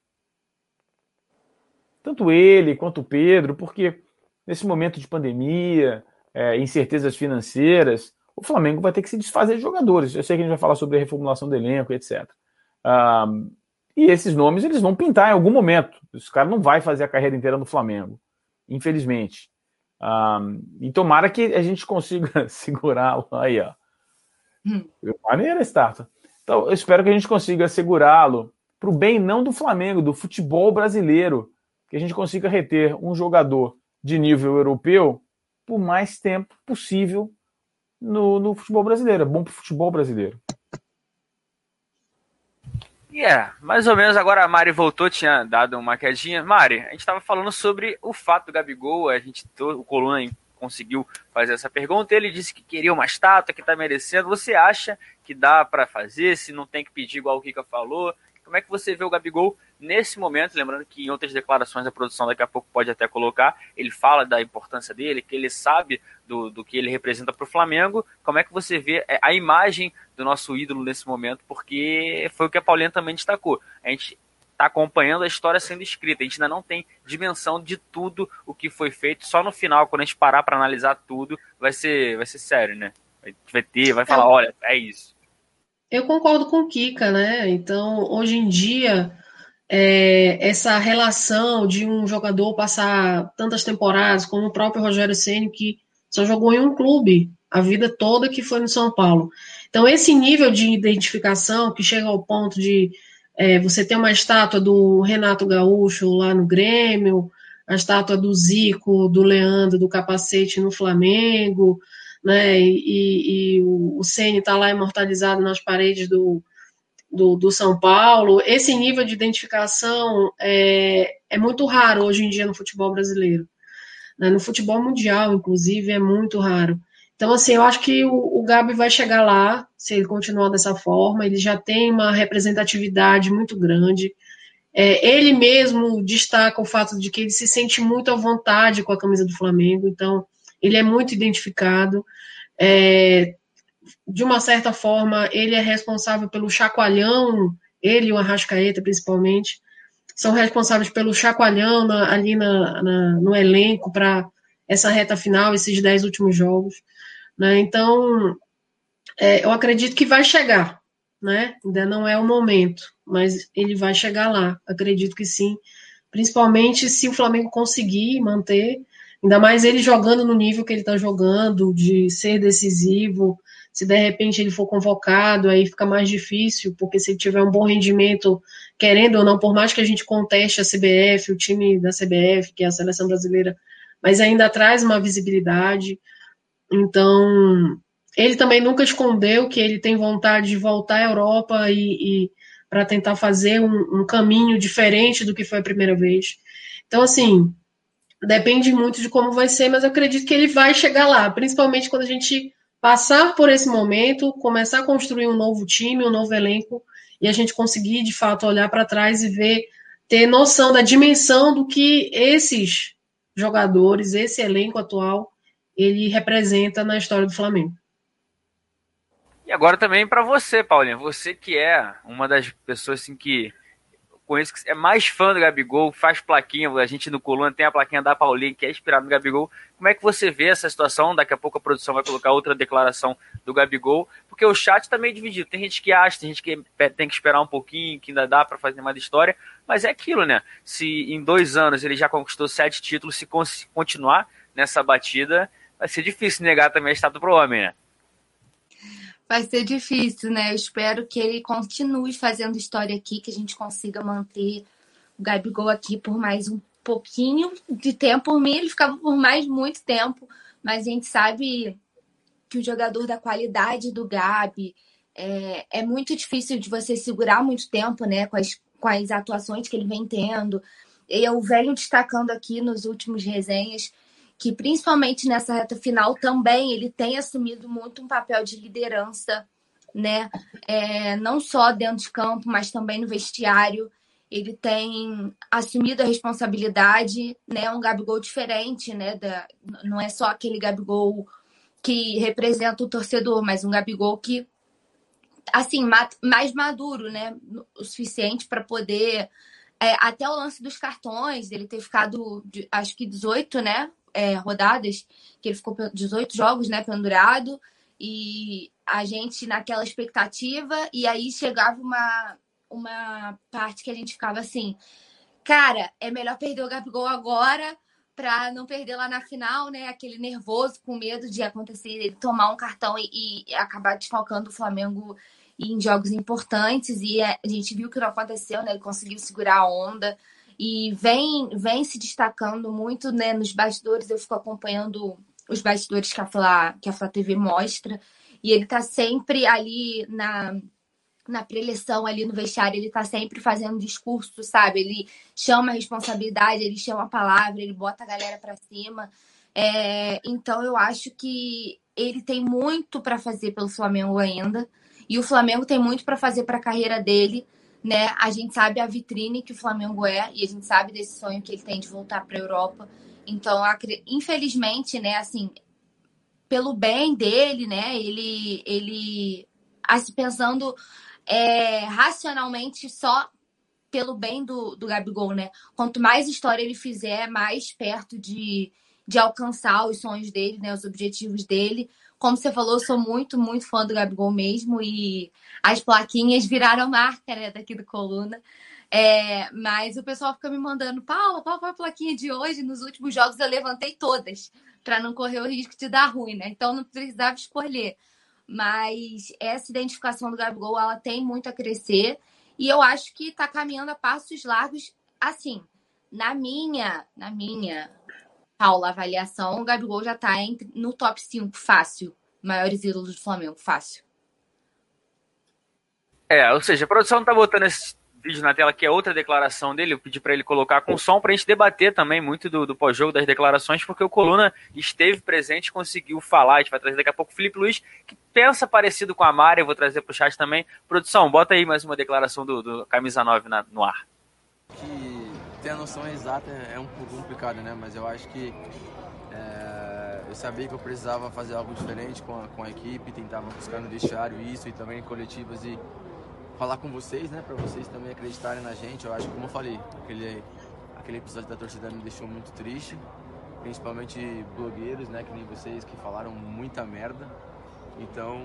Tanto ele quanto o Pedro, porque nesse momento de pandemia, é, incertezas financeiras, o Flamengo vai ter que se desfazer de jogadores. Eu sei que a gente vai falar sobre a reformulação do elenco, etc. E esses nomes eles vão pintar em algum momento. Esse cara não vai fazer a carreira inteira no Flamengo, infelizmente. Um, e tomara que a gente consiga segurá-lo aí, ó. Hum. Maneira, Starta. Então, eu espero que a gente consiga segurá-lo para o bem não do Flamengo, do futebol brasileiro, que a gente consiga reter um jogador de nível europeu por mais tempo possível no, no futebol brasileiro, é bom para o futebol brasileiro. É, yeah, mais ou menos agora a Mari voltou, tinha dado uma quedinha. Mari, a gente estava falando sobre o fato do Gabigol, a gente, o Coluna conseguiu fazer essa pergunta, ele disse que queria uma estátua, que está merecendo. Você acha que dá para fazer, se não tem que pedir igual o Kika falou? Como é que você vê o Gabigol nesse momento? Lembrando que em outras declarações a produção daqui a pouco pode até colocar, ele fala da importância dele, que ele sabe do, do que ele representa para o Flamengo. Como é que você vê é, a imagem do nosso ídolo nesse momento? Porque foi o que a Paulina também destacou. A gente está acompanhando a história sendo escrita. A gente ainda não tem dimensão de tudo o que foi feito. Só no final, quando a gente parar para analisar tudo, vai ser, vai ser sério, né? Vai ter, vai falar, olha, é isso. Eu concordo com o Kika, né? Então, hoje em dia, é, essa relação de um jogador passar tantas temporadas, como o próprio Rogério Ceni que só jogou em um clube a vida toda, que foi no São Paulo. Então, esse nível de identificação que chega ao ponto de é, você ter uma estátua do Renato Gaúcho lá no Grêmio, a estátua do Zico, do Leandro, do Capacete no Flamengo, né? E, e o Ceni está lá imortalizado nas paredes do, do, do, São Paulo. Esse nível de identificação é, é muito raro hoje em dia no futebol brasileiro. Né? No futebol mundial, inclusive, é muito raro. Então, assim, eu acho que o, o Gabi vai chegar lá, se ele continuar dessa forma. Ele já tem uma representatividade muito grande. É, ele mesmo destaca o fato de que ele se sente muito à vontade com a camisa do Flamengo. Então, ele é muito identificado. É, de uma certa forma, ele é responsável pelo chacoalhão, ele e o Arrascaeta, principalmente, são responsáveis pelo chacoalhão na, ali na, na, no elenco para essa reta final, esses dez últimos jogos. Né? Então, é, eu acredito que vai chegar, né? Ainda não é o momento, mas ele vai chegar lá, acredito que sim. Principalmente se o Flamengo conseguir manter Ainda mais ele jogando no nível que ele está jogando, de ser decisivo. Se de repente ele for convocado, aí fica mais difícil, porque se ele tiver um bom rendimento, querendo ou não, por mais que a gente conteste a CBF, o time da CBF, que é a seleção brasileira, mas ainda traz uma visibilidade. Então, ele também nunca escondeu que ele tem vontade de voltar à Europa e, e para tentar fazer um, um caminho diferente do que foi a primeira vez. Então, assim, Depende muito de como vai ser, mas eu acredito que ele vai chegar lá, principalmente quando a gente passar por esse momento, começar a construir um novo time, um novo elenco, e a gente conseguir de fato olhar para trás e ver, ter noção da dimensão do que esses jogadores, esse elenco atual, ele representa na história do Flamengo. E agora também para você, Paulinha, você que é uma das pessoas assim, que conheço que é mais fã do Gabigol, faz plaquinha, a gente no Coluna tem a plaquinha da Paulinha, que é inspirada no Gabigol. Como é que você vê essa situação? Daqui a pouco a produção vai colocar outra declaração do Gabigol, porque o chat tá meio dividido. Tem gente que acha, tem gente que tem que esperar um pouquinho, que ainda dá para fazer mais história, mas é aquilo, né? Se em dois anos ele já conquistou sete títulos, se continuar nessa batida, vai ser difícil negar também a estátua pro homem, né? vai ser difícil, né? Eu espero que ele continue fazendo história aqui, que a gente consiga manter o Gabigol aqui por mais um pouquinho de tempo. Por mim, ele ficava por mais muito tempo, mas a gente sabe que o jogador da qualidade do Gabi é, é muito difícil de você segurar muito tempo, né? Com as, com as atuações que ele vem tendo. Eu venho destacando aqui nos últimos resenhas que principalmente nessa reta final também ele tem assumido muito um papel de liderança, né? É, não só dentro de campo, mas também no vestiário. Ele tem assumido a responsabilidade, né? Um Gabigol diferente, né? Da, não é só aquele Gabigol que representa o torcedor, mas um Gabigol que, assim, mais maduro, né? O suficiente para poder. É, até o lance dos cartões, ele ter ficado, acho que 18, né? É, rodadas, que ele ficou 18 jogos, né, pendurado, e a gente naquela expectativa, e aí chegava uma, uma parte que a gente ficava assim, cara, é melhor perder o Gabigol agora para não perder lá na final, né? Aquele nervoso, com medo de acontecer, ele tomar um cartão e, e acabar desfalcando o Flamengo em jogos importantes. E a gente viu que não aconteceu, né? Ele conseguiu segurar a onda e vem, vem se destacando muito né, nos bastidores. Eu fico acompanhando os bastidores que a Flá, que a Flá TV mostra. E ele tá sempre ali na, na preleção, ali no vestiário, ele tá sempre fazendo discurso, sabe? Ele chama a responsabilidade, ele chama a palavra, ele bota a galera para cima. É, então eu acho que ele tem muito para fazer pelo Flamengo ainda. E o Flamengo tem muito para fazer para a carreira dele, né? A gente sabe a vitrine que o Flamengo é e a gente sabe desse sonho que ele tem de voltar para a Europa. Então, infelizmente, né, assim, pelo bem dele, né, ele ele assim, pensando é, racionalmente só pelo bem do, do Gabigol, né? Quanto mais história ele fizer, mais perto de, de alcançar os sonhos dele, né? Os objetivos dele. Como você falou, eu sou muito, muito fã do Gabigol mesmo e as plaquinhas viraram marca, né, daqui do Coluna. É, mas o pessoal fica me mandando, Paula, qual foi a plaquinha de hoje? Nos últimos jogos eu levantei todas, para não correr o risco de dar ruim, né? Então não precisava escolher. Mas essa identificação do Gabigol, ela tem muito a crescer. E eu acho que está caminhando a passos largos. Assim, na minha, na minha, Paula, avaliação, o Gabigol já está no top 5, fácil. Maiores ídolos do Flamengo, fácil. É, ou seja, a produção tá botando esse vídeo na tela que é outra declaração dele. Eu pedi para ele colocar com som para a gente debater também muito do, do pós-jogo, das declarações, porque o Coluna esteve presente, conseguiu falar. A gente vai trazer daqui a pouco o Felipe Luiz, que pensa parecido com a Mari. Eu vou trazer para o chat também. Produção, bota aí mais uma declaração do, do Camisa 9 na, no ar. Que ter a noção exata é um pouco complicado, né? Mas eu acho que é, eu sabia que eu precisava fazer algo diferente com a, com a equipe, tentava buscar no vestiário isso e também coletivas e falar com vocês, né, para vocês também acreditarem na gente. Eu acho que, como eu falei, aquele, aquele episódio da torcida me deixou muito triste, principalmente blogueiros, né, que nem vocês, que falaram muita merda. Então,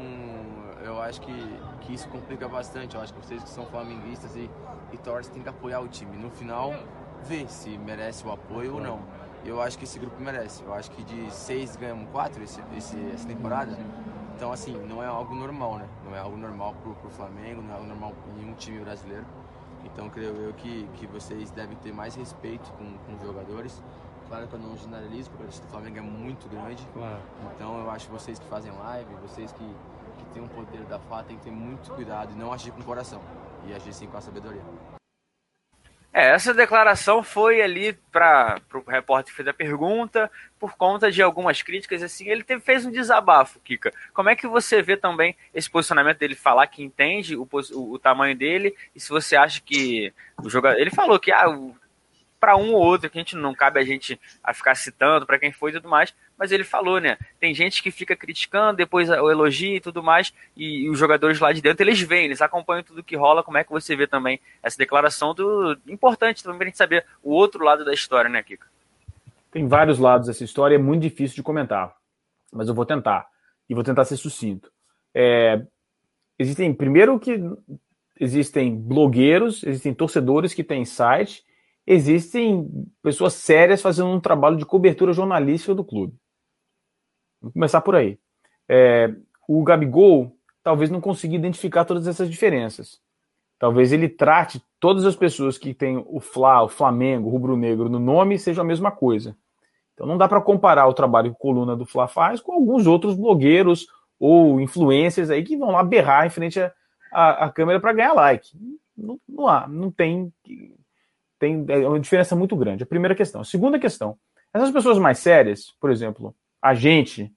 eu acho que, que isso complica bastante. Eu acho que vocês que são flamenguistas e, e torcem têm que apoiar o time. No final, ver se merece o apoio ou não. Eu acho que esse grupo merece. Eu acho que de seis ganhamos quatro esse, esse, essa temporada. Então, assim, não é algo normal, né? Não é algo normal pro, pro Flamengo, não é algo normal em nenhum time brasileiro. Então, creio eu que, que vocês devem ter mais respeito com, com os jogadores. Claro que eu não generalizo, porque o Flamengo é muito grande. Claro. Então, eu acho que vocês que fazem live, vocês que, que têm um poder da fala, tem que ter muito cuidado e não agir com o coração. E agir sim com a sabedoria. É, essa declaração foi ali para o repórter que fez a pergunta, por conta de algumas críticas, assim, ele teve, fez um desabafo, Kika. Como é que você vê também esse posicionamento dele falar que entende o, o, o tamanho dele, e se você acha que o jogador. Ele falou que ah, para um ou outro, que a gente não cabe a gente a ficar citando para quem foi e tudo mais, mas ele falou, né? Tem gente que fica criticando, depois o elogia e tudo mais, e, e os jogadores lá de dentro, eles vêm, eles acompanham tudo que rola. Como é que você vê também essa declaração do importante também pra gente saber o outro lado da história, né, Kika? Tem vários lados dessa história, é muito difícil de comentar, mas eu vou tentar, e vou tentar ser sucinto. É, existem, primeiro que existem blogueiros, existem torcedores que têm site, existem pessoas sérias fazendo um trabalho de cobertura jornalística do clube. Vamos começar por aí. É, o Gabigol talvez não consiga identificar todas essas diferenças. Talvez ele trate todas as pessoas que têm o Fla, o Flamengo, o Rubro Negro no nome sejam a mesma coisa. Então não dá para comparar o trabalho que a coluna do Fla faz com alguns outros blogueiros ou influencers aí que vão lá berrar em frente à, câmera para ganhar like. Não, não há, não tem tem é uma diferença muito grande. A primeira questão. A segunda questão. Essas pessoas mais sérias, por exemplo, a gente,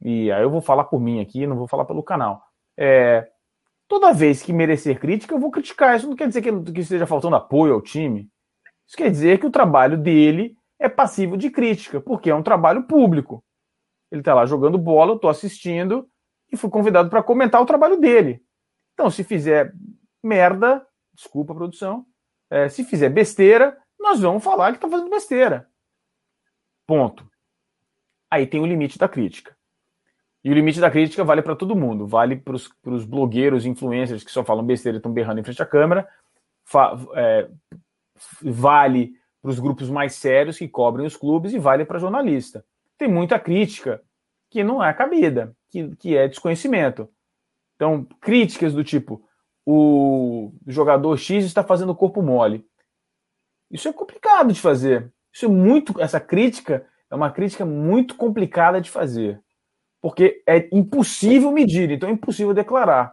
e aí eu vou falar por mim aqui, não vou falar pelo canal. É, toda vez que merecer crítica, eu vou criticar. Isso não quer dizer que, que esteja faltando apoio ao time. Isso quer dizer que o trabalho dele é passivo de crítica, porque é um trabalho público. Ele está lá jogando bola, eu estou assistindo e fui convidado para comentar o trabalho dele. Então, se fizer merda, desculpa produção, é, se fizer besteira, nós vamos falar que está fazendo besteira. Ponto. Aí tem o limite da crítica. E o limite da crítica vale para todo mundo. Vale para os blogueiros, influencers que só falam besteira e estão berrando em frente à câmera. É, vale para os grupos mais sérios que cobrem os clubes e vale para jornalista. Tem muita crítica que não é cabida, que, que é desconhecimento. Então, críticas do tipo, o jogador X está fazendo corpo mole. Isso é complicado de fazer. Isso é muito. Essa crítica é uma crítica muito complicada de fazer. Porque é impossível medir, então é impossível declarar.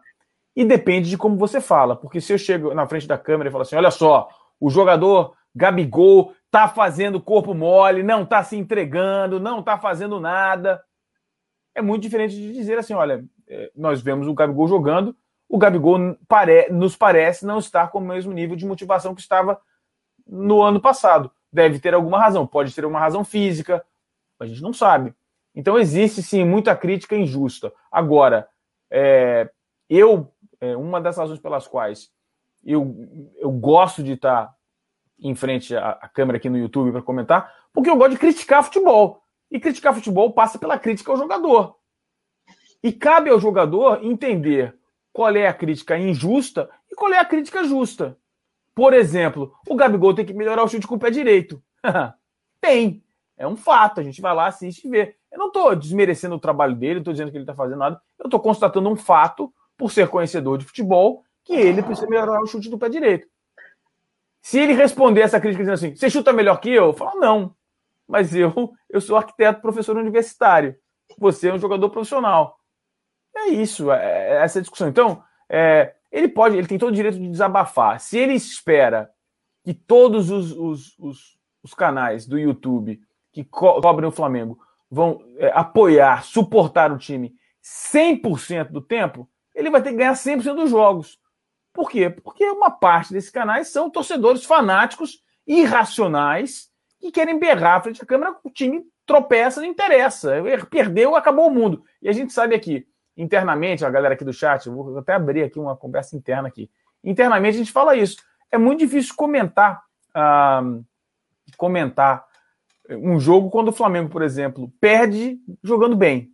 E depende de como você fala. Porque se eu chego na frente da câmera e falo assim: olha só, o jogador Gabigol tá fazendo corpo mole, não tá se entregando, não tá fazendo nada. É muito diferente de dizer assim: olha, é, nós vemos o Gabigol jogando, o Gabigol pare... nos parece não estar com o mesmo nível de motivação que estava no ano passado. Deve ter alguma razão, pode ter uma razão física, a gente não sabe. Então existe sim muita crítica injusta. Agora, é, eu, é, uma das razões pelas quais eu, eu gosto de estar em frente à, à câmera aqui no YouTube para comentar, porque eu gosto de criticar futebol. E criticar futebol passa pela crítica ao jogador. E cabe ao jogador entender qual é a crítica injusta e qual é a crítica justa. Por exemplo, o Gabigol tem que melhorar o chute com o pé direito. tem. É um fato. A gente vai lá, assiste e vê. Eu não estou desmerecendo o trabalho dele, estou dizendo que ele está fazendo nada. Eu estou constatando um fato, por ser conhecedor de futebol, que ele precisa melhorar o chute do pé direito. Se ele responder essa crítica dizendo assim, você chuta melhor que eu? Eu falo, não. Mas eu, eu sou arquiteto, professor universitário. Você é um jogador profissional. É isso, é, é essa discussão. Então, é, ele pode, ele tem todo o direito de desabafar. Se ele espera que todos os, os, os, os canais do YouTube que co cobrem o Flamengo vão é, apoiar, suportar o time 100% do tempo, ele vai ter que ganhar 100% dos jogos. Por quê? Porque uma parte desses canais são torcedores fanáticos, irracionais, que querem berrar frente à câmera, o time tropeça, não interessa. Perdeu, acabou o mundo. E a gente sabe aqui, internamente, a galera aqui do chat, vou até abrir aqui uma conversa interna aqui. Internamente a gente fala isso. É muito difícil comentar comentar um jogo quando o Flamengo, por exemplo, perde jogando bem.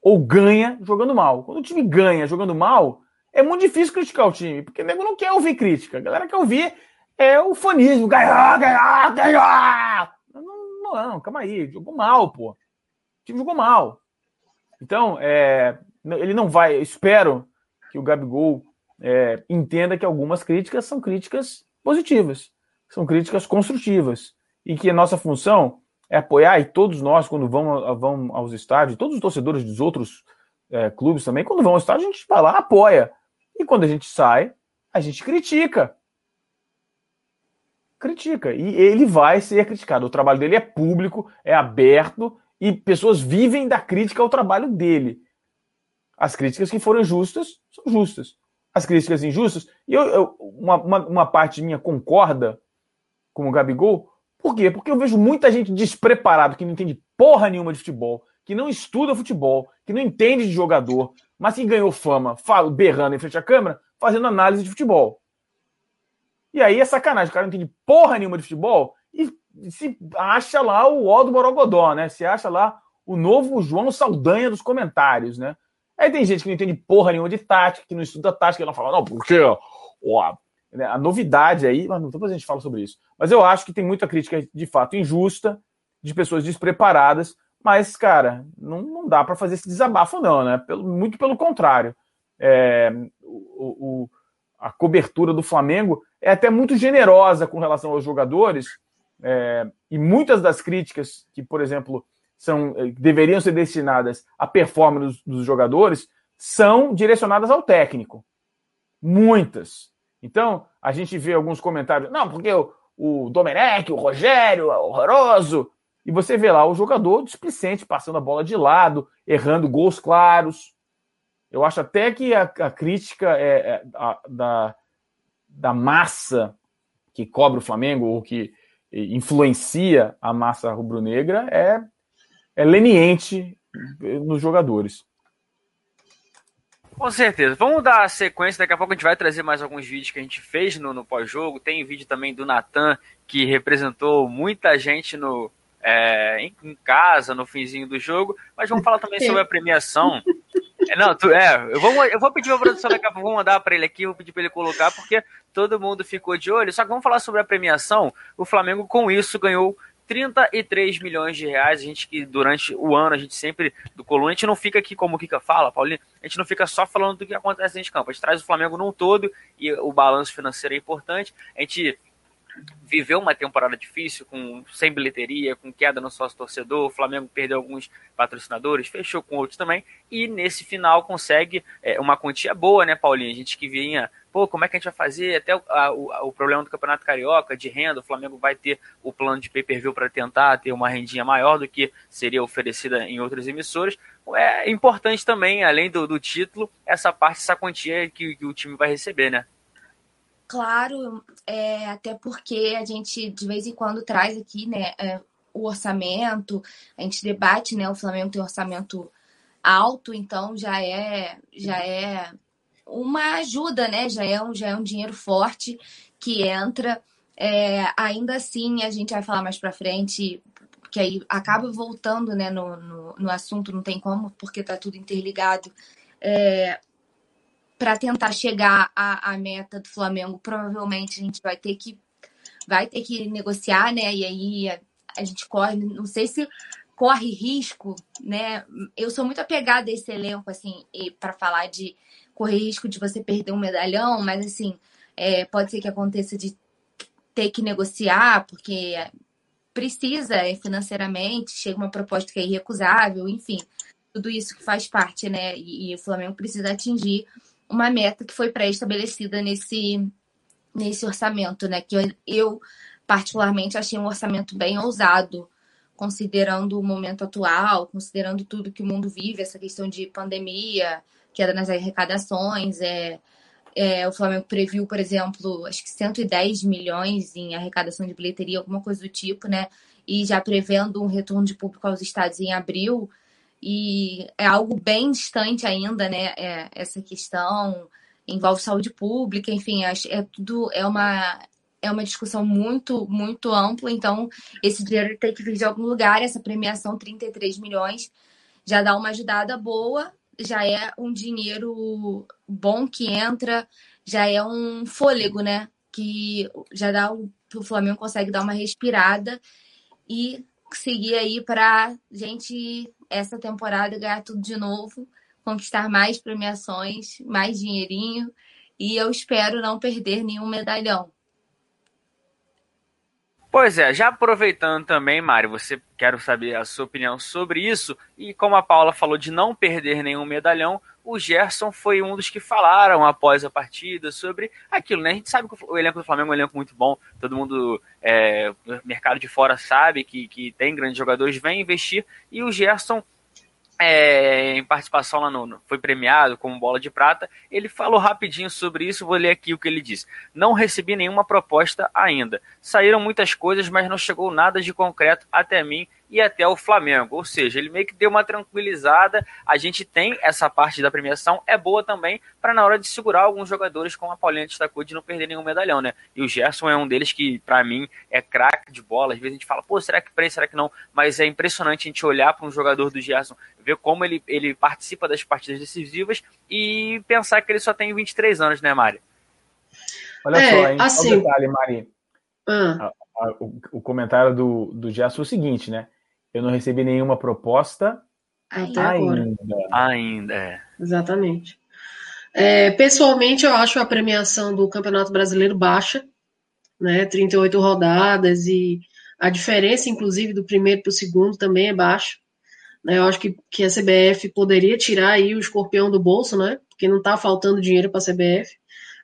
Ou ganha jogando mal. Quando o time ganha jogando mal, é muito difícil criticar o time, porque o nego não quer ouvir crítica. A galera quer ouvir é o fanismo. Ganhar, ganhar, ganhar! Não, não, não, calma aí. Jogou mal, pô. O time jogou mal. Então, é, ele não vai. Espero que o Gabigol é, entenda que algumas críticas são críticas positivas, são críticas construtivas e que a nossa função é apoiar e todos nós quando vamos, vamos aos estádios, todos os torcedores dos outros é, clubes também, quando vão ao estádio a gente vai lá apoia e quando a gente sai a gente critica, critica e ele vai ser criticado. O trabalho dele é público, é aberto e pessoas vivem da crítica ao trabalho dele. As críticas que foram justas são justas. As críticas injustas, e eu, eu uma, uma, uma, parte minha concorda com o Gabigol, por quê? Porque eu vejo muita gente despreparada, que não entende porra nenhuma de futebol, que não estuda futebol, que não entende de jogador, mas que ganhou fama fala, berrando em frente à câmera, fazendo análise de futebol. E aí é sacanagem, o cara não entende porra nenhuma de futebol e se acha lá o ó do Borogodó, né? Se acha lá o novo João Saldanha dos comentários, né? Aí tem gente que não entende porra nenhuma de tática, que não estuda tática, que não fala, não, porque ó, né, a novidade aí, mas depois a gente fala sobre isso. Mas eu acho que tem muita crítica de fato injusta, de pessoas despreparadas, mas, cara, não, não dá para fazer esse desabafo, não, né? Pelo, muito pelo contrário. É, o, o, a cobertura do Flamengo é até muito generosa com relação aos jogadores, é, e muitas das críticas que, por exemplo, são eh, deveriam ser destinadas à performance dos, dos jogadores são direcionadas ao técnico. Muitas. Então, a gente vê alguns comentários, não, porque o, o Domenech, o Rogério, é horroroso. E você vê lá o jogador displicente, passando a bola de lado, errando gols claros. Eu acho até que a, a crítica é, é a, da, da massa que cobra o Flamengo, ou que influencia a massa rubro-negra é, é leniente nos jogadores. Com certeza. Vamos dar sequência. Daqui a pouco a gente vai trazer mais alguns vídeos que a gente fez no, no pós-jogo. Tem vídeo também do Natan, que representou muita gente no, é, em, em, casa, no finzinho do jogo. Mas vamos falar também sobre a premiação. É, não, tu, é, eu vou, eu vou pedir pra produção daqui a pouco, vou mandar para ele aqui, vou pedir para ele colocar, porque todo mundo ficou de olho. Só que vamos falar sobre a premiação. O Flamengo, com isso, ganhou 33 milhões de reais. A gente que durante o ano, a gente sempre, do Coluna, a gente não fica aqui, como o Kika fala, Paulinho, a gente não fica só falando do que acontece dentro de campo. A gente traz o Flamengo num todo e o balanço financeiro é importante. A gente viveu uma temporada difícil, com sem bilheteria, com queda no sócio torcedor, o Flamengo perdeu alguns patrocinadores, fechou com outros também, e nesse final consegue é, uma quantia boa, né, Paulinho? A gente que vinha, pô, como é que a gente vai fazer? Até o, a, o, o, problema do Campeonato Carioca, de renda, o Flamengo vai ter o plano de pay-per-view para tentar ter uma rendinha maior do que seria oferecida em outras emissoras. É importante também, além do, do título, essa parte, essa quantia que, que o time vai receber, né? Claro, é, até porque a gente de vez em quando traz aqui, né, é, o orçamento, a gente debate, né, o Flamengo tem orçamento alto, então já é já é uma ajuda, né, já é um, já é um dinheiro forte que entra. É, ainda assim, a gente vai falar mais para frente, que aí acaba voltando, né, no, no, no, assunto, não tem como, porque tá tudo interligado. É, para tentar chegar à, à meta do Flamengo, provavelmente a gente vai ter que vai ter que negociar, né? E aí a, a gente corre, não sei se corre risco, né? Eu sou muito apegada a esse elenco, assim, para falar de correr risco de você perder um medalhão, mas assim, é, pode ser que aconteça de ter que negociar, porque precisa é, financeiramente, chega uma proposta que é irrecusável, enfim, tudo isso que faz parte, né? E, e o Flamengo precisa atingir uma meta que foi pré-estabelecida nesse, nesse orçamento, né? Que eu, eu, particularmente, achei um orçamento bem ousado, considerando o momento atual, considerando tudo que o mundo vive, essa questão de pandemia, queda nas arrecadações, é, é, o Flamengo previu, por exemplo, acho que 110 milhões em arrecadação de bilheteria, alguma coisa do tipo, né? E já prevendo um retorno de público aos estados em abril e é algo bem distante ainda, né? É, essa questão envolve saúde pública, enfim, é, é tudo é uma é uma discussão muito muito ampla. Então esse dinheiro tem que vir de algum lugar. Essa premiação 33 milhões já dá uma ajudada boa, já é um dinheiro bom que entra, já é um fôlego, né? Que já dá o, o Flamengo consegue dar uma respirada e seguir aí para gente essa temporada ganhar tudo de novo, conquistar mais premiações, mais dinheirinho e eu espero não perder nenhum medalhão. Pois é, já aproveitando também, Mário, você quero saber a sua opinião sobre isso. E como a Paula falou de não perder nenhum medalhão, o Gerson foi um dos que falaram após a partida sobre aquilo, né? A gente sabe que o elenco do Flamengo é um elenco muito bom, todo mundo, é, mercado de fora sabe que, que tem grandes jogadores, vem investir, e o Gerson é, em participação lá no, no, foi premiado como bola de prata. Ele falou rapidinho sobre isso, vou ler aqui o que ele disse. Não recebi nenhuma proposta ainda. Saíram muitas coisas, mas não chegou nada de concreto até mim e até o Flamengo. Ou seja, ele meio que deu uma tranquilizada. A gente tem essa parte da premiação, é boa também para na hora de segurar alguns jogadores, como a Paulinha destacou, de não perder nenhum medalhão, né? E o Gerson é um deles que, para mim, é craque de bola. Às vezes a gente fala, pô, será que para será que não? Mas é impressionante a gente olhar para um jogador do Gerson, ver como ele, ele participa das partidas decisivas e pensar que ele só tem 23 anos, né, Mari? Olha é, só, hein? Assim... Um detalhe, Mari. Ah. O, o, comentário do, do Gerson é o seguinte, né? Eu não recebi nenhuma proposta até ainda. Agora. Ainda, é. Exatamente. É, pessoalmente, eu acho a premiação do Campeonato Brasileiro baixa, né? 38 rodadas e a diferença, inclusive, do primeiro para o segundo também é baixa. Né? Eu acho que, que a CBF poderia tirar aí o escorpião do bolso, né? Porque não está faltando dinheiro para a CBF.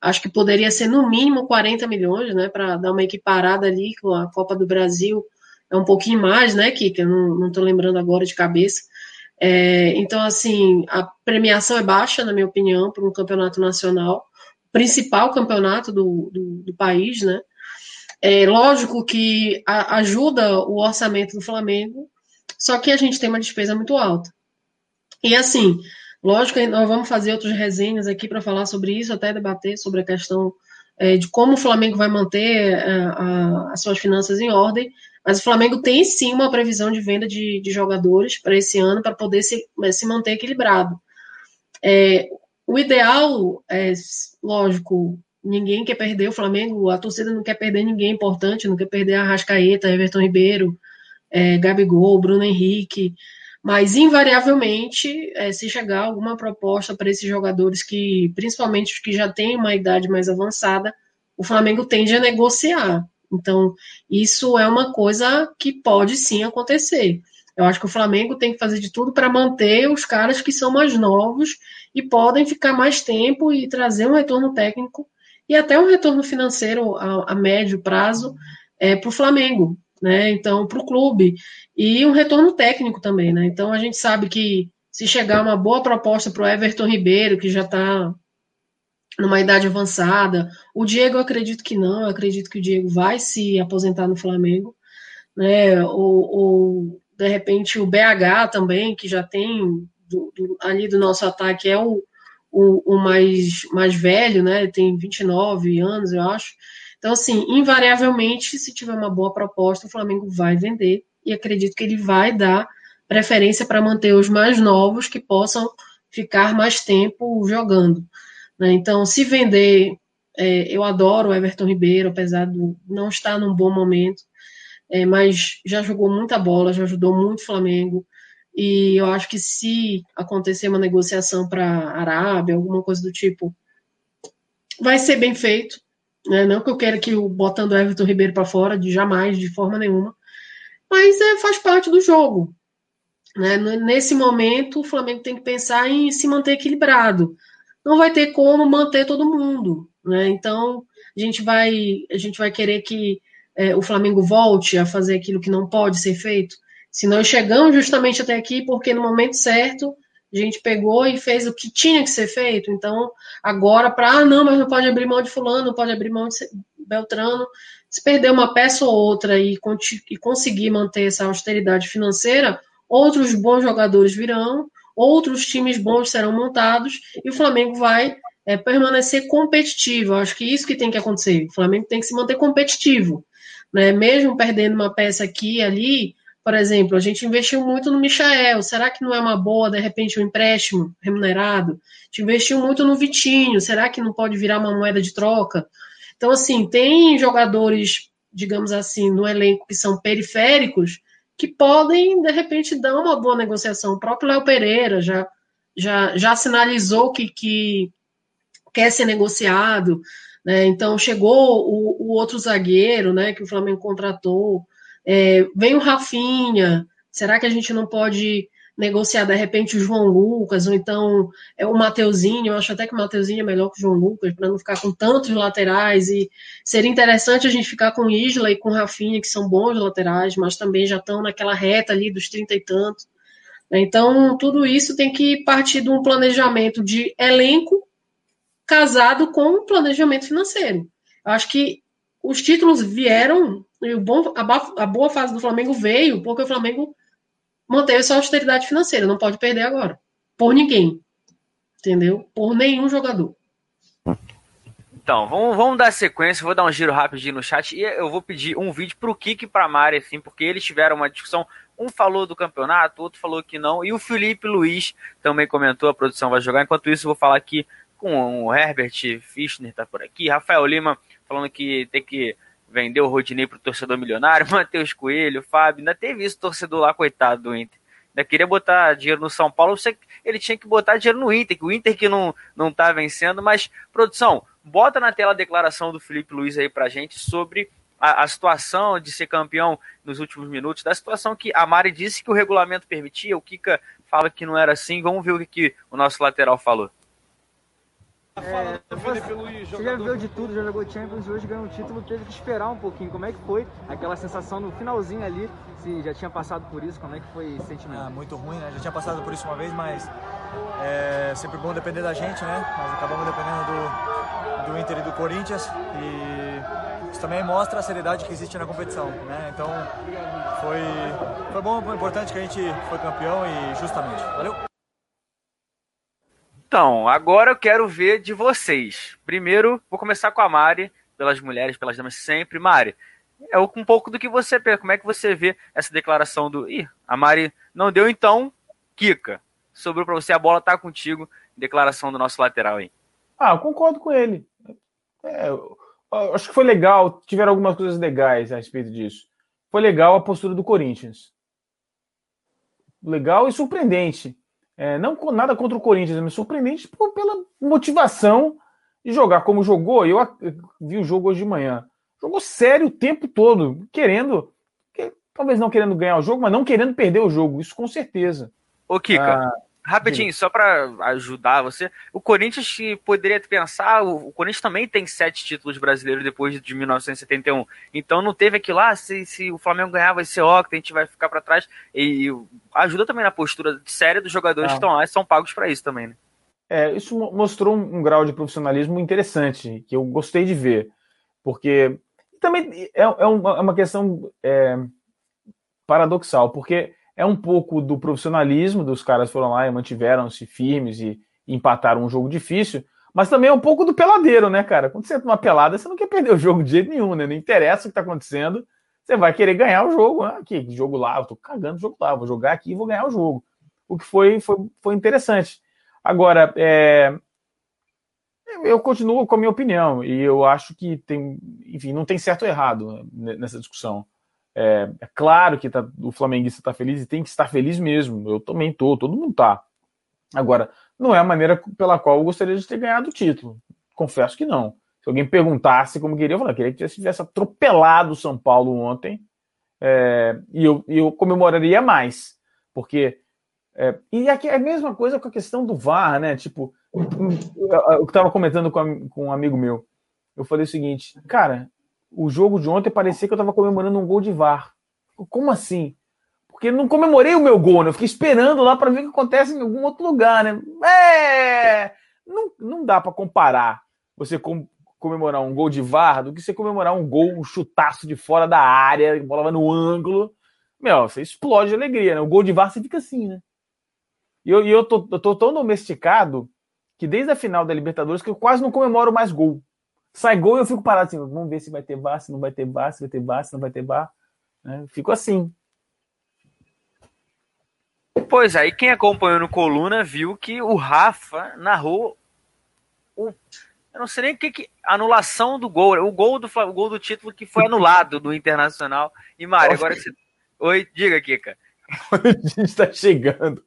Acho que poderia ser no mínimo 40 milhões, né? Para dar uma equiparada ali com a Copa do Brasil é um pouquinho mais, né, Kika? Eu não estou lembrando agora de cabeça. É, então, assim, a premiação é baixa, na minha opinião, para um campeonato nacional, principal campeonato do, do, do país, né? É lógico que a, ajuda o orçamento do Flamengo, só que a gente tem uma despesa muito alta. E assim, lógico que nós vamos fazer outras resenhas aqui para falar sobre isso, até debater sobre a questão é, de como o Flamengo vai manter a, é, a, as suas finanças em ordem, mas o Flamengo tem sim uma previsão de venda de, de jogadores para esse ano para poder se, eh, se manter equilibrado. É, o ideal é, lógico, ninguém quer perder o Flamengo, a torcida não quer perder ninguém importante, não quer perder a Rascaeta, Everton Ribeiro, é, Gabigol, Bruno Henrique, mas invariavelmente, é, se chegar alguma proposta para esses jogadores que, principalmente os que já têm uma idade mais avançada, o Flamengo tende a negociar Então, isso é uma coisa que pode sim acontecer. Eu acho que o Flamengo tem que fazer de tudo para manter os caras que são mais novos e podem ficar mais tempo e trazer um retorno técnico e até um retorno financeiro a, a médio prazo é, para o Flamengo, né? Então, para o clube. E um retorno técnico também, né? Então a gente sabe que se chegar uma boa proposta para o Everton Ribeiro, que já está numa idade avançada, o Diego eu acredito que não, eu acredito que o Diego vai se aposentar no Flamengo, né? Ou, ou de repente o BH também, que já tem do, do, ali do nosso ataque, é o, o, o, mais, mais velho, né? Tem 29 anos, eu acho. Então, assim, invariavelmente, se tiver uma boa proposta, o Flamengo vai vender e acredito que ele vai dar preferência para manter os mais novos que possam ficar mais tempo jogando. Né? Então, se vender, é, eu adoro o Everton Ribeiro, apesar de não estar num bom momento, é, mas já jogou muita bola, já ajudou muito o Flamengo. E eu acho que se acontecer uma negociação para Arábia, alguma coisa do tipo, vai ser bem feito. Né? Não que eu queira que o botando o Everton Ribeiro para fora, de jamais, de forma nenhuma. Mas é, faz parte do jogo. Né? Nesse momento, o Flamengo tem que pensar em se manter equilibrado. Não vai ter como manter todo mundo. Né? Então, a gente vai, a gente vai querer que é, o Flamengo volte a fazer aquilo que não pode ser feito. Se nós chegamos justamente até aqui porque no momento certo a gente pegou e fez o que tinha que ser feito. Então, agora, para, ah, não, mas não pode abrir mão de Fulano, não pode abrir mão de Beltrano. Se perder uma peça ou outra e, e conseguir manter essa austeridade financeira, outros bons jogadores virão, outros times bons serão montados e o Flamengo vai é, permanecer competitivo. acho que isso que tem que acontecer. O Flamengo tem que se manter competitivo né? Mesmo perdendo uma peça aqui e ali, por exemplo, a gente investiu muito no Michael. Será que não é uma boa, de repente, um empréstimo remunerado? A gente investiu muito no Vitinho. Será que não pode virar uma moeda de troca? Então, assim, tem jogadores, digamos assim, no elenco que são periféricos que podem, de repente, dar uma boa negociação. O próprio Léo Pereira já, já, já sinalizou que, que quer ser negociado. Né? Então chegou o, o, outro zagueiro, né, que o Flamengo contratou. É, vem o Rafinha. Será que a gente não pode negociar de repente o João Lucas ou então é o Mateuzinho? Eu acho até que o Mateuzinho é melhor que o João Lucas para não ficar com tantos laterais e seria interessante a gente ficar com Isla e com Rafinha que são bons laterais, mas também já estão naquela reta ali dos trinta e tantos. Então, tudo isso tem que partir de um planejamento de elenco casado com o planejamento financeiro. Eu acho que os títulos vieram e o bom, a, boa fase do Flamengo veio porque o Flamengo manteve sua austeridade financeira, não pode perder agora. Por ninguém. Entendeu? Por nenhum jogador. Então, vamos, vamos dar sequência, vou dar um giro rapidinho no chat e eu vou pedir um vídeo pro Kiki e pra Mari, assim, porque eles tiveram uma discussão. Um falou do campeonato, outro falou que não, e o Felipe Luiz também comentou, a produção vai jogar. Enquanto isso, eu vou falar aqui com o Herbert Fischner tá por aqui, Rafael Lima falando que tem que vender o Rodinei pro torcedor milionário, Matheus Coelho, Fábio, ainda teve isso torcedor lá, coitado do Inter. Ainda queria botar dinheiro no São Paulo, ele tinha que botar dinheiro no Inter, que o Inter que não, não tá vencendo, mas, produção, bota na tela a declaração do Felipe Luiz aí pra gente sobre a, a, situação de ser campeão nos últimos minutos, da situação que a Mari disse que o regulamento permitia, o Kika fala que não era assim, vamos ver o que, que o nosso lateral falou. É, você, você já viu de tudo, já jogou Champions e hoje ganhou um título, teve que esperar um pouquinho. Como é que foi aquela sensação no finalzinho ali? Se já tinha passado por isso, como é que foi esse sentimento? Ah, muito ruim, né? Já tinha passado por isso uma vez, mas é sempre bom depender da gente, né? Mas acabamos dependendo do, do Inter e do Corinthians e isso também mostra a seriedade que existe na competição, né? Então foi, foi bom, foi importante que a gente foi campeão e justamente. Valeu! Então, agora eu quero ver de vocês. Primeiro, vou começar com a Mari, pelas mulheres, pelas damas sempre. Mari, é um pouco do que você pensa. Como é que você vê essa declaração do. Ih, a Mari não deu, então, Kika. Sobrou para você, a bola tá contigo. Declaração do nosso lateral aí. Ah, eu concordo com ele. É, eu, eu acho que foi legal, tiveram algumas coisas legais a respeito disso. Foi legal a postura do Corinthians. Legal e surpreendente. É, não nada contra o Corinthians, me surpreendente por, pela motivação de jogar como jogou. Eu, eu vi o jogo hoje de manhã. jogou sério o tempo todo, querendo, que, talvez não querendo ganhar o jogo, mas não querendo perder o jogo, isso com certeza. Ô, Kika, ah, rapidinho, só para ajudar você, o Corinthians poderia pensar, o Corinthians também tem sete títulos brasileiros depois de 1971, então não teve aquilo lá, ah, se, se o Flamengo ganhar vai ser ó, que a gente vai ficar para trás, e ajuda também na postura séria dos jogadores ah. que estão lá e são pagos para isso também, né? É, isso mostrou um, um, grau de profissionalismo interessante, que eu gostei de ver, porque também é, é uma, é uma questão é, paradoxal, porque é um pouco do profissionalismo dos caras foram lá e mantiveram-se firmes e, empataram um jogo difícil, mas também é um pouco do peladeiro, né, cara? Quando você entra numa pelada, você não quer perder o jogo de jeito nenhum, né? Não interessa o que tá acontecendo, você vai querer ganhar o jogo. Ah, que jogo lá, eu tô cagando o jogo lá, vou jogar aqui e vou ganhar o jogo. O que foi, foi, foi interessante. Agora, é, eu continuo com a minha opinião e eu acho que tem, enfim, não tem certo ou errado nessa discussão. É, é claro que tá, o flamenguista está feliz e tem que estar feliz mesmo. Eu também tô, todo mundo tá. Agora, não é a maneira pela qual eu gostaria de ter ganhado o título. Confesso que não. Se alguém perguntasse como queria, eu falaria, queria que tivesse atropelado o São Paulo ontem é, e eu, eu comemoraria mais. Porque é, e aqui é a mesma coisa com a questão do VAR, né? Tipo, eu estava comentando com, a, com um amigo meu. Eu falei o seguinte, cara, o jogo de ontem parecia que eu estava comemorando um gol de VAR. Como assim? Porque não comemorei o meu gol, né? Eu fiquei esperando lá para ver o que acontece em algum outro lugar, né? É! Não, não dá para comparar você com, comemorar um gol de VAR do que você comemorar um gol, um chutaço de fora da área, a bola no ângulo. Meu, você explode de alegria, né? O gol de VAR você fica assim, né? E eu, eu, tô, eu tô tão domesticado que desde a final da Libertadores que eu quase não comemoro mais gol. Sai gol e eu fico parado assim, vamos ver se vai ter VAR, se não vai ter VAR, se vai ter VAR, se não vai ter VAR. Né? Fico assim. Pois aí, é, quem acompanhou no Coluna viu que o Rafa narrou o. Eu não sei nem o que, que. Anulação do gol. O gol do, o gol do título que foi anulado do Internacional. E, Mário, agora você. Oi, diga, Kika. a gente está chegando.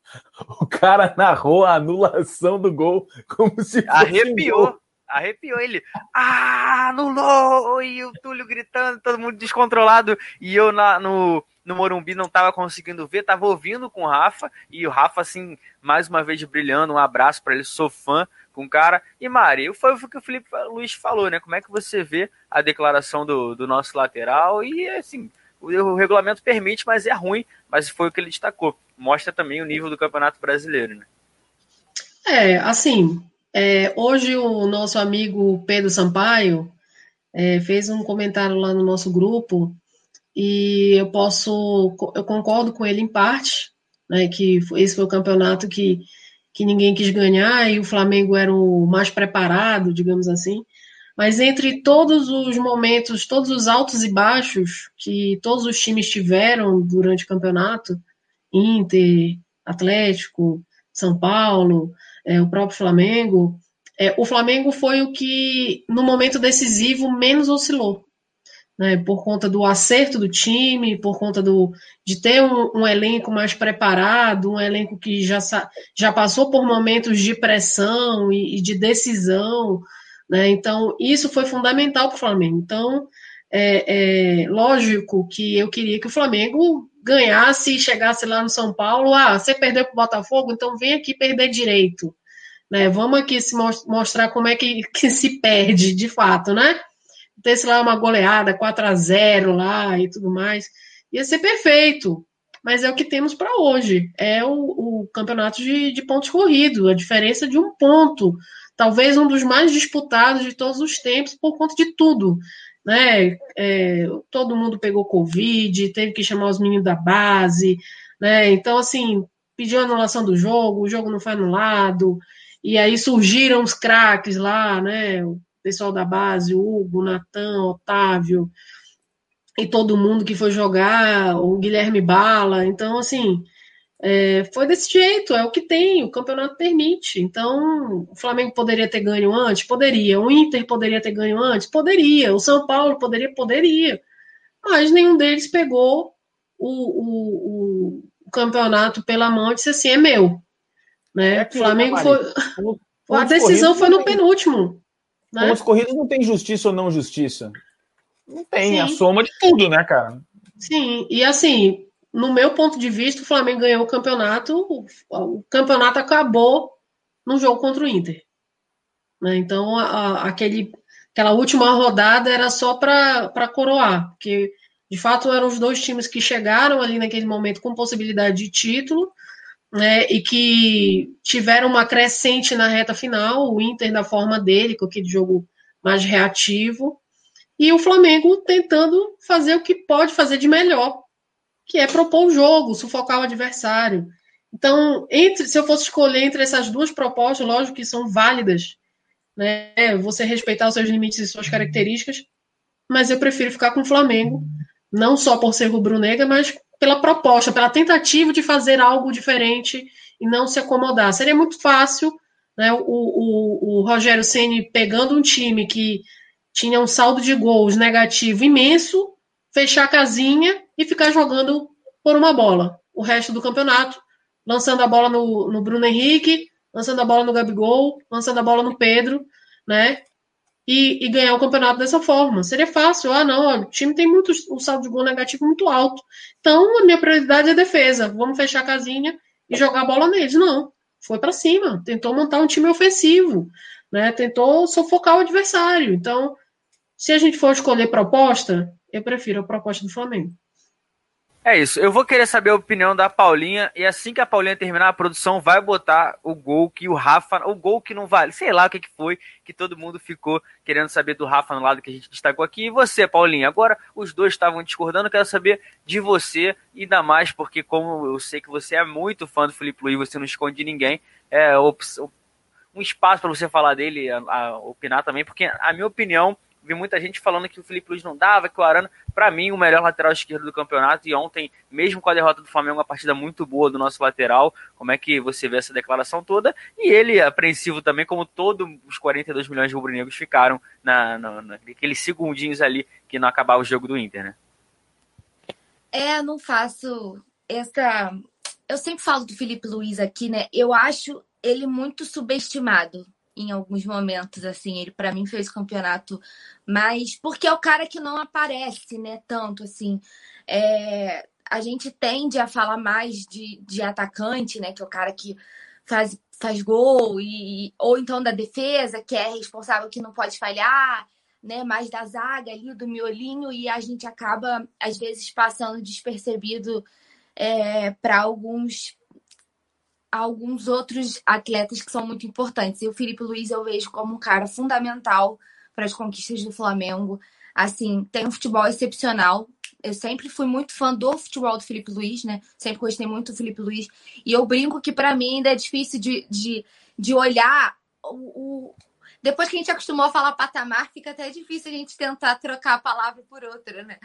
O cara narrou a anulação do gol como se fosse Arrepiou. Um arrepiou ele. Ah, anulou! E o Túlio gritando, todo mundo descontrolado. E eu na, no, no Morumbi não tava conseguindo ver, tava ouvindo com o Rafa. E o Rafa, assim, mais uma vez brilhando. Um abraço para ele, sou fã com o cara. E Mari, foi o que o Felipe Luiz falou, né? Como é que você vê a declaração do, do nosso lateral? E assim, o, o regulamento permite, mas é ruim. Mas foi o que ele destacou. Mostra também o nível do Campeonato Brasileiro, né? É, assim, é, hoje o nosso amigo Pedro Sampaio é, fez um comentário lá no nosso grupo e eu posso, eu concordo com ele em parte, né, que esse foi o campeonato que, que ninguém quis ganhar e o Flamengo era o mais preparado, digamos assim. Mas entre todos os momentos, todos os altos e baixos que todos os times tiveram durante o campeonato, Inter, Atlético, São Paulo, é, o próprio Flamengo, é, o Flamengo foi o que, no momento decisivo, menos oscilou. Né, por conta do acerto do time, por conta do, de ter um, um, elenco mais preparado, um elenco que já, já passou por momentos de pressão e, e de decisão. Né, então, isso foi fundamental para o Flamengo. Então, é, é, lógico que eu queria que o Flamengo ganhasse e chegasse lá no São Paulo, ah, você perdeu para o Botafogo, então vem aqui perder direito. Né? Vamos aqui se mostrar como é que, que se perde de fato, né? Ter lá uma goleada 4 a 0 lá e tudo mais. Ia ser perfeito. Mas é o que temos para hoje. É o, o campeonato de, de pontos corridos, a diferença de um ponto. Talvez um dos mais disputados de todos os tempos por conta de tudo né? É, todo mundo pegou Covid, teve que chamar os meninos da base, né? Então, assim, pediu anulação do jogo, o jogo não foi anulado, e aí surgiram os craques lá, né? O pessoal da base, Hugo, Natan, Otávio, e todo mundo que foi jogar, o Guilherme Bala. Então, assim, é, foi desse jeito, é o que tem, o campeonato permite. Então, o Flamengo poderia ter ganho antes? Poderia. O Inter poderia ter ganho antes? Poderia. O São Paulo poderia? Poderia. Mas nenhum deles pegou o, o, o campeonato pela mão e disse assim: é meu. Né? É o Flamengo foi. a decisão foi no penúltimo. Né? Pontos corridos não tem justiça ou não justiça. Não tem, Sim. a soma de tudo, né, cara? Sim, e assim, no meu ponto de vista, o Flamengo ganhou o campeonato, o, campeonato acabou no jogo contra o Inter. Né? Então, a, a, aquele, aquela última rodada era só para coroar, porque de fato eram os dois times que chegaram ali naquele momento com possibilidade de título, né, e que tiveram uma crescente na reta final, o Inter da forma dele, com aquele jogo mais reativo, e o Flamengo tentando fazer o que pode fazer de melhor, que é propor o jogo, sufocar o adversário. Então, entre, se eu fosse escolher entre essas duas propostas, lógico que são válidas, né? Você respeitar os seus limites e suas características, mas eu prefiro ficar com o Flamengo, não só por ser rubro-negra, mas pela proposta, pela tentativa de fazer algo diferente e não se acomodar. Seria muito fácil, né? O, o, o Rogério Ceni pegando um time que tinha um saldo de gols negativo imenso, fechar a casinha e ficar jogando por uma bola o resto do campeonato, lançando a bola no, no Bruno Henrique, lançando a bola no Gabigol, lançando a bola no Pedro, né? E, e, ganhar o campeonato dessa forma. Seria fácil. Ah, não, o time tem muito, um saldo de gol negativo muito alto. Então, a minha prioridade é defesa. Vamos fechar a casinha e jogar a bola neles. Não. Foi para cima. Tentou montar um time ofensivo. Né? Tentou sufocar o adversário. Então, se a gente for escolher proposta, eu prefiro a proposta do Flamengo. É isso. Eu vou querer saber a opinião da Paulinha e assim que a Paulinha terminar a produção, vai botar o gol que o Rafa, o gol que não vale, sei lá o que, que foi, que todo mundo ficou querendo saber do Rafa no lado que a gente destacou aqui. E você, Paulinha? Agora os dois estavam discordando, quero saber de você e ainda mais porque como eu sei que você é muito fã do Felipe Luiz, você não esconde de ninguém, é um espaço para você falar dele, a, a opinar também, porque a minha opinião vi muita gente falando que o Felipe Luiz não dava, que o Arana, para mim, o melhor lateral esquerdo do campeonato. E ontem, mesmo com a derrota do Flamengo, uma partida muito boa do nosso lateral. Como é que você vê essa declaração toda? E ele, apreensivo também, como todos os 42 milhões de rubro-negros ficaram na, na, naqueles segundinhos ali que não acabava o jogo do Inter, né? É, não faço essa. Eu sempre falo do Felipe Luiz aqui, né? Eu acho ele muito subestimado em alguns momentos, assim. Ele, para mim, fez campeonato mais. Porque é o cara que não aparece, né? Tanto, assim. É... A gente tende a falar mais de, de atacante, né? Que é o cara que faz, faz gol, e, ou então da defesa, que é responsável que não pode falhar, né? Mais da zaga ali, do miolinho, e a gente acaba, às vezes, passando despercebido é, para alguns alguns outros atletas que são muito importantes. E o Felipe Luiz eu vejo como um cara fundamental para as conquistas do Flamengo. Assim, tem um futebol excepcional. Eu sempre fui muito fã do futebol do Felipe Luiz, né? Sempre gostei muito do Felipe Luiz. E eu brinco que para mim ainda é difícil de, de, de olhar o, o depois que a gente acostumou a falar patamar, fica até difícil a gente tentar trocar a palavra por outra, né?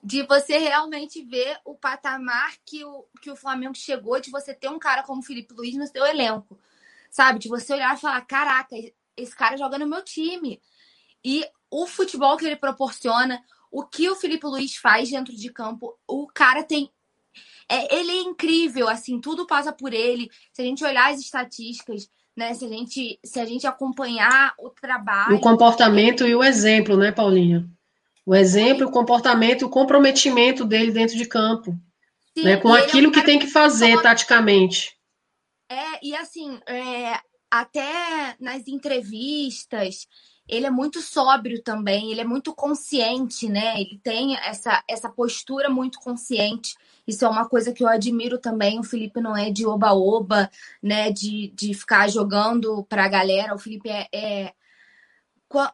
De você realmente ver o patamar que o, que o Flamengo chegou, de você ter um cara como Felipe Luiz no seu elenco, sabe? De você olhar e falar: caraca, esse cara joga no meu time. E o futebol que ele proporciona, o que o Felipe Luiz faz dentro de campo, o cara tem. É, ele é incrível, assim, tudo passa por ele. Se a gente olhar as estatísticas, né? Se a gente, se a gente acompanhar o trabalho. O comportamento e o exemplo, né, Paulinha? O exemplo, o comportamento, o comprometimento dele dentro de campo. Sim, né, com aquilo é um que tem que fazer que... taticamente. É, e assim, é, até nas entrevistas, ele é muito sóbrio também, ele é muito consciente, né? Ele tem essa, essa postura muito consciente. Isso é uma coisa que eu admiro também. O Felipe não é de oba-oba, né? De, de ficar jogando para a galera. O Felipe é, é.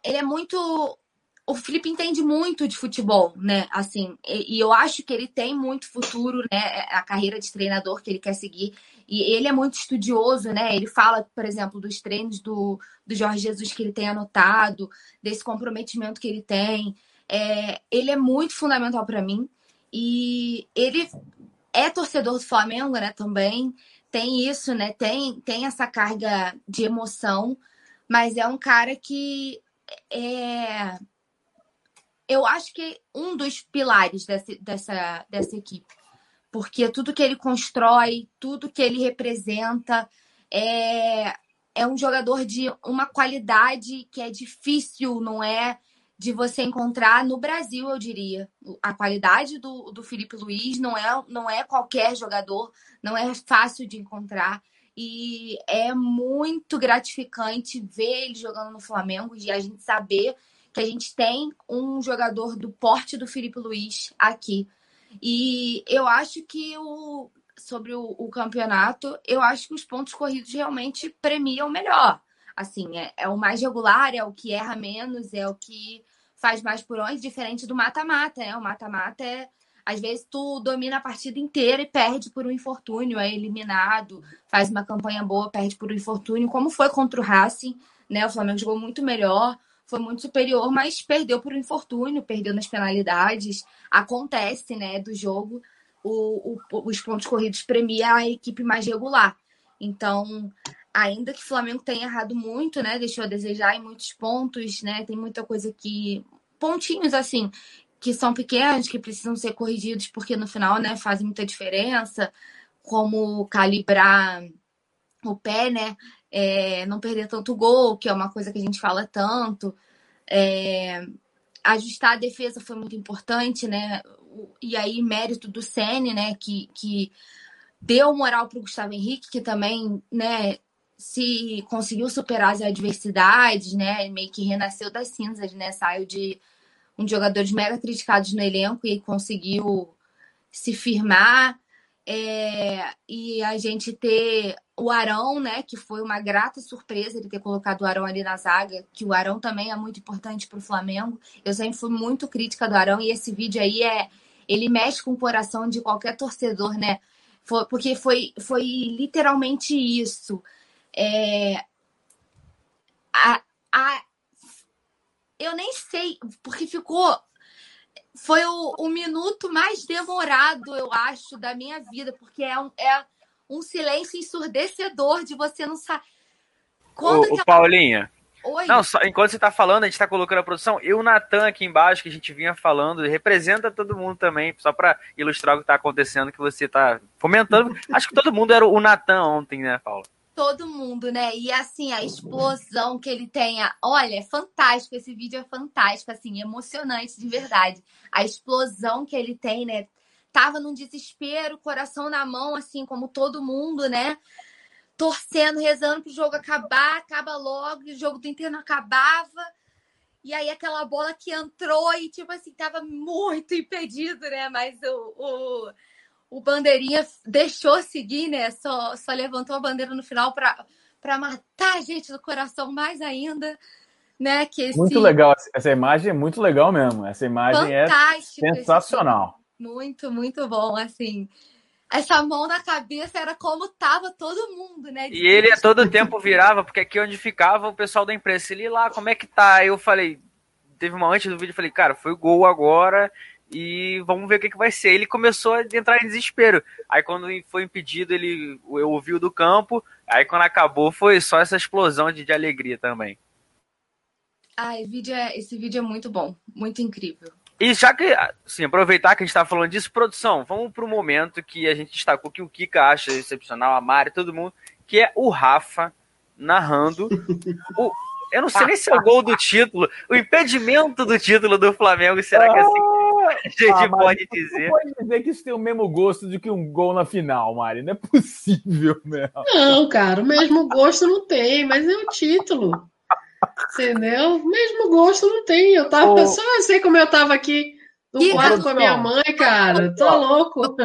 Ele é muito. O Felipe entende muito de futebol, né? Assim, e, eu acho que ele tem muito futuro, né? A carreira de treinador que ele quer seguir. E ele é muito estudioso, né? Ele fala, por exemplo, dos treinos do, do Jorge Jesus que ele tem anotado, desse comprometimento que ele tem. É, ele é muito fundamental para mim. E ele é torcedor do Flamengo, né, também. Tem isso, né? Tem, tem essa carga de emoção, mas é um cara que é eu acho que um dos pilares dessa, dessa, dessa equipe. Porque tudo que ele constrói, tudo que ele representa, é, é um jogador de uma qualidade que é difícil, não é? De você encontrar no Brasil, eu diria. A qualidade do, do Felipe Luiz não é, não é qualquer jogador, não é fácil de encontrar. E é muito gratificante ver ele jogando no Flamengo e a gente saber que a gente tem um jogador do porte do Felipe Luiz aqui. E eu acho que o, sobre o, o campeonato, eu acho que os pontos corridos realmente premiam melhor. Assim, é, é o mais regular, é o que erra menos, é o que faz mais por onde, diferente do mata-mata, né? O mata-mata é. Às vezes tu domina a partida inteira e perde por um infortúnio, é eliminado, faz uma campanha boa, perde por um infortúnio, como foi contra o Racing, né? O Flamengo jogou muito melhor, foi muito superior, mas perdeu por um infortúnio, perdeu nas penalidades. Acontece, né, do jogo, o, o, os pontos corridos premia a equipe mais regular. Então, ainda que o Flamengo tenha errado muito, né? Deixou a desejar em muitos pontos, né? Tem muita coisa que. Pontinhos assim, que são pequenos, que precisam ser corrigidos, porque no final, né, fazem muita diferença, como calibrar o pé, né? É, não perder tanto gol, que é uma coisa que a gente fala tanto. É, ajustar a defesa foi muito importante, né? E aí, mérito do Sene, né? Que, que deu moral para o Gustavo Henrique, que também, né? Se conseguiu superar as adversidades, né? Meio que renasceu das cinzas, né? Saiu de um dos jogadores mega criticados no elenco e conseguiu se firmar. É, e a gente ter o Arão, né? Que foi uma grata surpresa ele ter colocado o Arão ali na zaga, que o Arão também é muito importante para o Flamengo. Eu sempre fui muito crítica do Arão e esse vídeo aí é. Ele mexe com o coração de qualquer torcedor, né? Porque foi, foi literalmente isso é, a, a, eu nem sei, porque ficou. Foi o, o minuto mais demorado, eu acho, da minha vida, porque é um, é um silêncio ensurdecedor de você não saber. Ô, ô, Paulinha. Oi? Não, só, enquanto você está falando, a gente está colocando a produção. E o Natan aqui embaixo, que a gente vinha falando, representa todo mundo também, só para ilustrar o que está acontecendo, que você está comentando. Acho que todo mundo era o Natan ontem, né, Paulo? Todo mundo, né? E assim, a explosão que ele tenha. Olha, é fantástico. Esse vídeo é fantástico, assim, emocionante de verdade. A explosão que ele tem, né? Tava num desespero, coração na mão, assim, como todo mundo, né? Torcendo, rezando pro jogo acabar, acaba logo, o jogo do Inter não acabava. E aí aquela bola que entrou e, tipo assim, tava muito impedido, né? Mas o, o o Bandeirinha deixou seguir, né? Só, só levantou a bandeira no final para matar a gente do coração mais ainda. Né, que esse... Muito legal, essa imagem é muito legal mesmo. Essa imagem é Fantástico é sensacional. Muito, muito bom, assim. Essa mão na cabeça era como tava todo mundo, né? E ele a todo tempo virava, porque aqui onde ficava o pessoal da imprensa, ele lá, como é que tá? Eu falei, teve uma antes do vídeo, eu falei, cara, foi gol agora e vamos ver o que, que vai ser. Ele começou a entrar em desespero. Aí quando foi impedido, ele ouviu do campo. Aí quando acabou, foi só essa explosão de, de alegria também. Ah, esse vídeo, é, esse vídeo é muito bom, muito incrível. E já que, assim, aproveitar que a gente está falando disso, produção, vamos para o momento que a gente destacou que o Kika acha excepcional, a Mari, todo mundo, que é o Rafa narrando o, eu não sei nem se é o gol do título, o impedimento do título do Flamengo, será que é assim a gente ah, pode dizer? pode dizer que isso tem o mesmo gosto do que um gol na final, Mari, não é possível, né? Não, cara, o mesmo gosto não tem, mas é o título. Entendeu? O mesmo gosto não tem. Eu tava, oh. só eu sei como eu tava aqui no quarto com a minha mãe, cara. Tô louco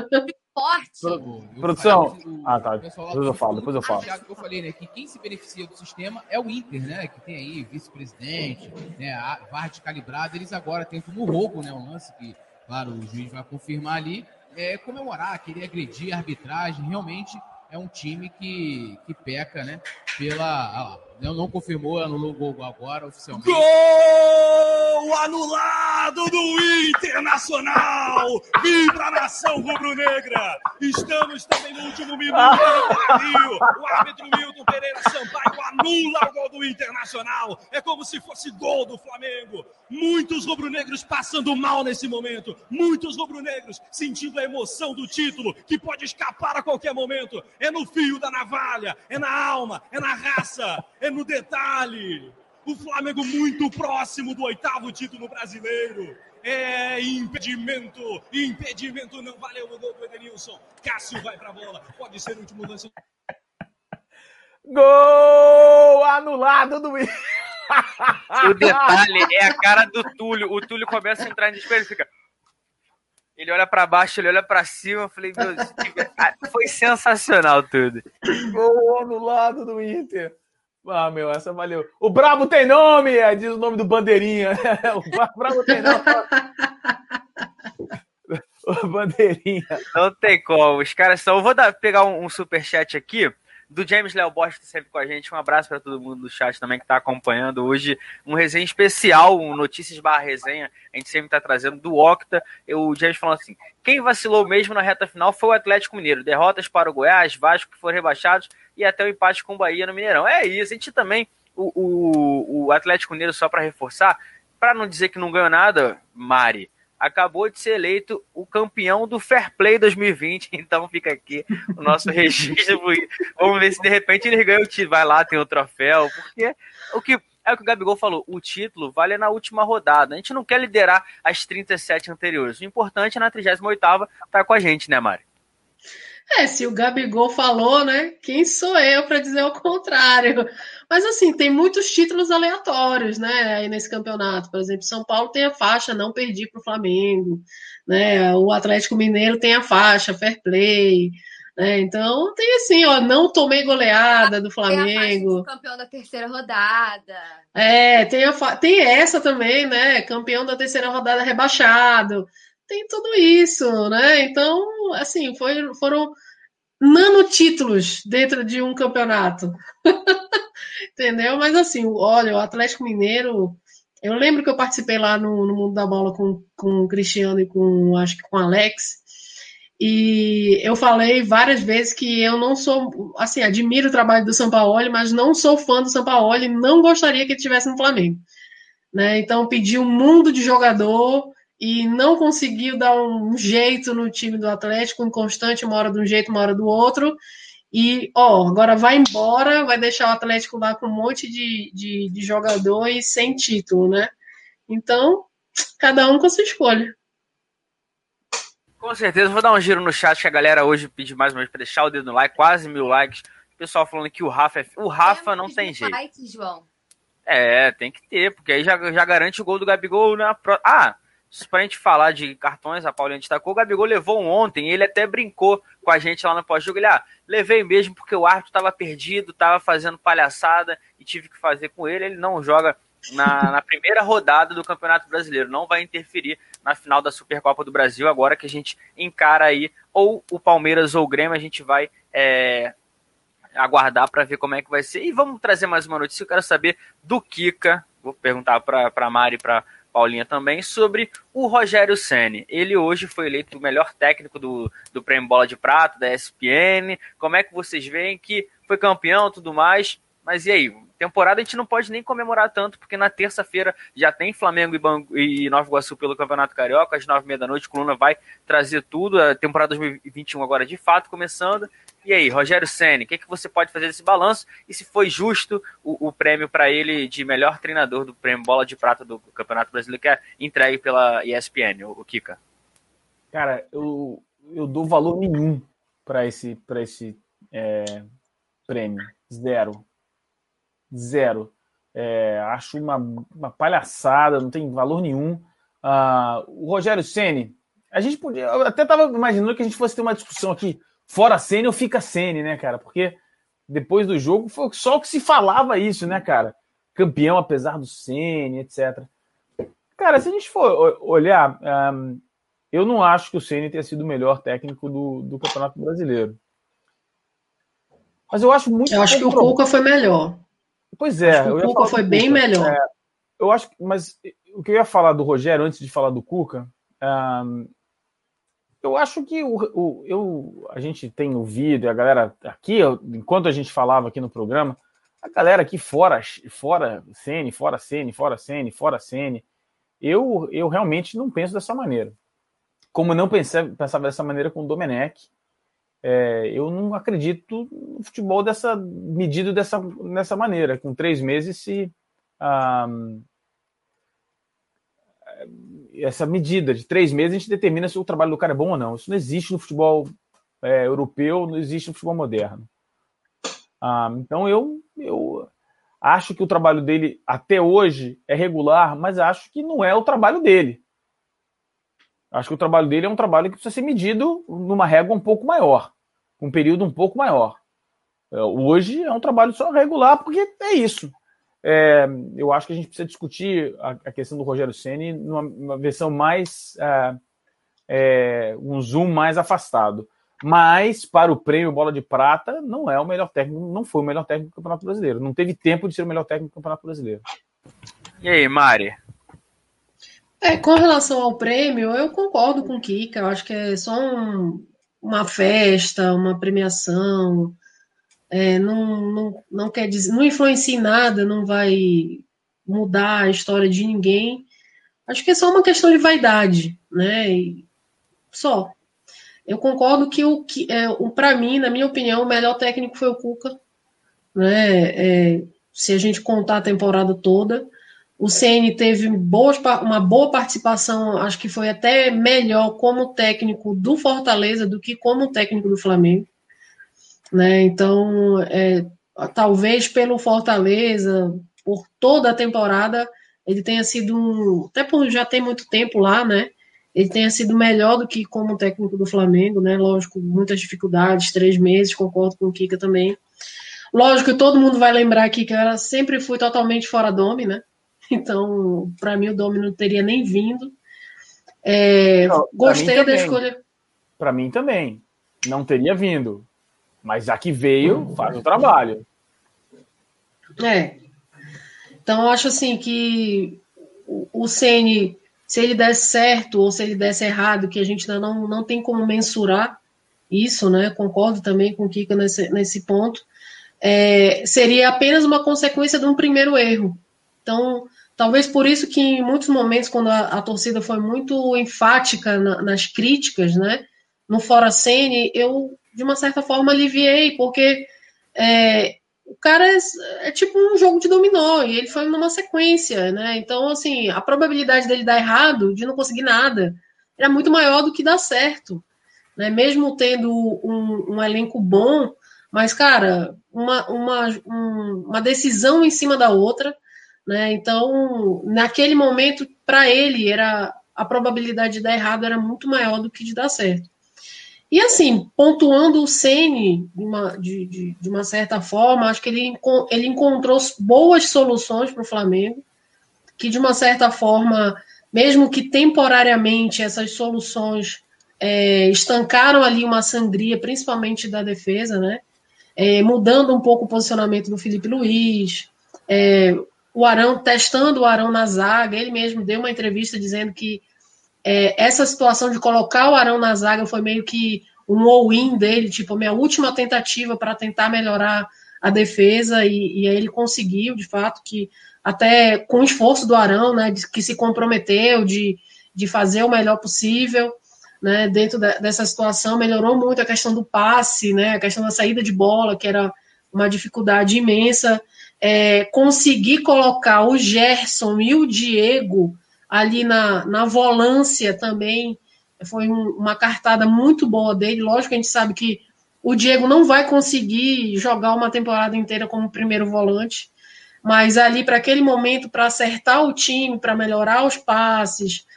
forte. Produção. ah, tá. Depois eu falo, depois eu falo. Que eu falei, né, que quem se beneficia do sistema é o Inter, né, que tem aí vice-presidente, né, a VAR descalibrada, eles agora tentam no roubo, né, um lance que, claro, o juiz vai confirmar ali, é, comemorar, querer agredir a arbitragem, realmente é um time que, que peca, né? Pela. Ah, não, não confirmou, anulou o gol agora oficialmente. Gol anulado do Internacional! Vibra a nação rubro-negra! Estamos também no último minuto do O árbitro Milton Pereira Sampaio anula o gol do Internacional. É como se fosse gol do Flamengo. Muitos rubro-negros passando mal nesse momento. Muitos rubro-negros sentindo a emoção do título que pode escapar a qualquer momento é no fio da navalha, é na alma, é na raça, é no detalhe. O Flamengo muito próximo do oitavo título brasileiro. É impedimento, impedimento não valeu o gol do Edenilson. Cássio vai pra bola, pode ser o último lance. Gol anulado do O detalhe é a cara do Túlio. O Túlio começa a entrar em desespero e fica. Ele olha pra baixo, ele olha pra cima. Eu falei, meu Deus, foi sensacional tudo. Gol anulado do Inter. Ah, meu, essa valeu. O Brabo tem nome, diz o nome do Bandeirinha. O Brabo tem nome. O Bandeirinha. Não tem como. Os caras são. Eu vou dar, pegar um, um superchat aqui do James Léo Bosch, que tá sempre com a gente. Um abraço para todo mundo do chat também que está acompanhando hoje. Um resenha especial, um Notícias barra resenha. A gente sempre está trazendo do Octa. O James falou assim: quem vacilou mesmo na reta final foi o Atlético Mineiro. Derrotas para o Goiás, Vasco, que foram rebaixados, e até o empate com o Bahia no Mineirão. É isso. A gente também, o, o, o Atlético Mineiro, só para reforçar, para não dizer que não ganhou nada, Mari acabou de ser eleito o campeão do Fair Play 2020. Então fica aqui o nosso registro. Vamos ver se de repente ele ganha o título. Vai lá, tem o troféu. Porque o que é o que o Gabigol falou: o título vale na última rodada. A gente não quer liderar as 37 anteriores. O importante é na 38 estar tá com a gente, né, Mari? É, se o Gabigol falou, né? Quem sou eu para dizer o contrário? Mas assim, tem muitos títulos aleatórios, né? Aí nesse campeonato. Por exemplo, São Paulo tem a faixa não perdi para o Flamengo, né? O Atlético Mineiro tem a faixa fair play. Né? Então tem assim, ó, não tomei goleada do Flamengo. Tem campeão da terceira rodada. É, tem, a, tem essa também, né? Campeão da terceira rodada rebaixado tem tudo isso, né? Então, assim, foi, foram nanotítulos dentro de um campeonato. Entendeu? Mas assim, olha, o Atlético Mineiro. Eu lembro que eu participei lá no, no Mundo da Bola com, com o Cristiano e com, acho que com o Alex. E eu falei várias vezes que eu não sou, assim, admiro o trabalho do Sampaoli, mas não sou fã do Sampaoli, não gostaria que ele estivesse no Flamengo. Né? Então, pedi um mundo de jogador e não conseguiu dar um jeito no time do Atlético, inconstante, uma hora de um jeito, uma hora do outro. E, ó, agora vai embora, vai deixar o Atlético lá com um monte de, de, de jogador e sem título, né? Então, cada um com a sua escolha. Com certeza, vou dar um giro no chat que a galera hoje pediu mais uma vez para deixar o dedo no like, quase mil likes. O pessoal falando que o Rafa é. O Rafa não tem jeito. Like, João. É, tem que ter, porque aí já, já garante o gol do Gabigol na pro... Ah, pra gente falar de cartões, a Paulinha destacou, o Gabigol levou um ontem, ele até brincou com a gente lá no pós-jogo, ele, ah, levei mesmo porque o árbitro estava perdido, estava fazendo palhaçada e tive que fazer com ele, ele não joga na, na, primeira rodada do Campeonato Brasileiro, não vai interferir na final da Supercopa do Brasil, agora que a gente encara aí ou o Palmeiras ou o Grêmio, a gente vai é, aguardar para ver como é que vai ser. E vamos trazer mais uma notícia, eu quero saber do Kika, vou perguntar para Mari para Paulinha também, sobre o Rogério Ceni. Ele hoje foi eleito o melhor técnico do, do Prêmio Bola de Prata, da ESPN. Como é que vocês veem que foi campeão tudo mais? Mas e aí? Temporada a gente não pode nem comemorar tanto, porque na terça-feira já tem Flamengo e, Bangu, e Nova Iguaçu pelo Campeonato Carioca, às nove e meia da noite. Coluna vai trazer tudo. A temporada 2021 agora de fato começando. E aí, Rogério Senni, o que, é que você pode fazer desse balanço? E se foi justo o, o prêmio para ele de melhor treinador do prêmio Bola de Prata do Campeonato Brasileiro, que é entregue pela ESPN, o, o Kika? Cara, eu, eu dou valor nenhum para esse, pra esse é, prêmio. Zero. Zero. É, acho uma, uma palhaçada, não tem valor nenhum. Uh, o Rogério Ceni, a gente podia. Eu até estava imaginando que a gente fosse ter uma discussão aqui fora Sene ou fica Sene, né, cara? Porque depois do jogo foi só o que se falava isso, né, cara? Campeão apesar do Sene, etc. Cara, se a gente for olhar, um, eu não acho que o Ceni tenha sido o melhor técnico do, do Campeonato Brasileiro. Mas eu acho muito. Eu acho que o Cuca foi melhor. Pois é. o Cuca foi bem Cuca. melhor. É, eu acho, mas o que eu ia falar do Rogério antes de falar do Cuca, um, eu acho que o, o, eu, a gente tem ouvido, e a galera aqui, enquanto a gente falava aqui no programa, a galera aqui fora, fora Sene, fora Sene, fora Sene, fora Sene, eu, eu realmente não penso dessa maneira. Como não pensei, pensava dessa maneira com o Domenech, é, eu não acredito no futebol dessa medido dessa, dessa maneira. Com três meses se ah, essa medida de três meses, a gente determina se o trabalho do cara é bom ou não. Isso não existe no futebol é, europeu, não existe no futebol moderno. Ah, então eu, eu acho que o trabalho dele até hoje é regular, mas acho que não é o trabalho dele. Acho que o trabalho dele é um trabalho que precisa ser medido numa régua um pouco maior, um período um pouco maior. É, hoje é um trabalho só regular, porque é isso. É, eu acho que a gente precisa discutir a, a questão do Rogério Ceni numa versão mais. É, é, um zoom mais afastado. Mas, para o prêmio Bola de Prata, não é o melhor técnico, não foi o melhor técnico do Campeonato Brasileiro. Não teve tempo de ser o melhor técnico do Campeonato Brasileiro. E aí, Mari? É, com relação ao prêmio, eu concordo com o Kika. Eu acho que é só um, uma festa, uma premiação. É, não, não, não quer dizer, não influencia em nada, não vai mudar a história de ninguém. Acho que é só uma questão de vaidade, né? E só. Eu concordo que o que é, para mim, na minha opinião, o melhor técnico foi o Cuca, né? É, se a gente contar a temporada toda, o CN teve boas, uma boa participação, acho que foi até melhor como técnico do Fortaleza do que como técnico do Flamengo. Né? Então, é, talvez pelo Fortaleza, por toda a temporada, ele tenha sido um, até por já tem muito tempo lá, né? Ele tenha sido melhor do que como técnico do Flamengo, né? Lógico, muitas dificuldades, três meses, concordo com o Kika também. Lógico que todo mundo vai lembrar aqui que eu sempre fui totalmente fora dome, né? Então, para mim, o Domi não teria nem vindo. É, não, gostei da escolha. Para mim também. Não teria vindo. Mas já que veio, faz o trabalho. É. Então, eu acho assim que o Ceni, se ele desse certo ou se ele desse errado, que a gente ainda não, não tem como mensurar isso, né? Concordo também com o Kika nesse, nesse ponto. É, seria apenas uma consequência de um primeiro erro. Então, Talvez por isso que em muitos momentos, quando a, a torcida foi muito enfática na, nas críticas, né, no Fora Sene, eu, de uma certa forma, aliviei, porque é, o cara é, é, tipo um jogo de dominó, e ele foi numa sequência, né? Então, assim, a probabilidade dele dar errado, de não conseguir nada, era muito maior do que dar certo. Né? Mesmo tendo um, um elenco bom, mas, cara, uma, uma, um, uma decisão em cima da outra, né? Então, naquele momento, para ele, era a probabilidade de dar errado era muito maior do que de dar certo. E assim, pontuando o Ceni de uma, de, de, de uma certa forma, acho que ele, ele encontrou boas soluções para o Flamengo, que de uma certa forma, mesmo que temporariamente essas soluções é, estancaram ali uma sangria, principalmente da defesa, né? É, mudando um pouco o posicionamento do Felipe Luiz, é, o Arão, testando o Arão na zaga, ele mesmo deu uma entrevista dizendo que é, essa situação de colocar o Arão na zaga foi meio que um all-in dele, tipo, a minha última tentativa para tentar melhorar a defesa, e, e, aí ele conseguiu, de fato, que até com o esforço do Arão, né, de, que se comprometeu de, de fazer o melhor possível, né, dentro da, dessa situação, melhorou muito a questão do passe, né, a questão da saída de bola, que era uma dificuldade imensa, é, conseguir colocar o Gerson e o Diego ali na, na volância também foi um, uma cartada muito boa dele. Lógico que a gente sabe que o Diego não vai conseguir jogar uma temporada inteira como primeiro volante, mas ali para aquele momento, para acertar o time, para melhorar os passes,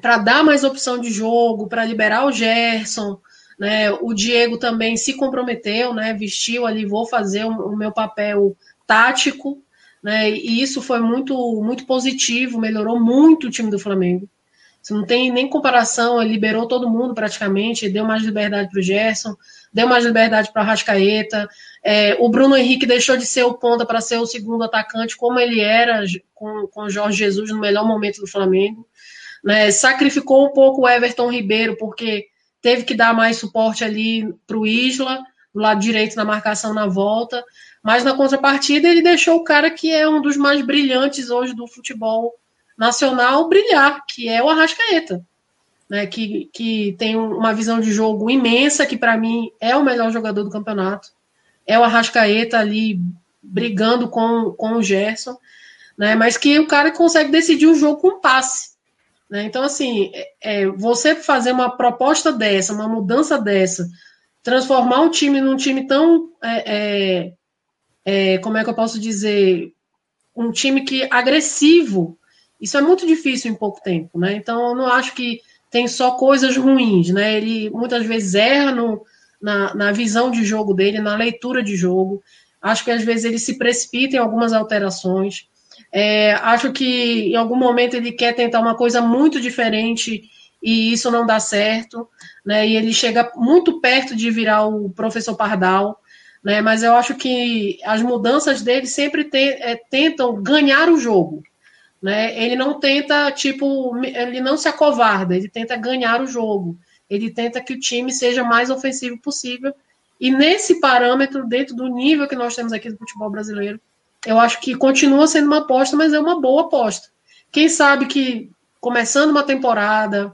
para dar mais opção de jogo, para liberar o Gerson, né? O Diego também se comprometeu, né? Vestiu ali, vou fazer o, o meu papel tático, né? E isso foi muito, muito positivo, melhorou muito o time do Flamengo. Você não tem nem comparação, ele liberou todo mundo praticamente, deu mais liberdade para o Gerson, deu mais liberdade para a Rascaeta. É, o Bruno Henrique deixou de ser o ponta para ser o segundo atacante, como ele era com, com o Jorge Jesus no melhor momento do Flamengo. Né? Sacrificou um pouco o Everton Ribeiro, porque teve que dar mais suporte ali para o Isla, do lado direito na marcação na volta. Mas na contrapartida, ele deixou o cara que é um dos mais brilhantes hoje do futebol nacional brilhar, que é o Arrascaeta. Né, que, que tem uma visão de jogo imensa, que para mim é o melhor jogador do campeonato. É o Arrascaeta ali brigando com, com o Gerson. né? Mas que o cara consegue decidir o jogo com passe. Né? Então, assim, é, é, você fazer uma proposta dessa, uma mudança dessa, transformar um time num time tão. É, é, é como é que eu posso dizer? Um time que agressivo, isso é muito difícil em pouco tempo, né? Então, eu não acho que tem só coisas ruins, né? Ele muitas vezes erra no, na, na visão de jogo dele, na leitura de jogo. Acho que às vezes ele se precipita em algumas alterações. É, acho que em algum momento ele quer tentar uma coisa muito diferente e isso não dá certo, né? E ele chega muito perto de virar o professor Pardal, né? Mas eu acho que as mudanças dele sempre te, é, tentam ganhar o jogo, né? Ele não tenta tipo, ele não se acovarda, ele tenta ganhar o jogo, ele tenta que o time seja mais ofensivo possível. E nesse parâmetro, dentro do nível que nós temos aqui do futebol brasileiro, eu acho que continua sendo uma aposta, mas é uma boa aposta. Quem sabe que começando uma temporada,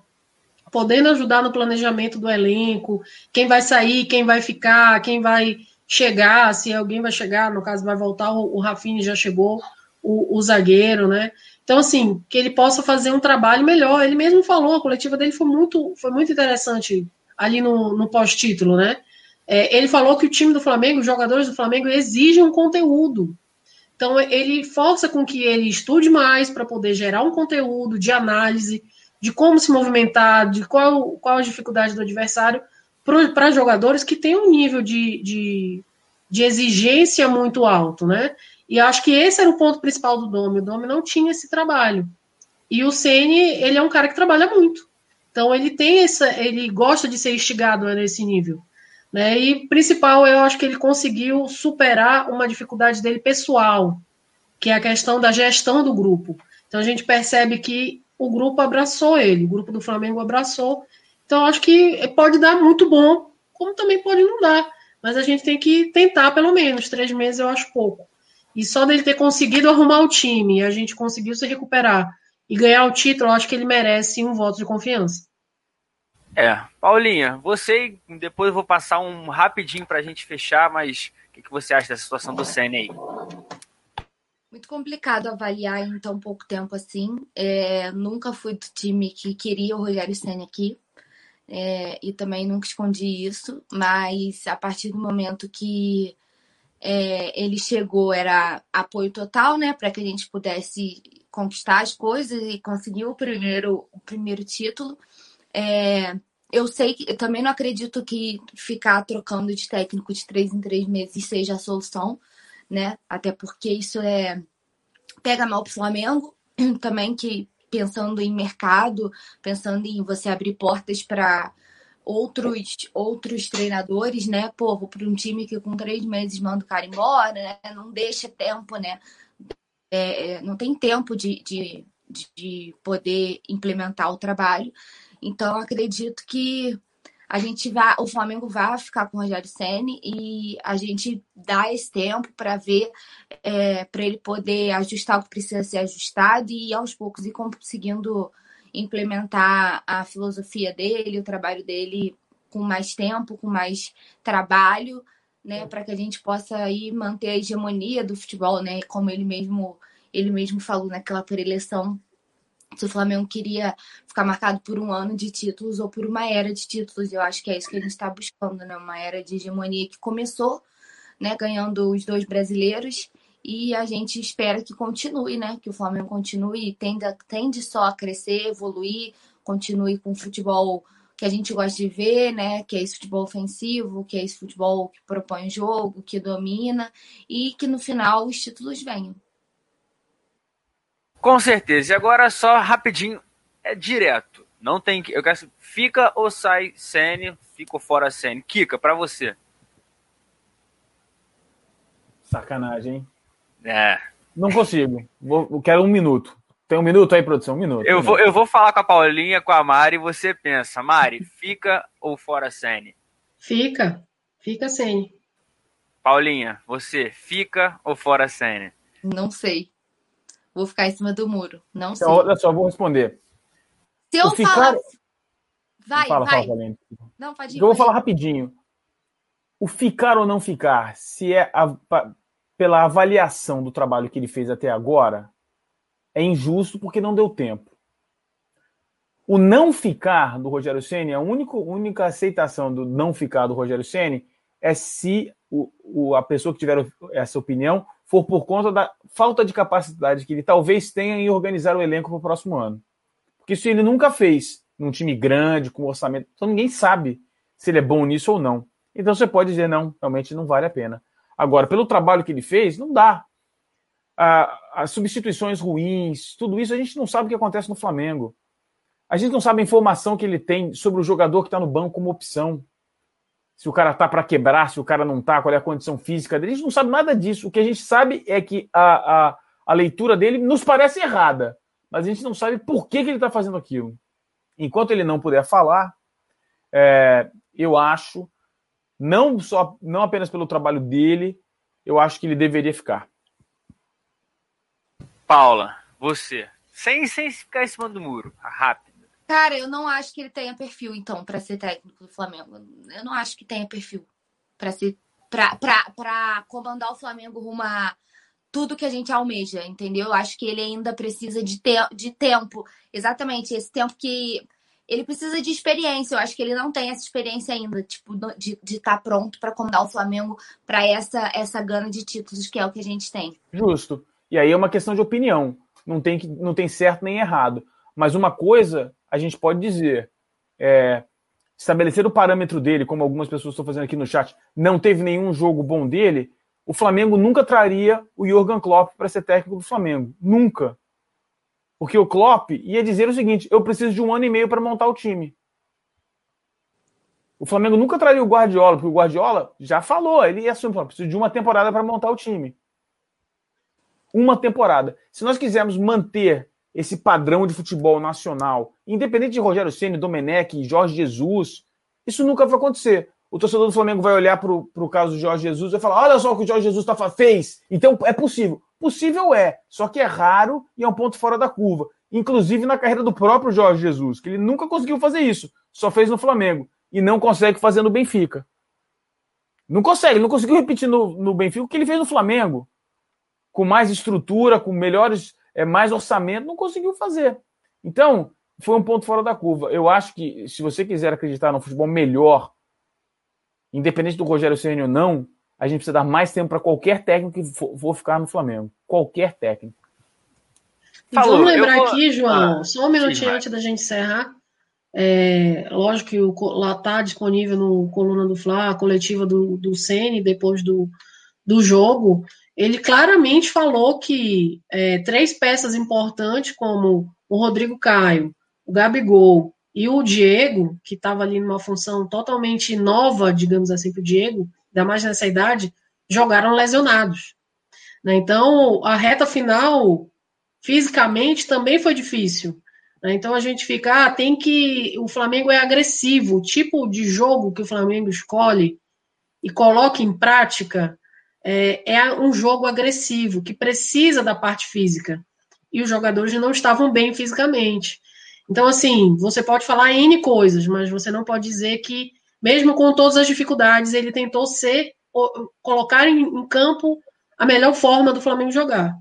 podendo ajudar no planejamento do elenco, quem vai sair, quem vai ficar, quem vai chegar, se alguém vai chegar, no caso vai voltar, o, o Rafinha já chegou, o, o, zagueiro, né? Então, assim, que ele possa fazer um trabalho melhor. Ele mesmo falou, a coletiva dele foi muito, foi muito interessante ali no, no pós-título, né? É, ele falou que o time do Flamengo, os jogadores do Flamengo exigem um conteúdo. Então, ele força com que ele estude mais para poder gerar um conteúdo de análise, de como se movimentar, de qual, qual a dificuldade do adversário, para jogadores que têm um nível de, de, de, exigência muito alto, né? E acho que esse era o ponto principal do Domi. O Domi não tinha esse trabalho. E o Ceni, ele é um cara que trabalha muito. Então ele tem essa, ele gosta de ser instigado nesse nível. Né? E principal, eu acho que ele conseguiu superar uma dificuldade dele pessoal, que é a questão da gestão do grupo. Então a gente percebe que o grupo abraçou ele, o grupo do Flamengo abraçou. Então acho que pode dar muito bom, como também pode não dar. Mas a gente tem que tentar pelo menos. Três meses eu acho pouco. E só dele ter conseguido arrumar o time, e a gente conseguiu se recuperar e ganhar o título, eu acho que ele merece um voto de confiança. É, Paulinha, você depois eu vou passar um rapidinho para a gente fechar, mas o que, que você acha dessa situação do Senna aí? Muito complicado avaliar em tão pouco tempo assim. É, nunca fui do time que queria o Rogério Senna aqui. É, e também nunca escondi isso, mas a partir do momento que é, ele chegou, era apoio total, né, para que a gente pudesse conquistar as coisas e conseguir o primeiro, o primeiro título. É, eu sei que eu também não acredito que ficar trocando de técnico de três em três meses seja a solução, né? Até porque isso é pega mal pro Flamengo, também que pensando em mercado, pensando em você abrir portas para outros outros treinadores, né? Pô, vou para um time que com três meses manda o cara embora, né? Não deixa tempo, né? É, é não tem tempo de, de, de poder implementar o trabalho. Então, acredito que a gente vai, o Flamengo vai ficar com o Rogério Ceni e a gente dá esse tempo para ver, é, para ele poder ajustar o que precisa ser ajustado e aos poucos ir conseguindo implementar a filosofia dele, o trabalho dele com mais tempo, com mais trabalho, né, para que a gente possa aí manter a hegemonia do futebol, né, como ele mesmo ele mesmo falou naquela preleção se o Flamengo queria ficar marcado por um ano de títulos ou por uma era de títulos. Eu acho que é isso que a gente está buscando, né? Uma era de hegemonia que começou, né? Ganhando os dois brasileiros e a gente espera que continue, né? Que o Flamengo continue, tenda, tende só a crescer, evoluir, continue com o futebol que a gente gosta de ver, né? Que é esse futebol ofensivo, que é esse futebol que propõe jogo, que domina e que no final os títulos venham. Com certeza. E agora só rapidinho, é direto. Não tem que. Eu quero. Fica ou sai Sene, fica ou fora Sene. Kika, para você. Sacanagem, hein? É. Não consigo. Vou, eu quero um minuto. Tem um minuto aí, produção? Um minuto. Eu, um vou, minuto. eu vou falar com a Paulinha, com a Mari, e você pensa, Mari, fica ou fora Sene? Fica. Fica Sene. Paulinha, você fica ou fora Sene? Não sei. Vou ficar em cima do muro. Não sei. Então, olha só, vou responder. Se eu ficar... falar. Vai, fala, vai. Fala, não, pode ir. Eu vou falar rapidinho. O ficar ou não ficar, se é a- pela avaliação do trabalho que ele fez até agora, é injusto porque não deu tempo. O não ficar do Rogério Ceni, a única, única aceitação do não ficar do Rogério Ceni é se o, o, a pessoa que tiver essa opinião for por conta da falta de capacidade que ele talvez tenha em organizar o elenco para o próximo ano. Porque isso ele nunca fez num time grande, com orçamento. Então ninguém sabe se ele é bom nisso ou não. Então você pode dizer, não, realmente não vale a pena. Agora, pelo trabalho que ele fez, não dá. as substituições ruins, tudo isso, a gente não sabe o que acontece no Flamengo. A gente não sabe a informação que ele tem sobre o jogador que está no banco como opção. Se o cara tá para quebrar, se o cara não tá, qual é a condição física dele. A gente não sabe nada disso. O que a gente sabe é que a, a, a leitura dele nos parece errada, mas a gente não sabe por que, que ele está fazendo aquilo. Enquanto ele não puder falar, é, eu acho, não só não apenas pelo trabalho dele, eu acho que ele deveria ficar. Paula, você, sem, sem ficar em cima do muro, rápido. Cara, eu não acho que ele tenha perfil, então, para ser técnico do Flamengo. Eu não acho que tenha perfil para ser para comandar o Flamengo rumo a tudo que a gente almeja, entendeu? Eu acho que ele ainda precisa de, te de tempo. Exatamente, esse tempo que ele precisa de experiência. Eu acho que ele não tem essa experiência ainda, tipo, de estar tá pronto para comandar o Flamengo para essa essa gana de títulos que é o que a gente tem. Justo. E aí é uma questão de opinião. Não tem, não tem certo nem errado. Mas uma coisa a gente pode dizer, é, estabelecer o parâmetro dele, como algumas pessoas estão fazendo aqui no chat, não teve nenhum jogo bom dele, o Flamengo nunca traria o Jurgen Klopp para ser técnico do Flamengo. Nunca. Porque o Klopp ia dizer o seguinte: eu preciso de um ano e meio para montar o time. O Flamengo nunca traria o Guardiola, porque o Guardiola já falou, ele ia assumir, preciso de uma temporada para montar o time. Uma temporada. Se nós quisermos manter esse padrão de futebol nacional, independente de Rogério Ceni, Domenech, Jorge Jesus, isso nunca vai acontecer. O torcedor do Flamengo vai olhar para o caso do Jorge Jesus e vai falar: olha só o que o Jorge Jesus tá, fez. Então é possível. Possível é, só que é raro e é um ponto fora da curva. Inclusive na carreira do próprio Jorge Jesus, que ele nunca conseguiu fazer isso, só fez no Flamengo e não consegue fazer no Benfica. Não consegue, não conseguiu repetir no, no Benfica o que ele fez no Flamengo. Com mais estrutura, com melhores é, mais orçamento, não conseguiu fazer. Então, foi um ponto fora da curva. Eu acho que, se você quiser acreditar no futebol melhor, independente do Rogério Ceni ou não, a gente precisa dar mais tempo para qualquer técnico que for, for, ficar no Flamengo. Qualquer técnico. Falou, Vamos lembrar vou... aqui, João, ah, só um minutinho sim, antes da gente encerrar. É, lógico que o, lá está disponível no Coluna do Fla, a coletiva do, do Ceni depois do, do jogo ele claramente falou que é, três peças importantes, como o Rodrigo Caio, o Gabigol e o Diego, que estava ali numa função totalmente nova, digamos assim, para o Diego, ainda mais nessa idade, jogaram lesionados. Né? Então, a reta final, fisicamente, também foi difícil. Né? Então, a gente fica, ah, tem que. O Flamengo é agressivo, o tipo de jogo que o Flamengo escolhe e coloca em prática é, é um jogo agressivo, que precisa da parte física. E os jogadores não estavam bem fisicamente. Então, assim, você pode falar N coisas, mas você não pode dizer que, mesmo com todas as dificuldades, ele tentou ser, colocar em, em campo a melhor forma do Flamengo jogar,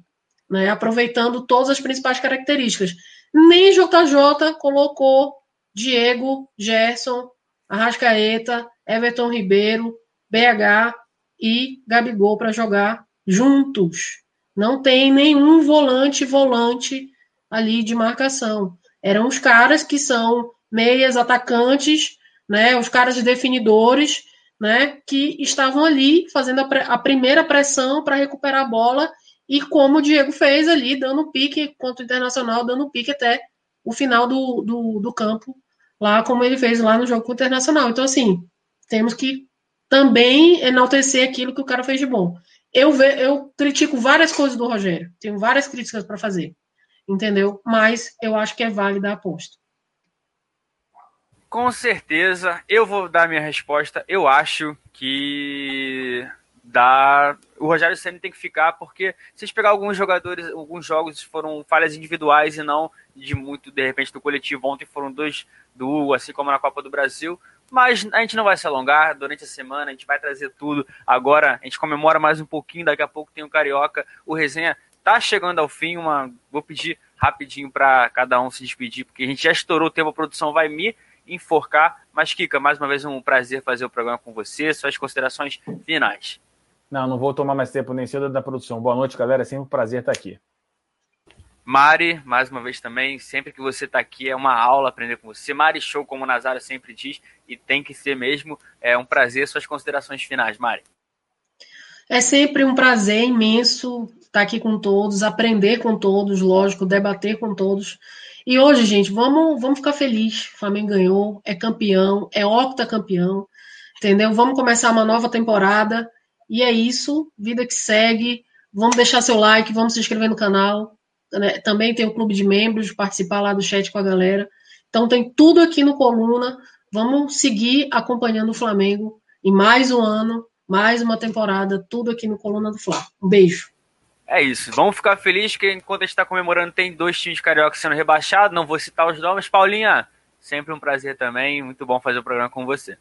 né? aproveitando todas as principais características. Nem JJ colocou Diego, Gerson, Arrascaeta, Everton Ribeiro, BH e Gabigol para jogar juntos. Não tem nenhum volante volante ali de marcação. Eram os caras que são meias atacantes, né, os caras definidores, né, que estavam ali fazendo a, a primeira pressão para recuperar a bola e como o Diego fez ali, dando pique contra o Internacional, dando pique até o final do, do, do campo, lá como ele fez lá no jogo com o Internacional. Então, assim, temos que também enaltecer aquilo que o cara fez de bom. Eu, ve, eu critico várias coisas do Rogério, tenho várias críticas para fazer, entendeu? Mas eu acho que é válida a aposta. Com certeza, eu vou dar minha resposta. Eu acho que dá. O Rogério Senna tem que ficar, porque se gente pegar alguns jogadores, alguns jogos foram falhas individuais e não de muito, de repente, do coletivo. Ontem foram dois do, assim como na Copa do Brasil. Mas a gente não vai se alongar durante a semana, a gente vai trazer tudo. Agora a gente comemora mais um pouquinho, daqui a pouco tem o Carioca. O Resenha tá chegando ao fim. Uma, vou pedir rapidinho para cada um se despedir, porque a gente já estourou o tempo, a produção vai me enforcar. Mas, Kika, mais uma vez um prazer fazer o programa com você. Suas considerações finais. Não, não vou tomar mais tempo nem cedo da produção. Boa noite, galera. É sempre um prazer estar aqui. Mari, mais uma vez também, sempre que você está aqui é uma aula aprender com você. Mari Show, como o Nazário sempre diz, e tem que ser mesmo. É um prazer. Suas considerações finais, Mari. É sempre um prazer imenso estar aqui com todos, aprender com todos, lógico, debater com todos. E hoje, gente, vamos, vamos ficar felizes. O Flamengo ganhou, é campeão, é octacampeão, entendeu? Vamos começar uma nova temporada. E é isso, vida que segue. Vamos deixar seu like, vamos se inscrever no canal. Né? Também tem o clube de membros, participar lá do chat com a galera. Então tem tudo aqui no Coluna. Vamos seguir acompanhando o Flamengo em mais um ano, mais uma temporada, tudo aqui no Coluna do Fla. Um beijo. É isso. Vamos ficar felizes que enquanto a gente está comemorando, tem dois times carioca sendo rebaixados. Não vou citar os nomes. Paulinha, sempre um prazer também. Muito bom fazer o programa com você.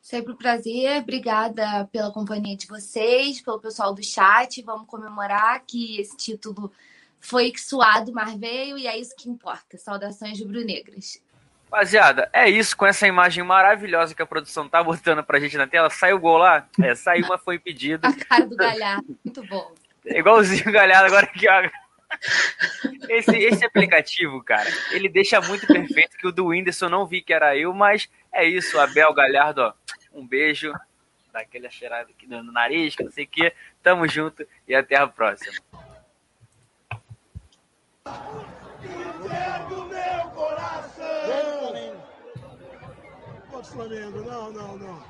Sempre um prazer. Obrigada pela companhia de vocês, pelo pessoal do chat. Vamos comemorar que esse título foi suado, mas veio e é isso que importa. Saudações rubro-negras. Rapaziada, é isso com essa imagem maravilhosa que a produção tá botando pra gente na tela. Saiu o gol lá? É, saiu, mas foi impedido. A cara do Galhardo, muito bom. É igualzinho o Galhardo agora ó. Esse, esse aplicativo, cara, ele deixa muito perfeito que o do Whindersson não vi que era eu, mas é isso, Abel Galhardo, ó, um beijo, dá cheirado aqui no nariz, que não sei o que, tamo junto e até a próxima. Flamengo, não, não, não.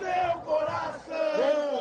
Meu coração!